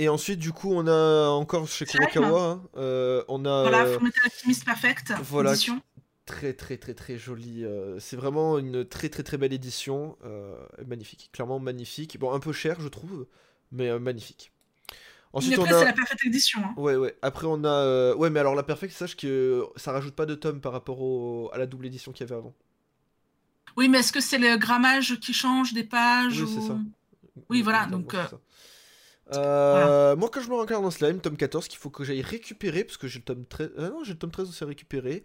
Et ensuite, du coup, on a encore chez. Kurokawa, hein, euh, on a Voilà, Fullmetal Alchemist Perfect, voilà. édition. très très très très joli. euh, c'est vraiment une très très très belle édition, magnifique, clairement magnifique. Bon, un peu cher, je trouve, mais magnifique. Mais Ensuite, après, on c'est a. la Perfect Edition. hein. Ouais, ouais. Après, on a. euh, Ouais, mais alors la Perfect, sache que ça rajoute pas de tomes par rapport au... à la double édition qu'il y avait avant. Oui, mais est-ce que c'est le grammage qui change des pages Oui, c'est ça. Oui, voilà, Exactement, donc, c'est euh. Euh, Moi, quand je me regarde dans Slime, tome 14, qu'il faut que j'aille récupérer, parce que j'ai le tome 13. Ah non, j'ai le tome 13 aussi à récupérer.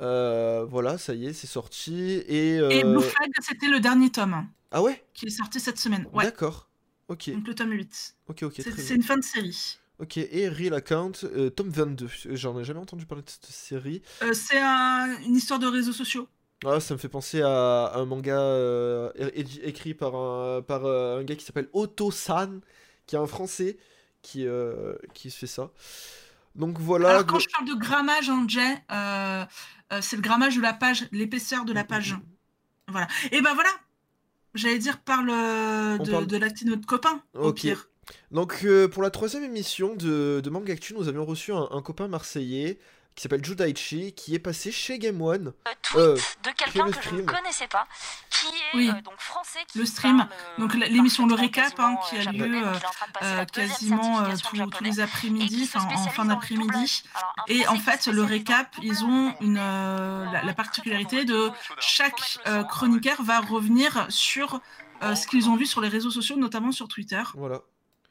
Euh, voilà, ça y est, c'est sorti. Et. Et Blue Flag, c'était le dernier tome Ah ouais? qui est sorti cette semaine. Ouais, D'accord. Ok, donc le tome 8. ok, ok. C'est une fin de série. Ok, et Real Account, euh, tome 22. J'en ai jamais entendu parler de cette série. Euh, c'est un- une histoire de réseaux sociaux. Ah, ça me fait penser à un manga euh, écrit par un, par euh, un gars qui s'appelle Otto-san, qui est un français qui, qui fait ça. Donc voilà. Alors, quand je parle de grammage en jet, euh, euh, c'est le grammage de la page, l'épaisseur de la page. Voilà. Et ben voilà. J'allais dire, parle euh, de, parle- de l'acte de notre copain, au pire. Donc euh, pour la troisième émission de, de Manga Actu, nous avions reçu un, un copain marseillais qui s'appelle Judaichi, qui est passé chez Game One. euh, tweet Euh, de quelqu'un que je ne connaissais pas, qui est Oui. euh, donc français, qui Le stream. parle, euh, Donc, l'émission Le Récap, hein, qui a lieu, en quasiment tous- les après-midi, en spécialise fin d'après-midi. Et en fait, le récap, ils ont une, euh, la, particularité de chaque euh, chroniqueur va revenir sur euh, ce qu'ils ont vu sur les réseaux sociaux, notamment sur Twitter. Voilà.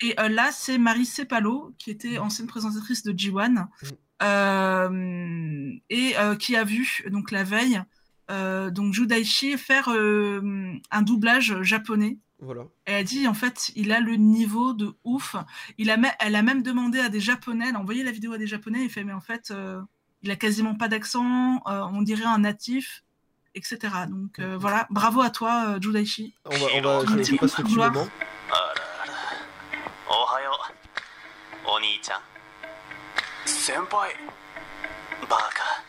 Et euh, là, c'est Marie Cepalo, qui était ancienne présentatrice de G1, Mm. euh, et euh, qui a vu, donc la veille, euh, donc Judaichi faire euh, un doublage japonais. Voilà. Elle a dit, en fait, il a le niveau de ouf. Il a elle a même demandé à des Japonais, elle a envoyé la vidéo à des Japonais, il fait, mais en fait, euh, il a quasiment pas d'accent, euh, on dirait un natif, etc. Donc euh, voilà, bravo à toi, euh, Judaichi. On va, on va, je, je passe le petit Gloire. moment. 先輩バカ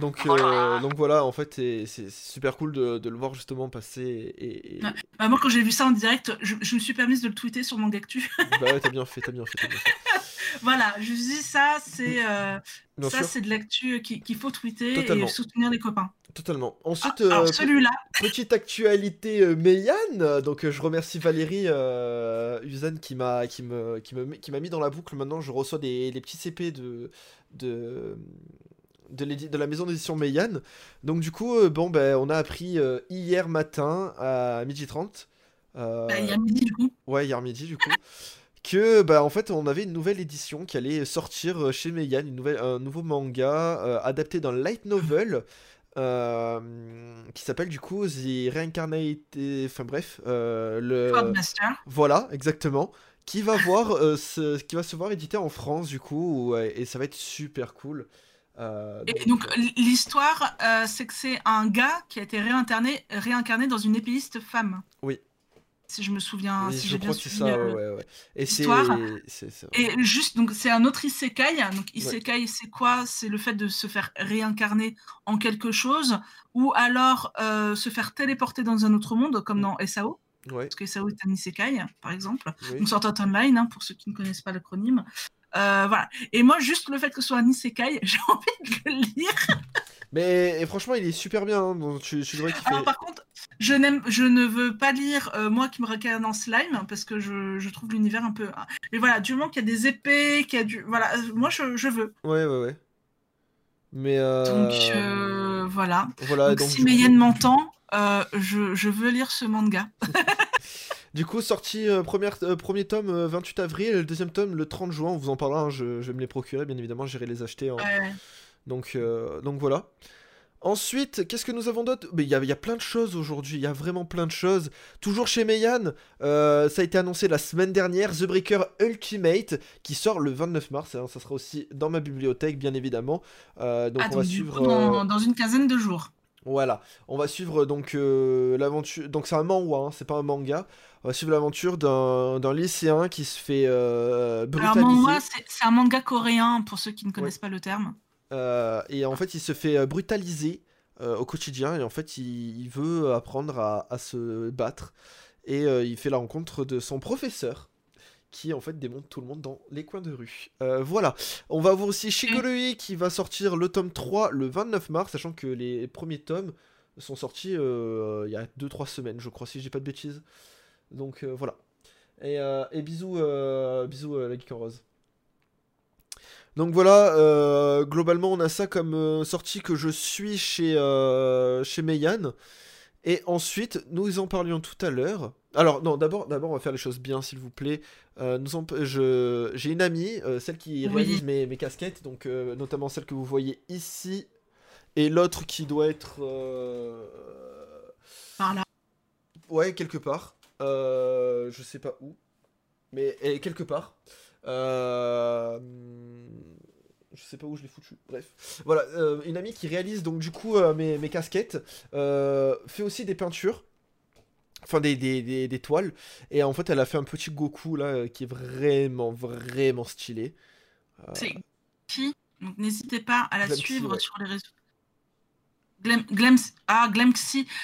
Donc, euh, donc voilà, en fait, c'est c'est super cool de, de le voir justement passer. Et, et- Ouais. Bah, moi, quand j'ai vu ça en direct, je, je me suis permise de le tweeter sur Mangactu. bah ouais, t'as bien fait, t'as bien fait, t'as bien fait. <laughs> voilà, je suis dit, ça, c'est euh, ça, c'est de l'actu qui- qu'il faut tweeter Totalement. et soutenir les copains. totalement. Ensuite, Ah, euh, celui-là, Petite actualité euh, Meian, donc euh, je remercie Valérie euh, Uzan qui m'a qui me qui me qui m'a mis dans la boucle. Maintenant, je reçois des, des petits CP de de de, la maison d'édition Meian. Donc du coup, euh, bon ben on a appris euh, hier matin à 12h30 euh, bah, il y a midi, du coup. Ouais, hier midi du coup. Que bah en fait on avait une nouvelle édition qui allait sortir euh, chez Meian, une nouvelle, un nouveau manga euh, adapté d'un light novel euh, qui s'appelle du coup The Reincarnated, enfin bref, euh, le Codemaster. voilà exactement, qui va voir ce- qui va se voir édité en France du coup et ça va être super cool. Et donc, l'histoire, c'est que c'est un gars qui a été réincarné, réincarné dans une épéiste femme. Oui. Si je me souviens, oui, si je j'ai bien crois que c'est suivi. ça, euh, ouais, ouais. Et l'histoire. Et juste, donc c'est un autre isekai. Donc isekai, c'est quoi? C'est le fait de se faire réincarner en quelque chose, ou alors euh, se faire téléporter dans un autre monde, comme dans SAO, ouais, parce que SAO est un isekai, par exemple. oui. Donc Sword Art Online, hein, pour ceux qui ne connaissent pas l'acronyme. Euh, voilà. Et moi, juste le fait que ce soit un isekai, <laughs> j'ai envie de le lire. Mais et franchement, il est super bien. hein, donc tu, tu devrais. Alors par contre, je n'aime, je ne veux pas lire euh, moi qui me regarde en slime parce que je, je trouve l'univers un peu. hein. Mais voilà, du moment qu'il y a des épées, qu'il y a du, voilà, euh, moi je, je veux. Ouais, ouais, ouais. Mais euh, Donc euh, voilà. voilà, donc, donc si coup, Meiyen m'entend, je, je veux lire ce manga. <laughs> du coup, sorti euh, première, euh, premier tome euh, 28 avril, le deuxième tome le 30 juin. On vous en parlera. hein, je, je vais me les procurer, bien évidemment. J'irai les acheter. en- Ouais. Donc, euh, donc voilà. Ensuite, qu'est-ce que nous avons d'autre? Il y a, il y a plein de choses aujourd'hui, il y a vraiment plein de choses. Toujours chez Meian, euh, ça a été annoncé la semaine dernière, The Breaker Ultimate, qui sort le 29 mars, hein, ça sera aussi dans ma bibliothèque, bien évidemment. Euh, donc Ah, on va donc, suivre... coup, dans, dans une quinzaine de jours. Voilà, on va suivre donc euh, l'aventure. Donc c'est un manhwa, hein, c'est pas un manga. On va suivre l'aventure d'un lycéen qui se fait euh, Alors, brutaliser. manhwa, c'est c'est un manga coréen pour ceux qui ne connaissent pas le terme. Euh, et en fait, il se fait euh, brutaliser euh, au quotidien. Et en fait, il, il veut apprendre à, à se battre. Et euh, il fait la rencontre de son professeur. Qui en fait démonte tout le monde dans les coins de rue. Voilà. On va voir aussi Shigurui qui va sortir le tome 3 le 29 mars. Sachant que les premiers tomes sont sortis il y a 2-3 semaines, je crois, si je dis pas de bêtises. Donc voilà. Et, et bisous, bisous la Geek en Rose. Donc voilà, euh, globalement on a ça comme euh, sortie que je suis chez, euh, chez Meian. Et ensuite, nous en parlions tout à l'heure. Alors non, d'abord, d'abord on va faire les choses bien s'il vous plaît. Nous en- je, j'ai une amie, celle qui Oui. réalise mes, mes casquettes, donc euh, notamment celle que vous voyez ici, et l'autre qui doit être... euh, Par là. Ouais, quelque part. Je sais pas où. Mais elle est quelque part. Euh, Je sais pas où je l'ai foutu. Bref. Voilà, euh, une amie qui réalise donc du coup euh, mes, mes casquettes. fait aussi des peintures. Enfin, des, des, des, des toiles. Et en fait, elle a fait un petit Goku là qui est vraiment, vraiment stylé. C'est qui? Donc n'hésitez pas à la suivre ouais. sur les réseaux. Glem, ah.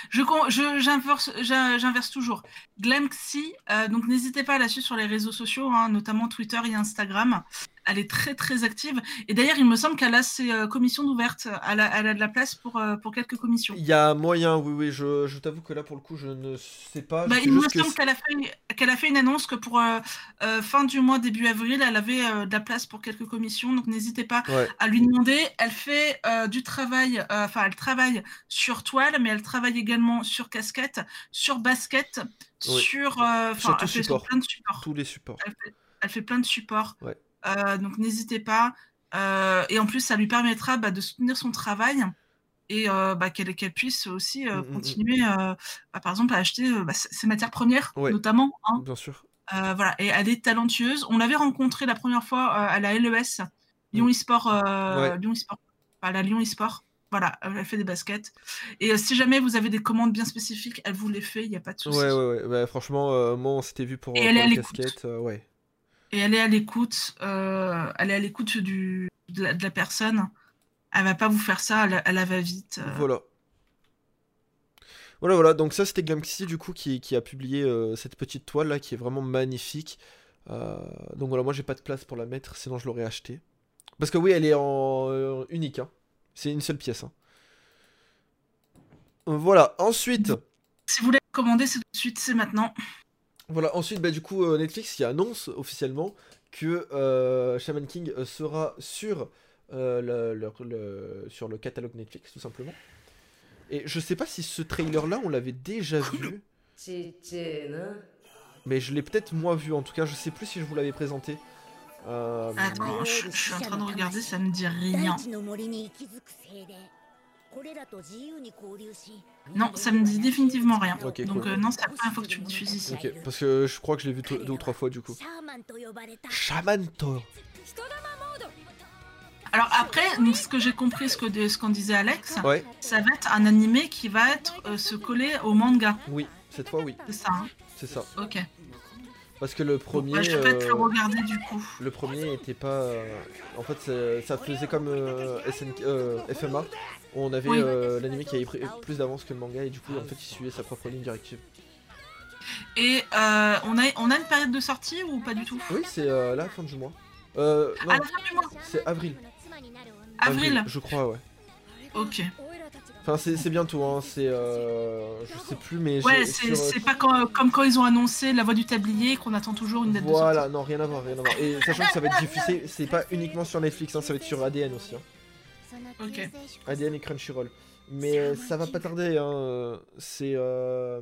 Je, j'inverse toujours. Glemxy, euh, donc n'hésitez pas à la suivre sur les réseaux sociaux, hein, notamment Twitter et Instagram. Elle est très très active. Et d'ailleurs, il me semble qu'elle a ses euh, commissions ouvertes. Elle a, elle a de la place pour, euh, pour quelques commissions. Il y a moyen, oui, oui, je, je t'avoue que là pour le coup, je ne sais pas. Bah, sais il me semble qu'elle a, fait- qu'elle a fait une annonce que pour euh, fin du mois, début avril, elle avait de la place pour quelques commissions. Donc n'hésitez pas Ouais. à lui demander. Elle fait du travail, enfin elle travaille sur toile, mais elle travaille également sur casquette, sur basket, Oui. sur, Sur tout support. sur plein de supports. tous les supports. Elle fait, elle fait plein de supports. Ouais. Euh, donc n'hésitez pas. Euh, et en plus, ça lui permettra bah, de soutenir son travail et euh, bah, qu'elle puisse aussi euh, Mm, mm, mm. continuer, euh, bah, par exemple, à acheter bah, ses matières premières, Ouais. notamment. hein. Bien sûr. Voilà. Et elle est talentueuse. On l'avait rencontrée la première fois à la LES, Lyon eSport, Ouais. Lyon eSport, la Lyon eSport. Voilà, elle fait des baskets. Et si jamais vous avez des commandes bien spécifiques, elle vous les fait, il n'y a pas de souci. Ouais, ouais, ouais. Bah, franchement, moi, on s'était vu pour, Et pour elle les casquettes. euh, ouais. Et elle est à l'écoute, euh, elle est à l'écoute du, de, la, de la personne. Elle va pas vous faire ça, elle, elle va vite. euh. Voilà. Voilà, voilà. Donc, ça, c'était Glamxy, du coup, qui, qui a publié euh, cette petite toile là, qui est vraiment magnifique. Donc, voilà, moi, j'ai pas de place pour la mettre, sinon je l'aurais acheté. Parce que, oui, elle est en unique. hein. C'est une seule pièce. hein. Voilà. Ensuite. Si vous voulez commander, c'est tout de suite, c'est maintenant. Voilà, ensuite, bah, du coup, euh, Netflix qui annonce officiellement que euh, Shaman King euh, sera sur, le, sur le catalogue Netflix, tout simplement. Et je sais pas si ce trailer-là, on l'avait déjà vu. Mais je l'ai peut-être moi vu, en tout cas, je sais plus si je vous l'avais présenté. Attends, je, suis en train de regarder, ça me dit rien. Non, ça me dit définitivement rien. Donc euh, non, c'est la première fois que tu me diffuses ici. Ok, parce que je crois que je l'ai vu deux ou trois fois du coup. Shamanto. Alors après, donc, ce que j'ai compris, ce que ce qu'on disait Alex, ouais. ça va être un animé qui va être euh, se coller au manga. Oui, cette fois oui. C'est ça. Hein. C'est ça. Ok. Parce que le premier. Je peux euh, te le euh, regarder du coup. Le premier était pas. En fait, ça faisait comme SNK, FMA on avait Oui. euh, l'anime qui avait pris plus d'avance que le manga, et du coup, en fait, il suivait sa propre ligne directive. Et euh, on, a, on a une période de sortie ou pas du tout? Oui, c'est euh, la fin du mois. Euh, non, À la fin du mois c'est avril. Avril Je crois, ouais. Ok. Enfin, c'est bientôt, hein, c'est. Euh, je sais plus, mais. Ouais, c'est sur, pas quand- comme quand ils ont annoncé La Voix du Tablier qu'on attend toujours une date de Voilà, non, rien à voir, rien à voir. Et sachant que ça va être diffusé, c'est pas uniquement sur Netflix, hein, ça va être sur ADN aussi. hein. Ok. ADN et Crunchyroll. Mais euh, ça va pas tarder, hein. euh, C'est. Euh...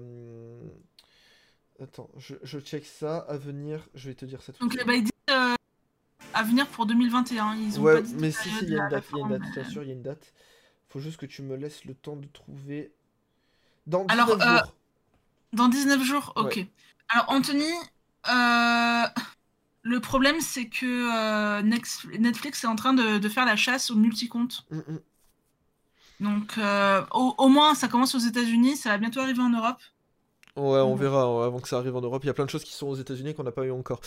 Attends, je, je check ça. À venir, je vais te dire ça tout Donc ben, ils disent euh, à venir pour 2021. Ils ont Ouais, pas dit de mais si, si, il y a une date, il y a une date, mais- bien sûr, il y a une date. Faut juste que tu me laisses le temps de trouver. Dans 19 Alors, euh, jours. Dans 19 jours, ok. Ouais. Alors, Anthony, euh, le problème, c'est que euh, Netflix est en train de, de faire la chasse au multicompte. Mm, mm. Donc, euh, au, au moins, ça commence aux États-Unis, ça va bientôt arriver en Europe. Ouais, on Mhm. verra ouais, avant que ça arrive en Europe. Il y a plein de choses qui sont aux États-Unis qu'on n'a pas eu encore.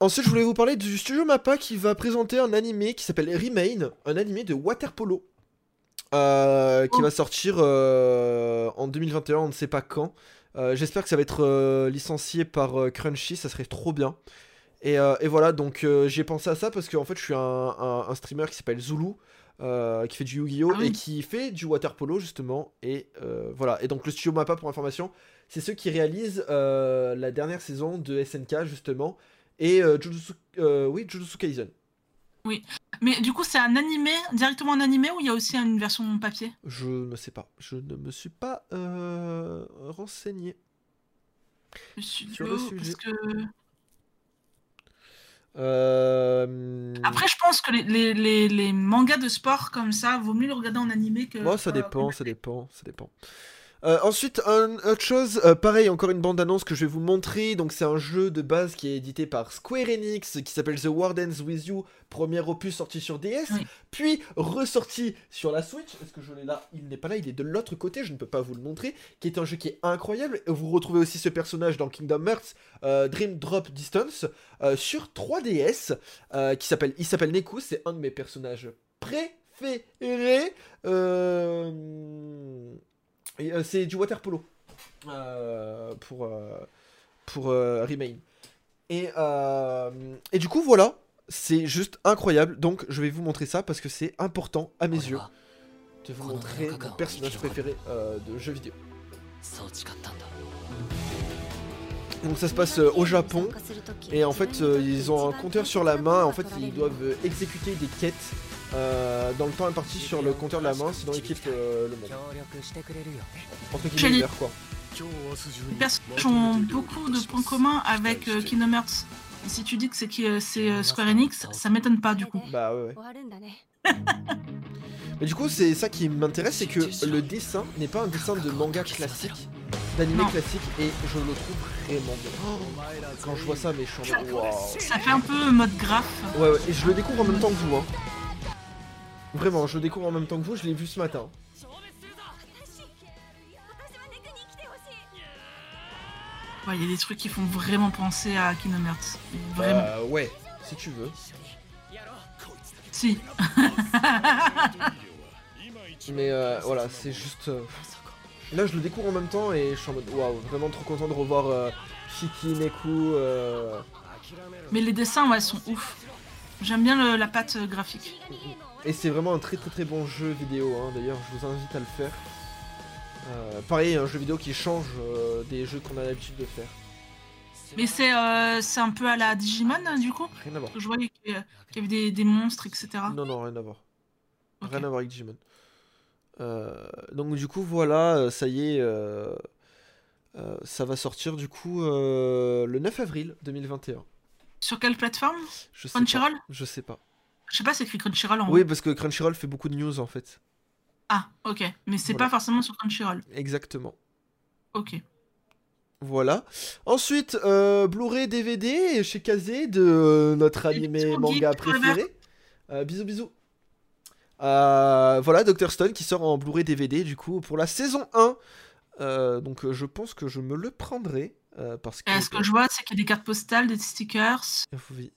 Ensuite, je voulais vous parler du studio Mappa qui va présenter un animé qui s'appelle Remain, un animé de waterpolo. euh, qui Oh. va sortir euh, en 2021, on ne sait pas quand. Euh, J'espère que ça va être euh, licencié par euh, Crunchy, ça serait trop bien. Et, et voilà, donc j'ai pensé à ça parce qu'en fait, je suis un, un- un streamer qui s'appelle Zulu, qui fait du Yu-Gi-Oh! Ah oui. et qui fait du water polo justement. Et voilà, et donc le studio Mappa, pour information, c'est ceux qui réalisent la dernière saison de SNK justement. Et Jujutsu, oui, Jujutsu Kaisen. Mais du coup, c'est un animé, directement un animé ou il y a aussi une version papier? Je ne sais pas, je ne me suis pas euh, renseigné. Sur le sujet. parce que... Euh, Après, je pense que les, les, les, les mangas de sport comme ça, vaut mieux le regarder en animé que. Moi, ça euh, dépend, ça dépend, ça dépend. Euh, ensuite, un, autre chose, euh, pareil, encore une bande-annonce que je vais vous montrer. Donc, c'est un jeu de base qui est édité par Square Enix, qui s'appelle The Wardens With You, premier opus sorti sur DS, Oui. puis ressorti sur la Switch. Est-ce que je l'ai là? Il n'est pas là, il est de l'autre côté, je ne peux pas vous le montrer. Qui est un jeu qui est incroyable. Vous retrouvez aussi ce personnage dans Kingdom Hearts, euh, Dream Drop Distance, sur 3DS, euh, qui s'appelle, il s'appelle Neku, c'est un de mes personnages préférés. Euh, c'est du water polo euh, pour, euh, pour Remain. Et, et du coup, voilà, c'est juste incroyable. Donc, je vais vous montrer ça parce que c'est important à mes yeux de vous montrer mon personnage préféré de jeux vidéo. Donc, ça se passe au Japon. Et en fait, ils ont un compteur sur la main. En fait, ils doivent exécuter des quêtes euh, dans le temps imparti sur le compteur de la main, sinon ils quittent euh, le monde. Entre guillemets, quoi. Les personnages ont beaucoup de points communs avec euh, Kingdom Hearts. Et si tu dis que c'est euh, c'est euh, Square Enix, ça m'étonne pas du coup. Bah ouais, ouais. Mais du coup, c'est ça qui m'intéresse, c'est que le dessin n'est pas un dessin de manga classique, d'animé Non. classique, et je le trouve vraiment bien. Oh, quand je vois ça, mais je suis en mode waouh. Ça fait un peu mode graphe. Ouais, ouais, et je le découvre en même temps que vous, hein. Vraiment, je le découvre en même temps que vous, je l'ai vu ce matin. Ouais, il y a des trucs qui font vraiment penser à Kingdom Hearts. Vraiment. Euh, ouais, si tu veux. Si. <laughs> Mais euh, voilà, c'est juste. euh, Là, je le découvre en même temps et je suis en mode waouh, vraiment trop content de revoir euh, Shiki, Neku. euh, Mais les dessins, ouais, sont ouf. J'aime bien le- la patte graphique. Et c'est vraiment un très très très bon jeu vidéo, hein. d'ailleurs, je vous invite à le faire. Euh, pareil, un jeu vidéo qui change euh, des jeux qu'on a l'habitude de faire. Mais c'est euh, c'est un peu à la Digimon, hein, du coup Rien à voir. Je voyais qu'il y avait des, des monstres, etc. Non, non, rien à voir. Rien à voir avec Digimon. Euh, donc du coup, voilà, ça y est, ça va sortir du coup le 9 avril 2021. Sur quelle plateforme? Je sais pas. Je sais pas. Je sais pas, c'est écrit Crunchyroll en. Oui, parce que Crunchyroll fait beaucoup de news en fait. Ah, ok. Mais c'est Voilà. pas forcément sur Crunchyroll. Exactement. Ok. Voilà. Ensuite, euh, Blu-ray DVD chez Kazé de euh, notre animé bisous, manga préféré. Euh, bisous, bisous. Voilà, Dr. Stone qui sort en Blu-ray DVD du coup pour la saison 1. Euh, donc je pense que je me le prendrai. parce que. Ce que je vois, c'est qu'il y a des cartes postales, des stickers. Oui.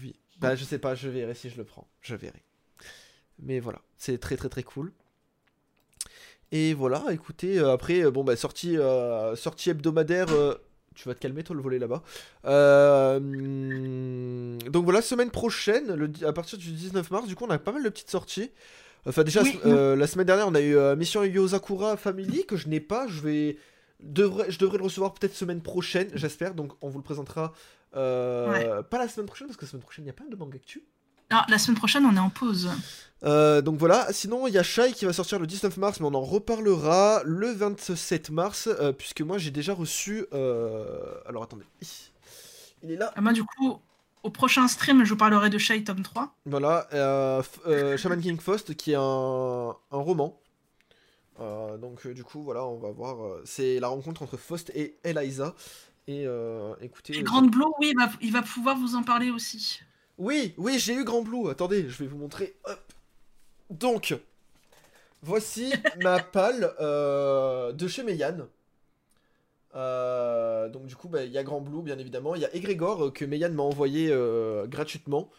Oui. Bah, je sais pas, je verrai si je le prends. Je verrai. Mais voilà, c'est très très très cool. Et voilà, écoutez, euh, après, euh, bon, bah, sortie, euh, sortie hebdomadaire. euh, tu vas te calmer, toi, le volet là-bas. Donc voilà, semaine prochaine, le, à partir du 19 mars, du coup, on a pas mal de petites sorties. Enfin, déjà, Oui, la semaine dernière, on a eu Mission Yozakura Family, que je n'ai pas. Je vais. Devrais, je devrais le recevoir peut-être semaine prochaine, j'espère. Donc, on vous le présentera. Euh, Pas la semaine prochaine, parce que la semaine prochaine, il y a pas de manga actu. Ah, la semaine prochaine, on est en pause. Euh, donc voilà, sinon il y a Shai qui va sortir le 19 mars, mais on en reparlera le 27 mars, euh, puisque moi j'ai déjà reçu. Alors attendez, il est là. Ah, moi, du coup, au prochain stream, je vous parlerai de Shy Tome 3. Voilà, Shaman King Faust qui est un, un roman. Donc du coup voilà, on va voir. c'est la rencontre entre Faust et Eliza. Et euh, écoutez. Et euh, Grande Blue, oui, il va, il va pouvoir vous en parler aussi. Oui, oui, j'ai eu Grand Blue. Attendez, je vais vous montrer. Hop. Donc, voici <laughs> ma palle euh, de chez Meian. Euh, donc du coup, bah, il y a Grand Blue, bien évidemment. Il y a Egrégor que Meian m'a envoyé gratuitement.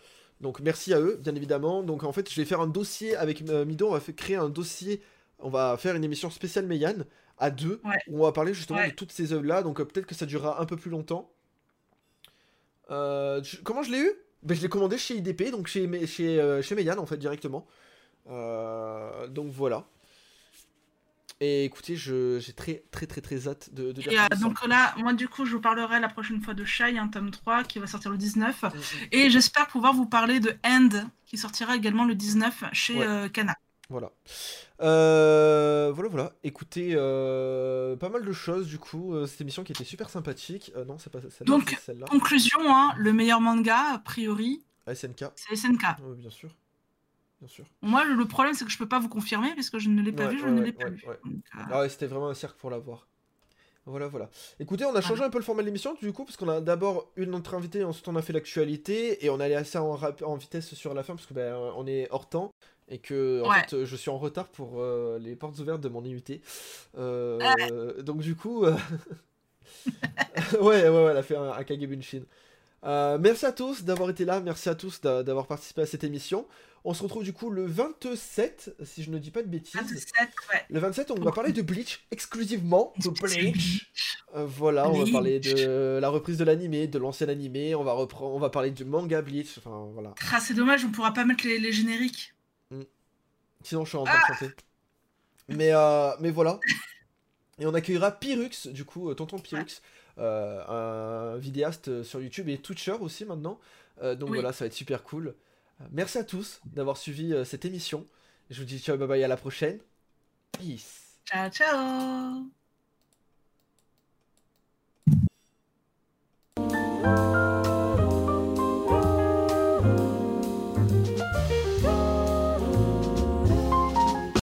Donc merci à eux, bien évidemment. Donc en fait, je vais faire un dossier avec Mido. On va faire- créer un dossier. On va faire une émission spéciale Meian à deux. Ouais. Où on va parler justement Ouais. de toutes ces œuvres-là. Donc euh, peut-être que ça durera un peu plus longtemps. Euh, je- comment je l'ai eu? Ben, Je l'ai commandé chez IDP, donc chez, chez, euh, chez en fait directement. Donc voilà. Et écoutez, je- j'ai très très très très hâte de, de Et donc là, moi du coup, je vous parlerai la prochaine fois de Shy, un tome 3 qui va sortir le 19. Mm, mm. Et j'espère pouvoir vous parler de End qui sortira également le 19 chez Ouais. Kana. Voilà. Euh, voilà, voilà. Écoutez, euh, pas mal de choses du coup. euh, cette émission qui était super sympathique. Non, c'est pas celle-là, Donc. Conclusion, hein, le meilleur manga, a priori, SNK. c'est SNK. Oui, bien sûr. Bien sûr. Moi, le, le problème, c'est que je peux pas vous confirmer puisque je ne l'ai pas Ouais, vu, je ouais, ne l'ai pas ouais. Donc, euh, Ah ouais, c'était vraiment un cirque pour l'avoir. Voilà, voilà. Écoutez, on a changé un peu le format de l'émission, du coup, parce qu'on a d'abord eu notre invité, ensuite on a fait l'actualité, et on allait assez en, rap- en vitesse sur la fin, parce que ben, on est hors temps, et que en Ouais. fait, je suis en retard pour euh, les portes ouvertes de mon IUT. Euh, Ah. donc du coup... euh, <laughs> ouais, ouais, ouais, elle a fait un, un Kagebunshin. Merci à tous d'avoir été là, merci à tous d'a- d'avoir participé à cette émission. On se retrouve du coup le 27, si je ne dis pas de bêtises. 27, ouais. Le 27, on va parler de Bleach exclusivement. De Bleach. Euh, voilà, on va parler de la reprise de l'animé, de l'ancien animé. On va reprendre, on va parler du manga Bleach. Enfin voilà. Ah, c'est dommage, on pourra pas mettre les, les génériques. Sinon, je suis en train de chanter. Mais euh, mais voilà. Et on accueillera Pyrux, du coup, euh, tonton Pyrux, euh, un vidéaste sur YouTube et Twitcher aussi maintenant. Donc Oui. voilà, ça va être super cool. Merci à tous d'avoir suivi euh, cette émission. Je vous dis ciao, bye bye, à la prochaine. Peace. Ciao, ciao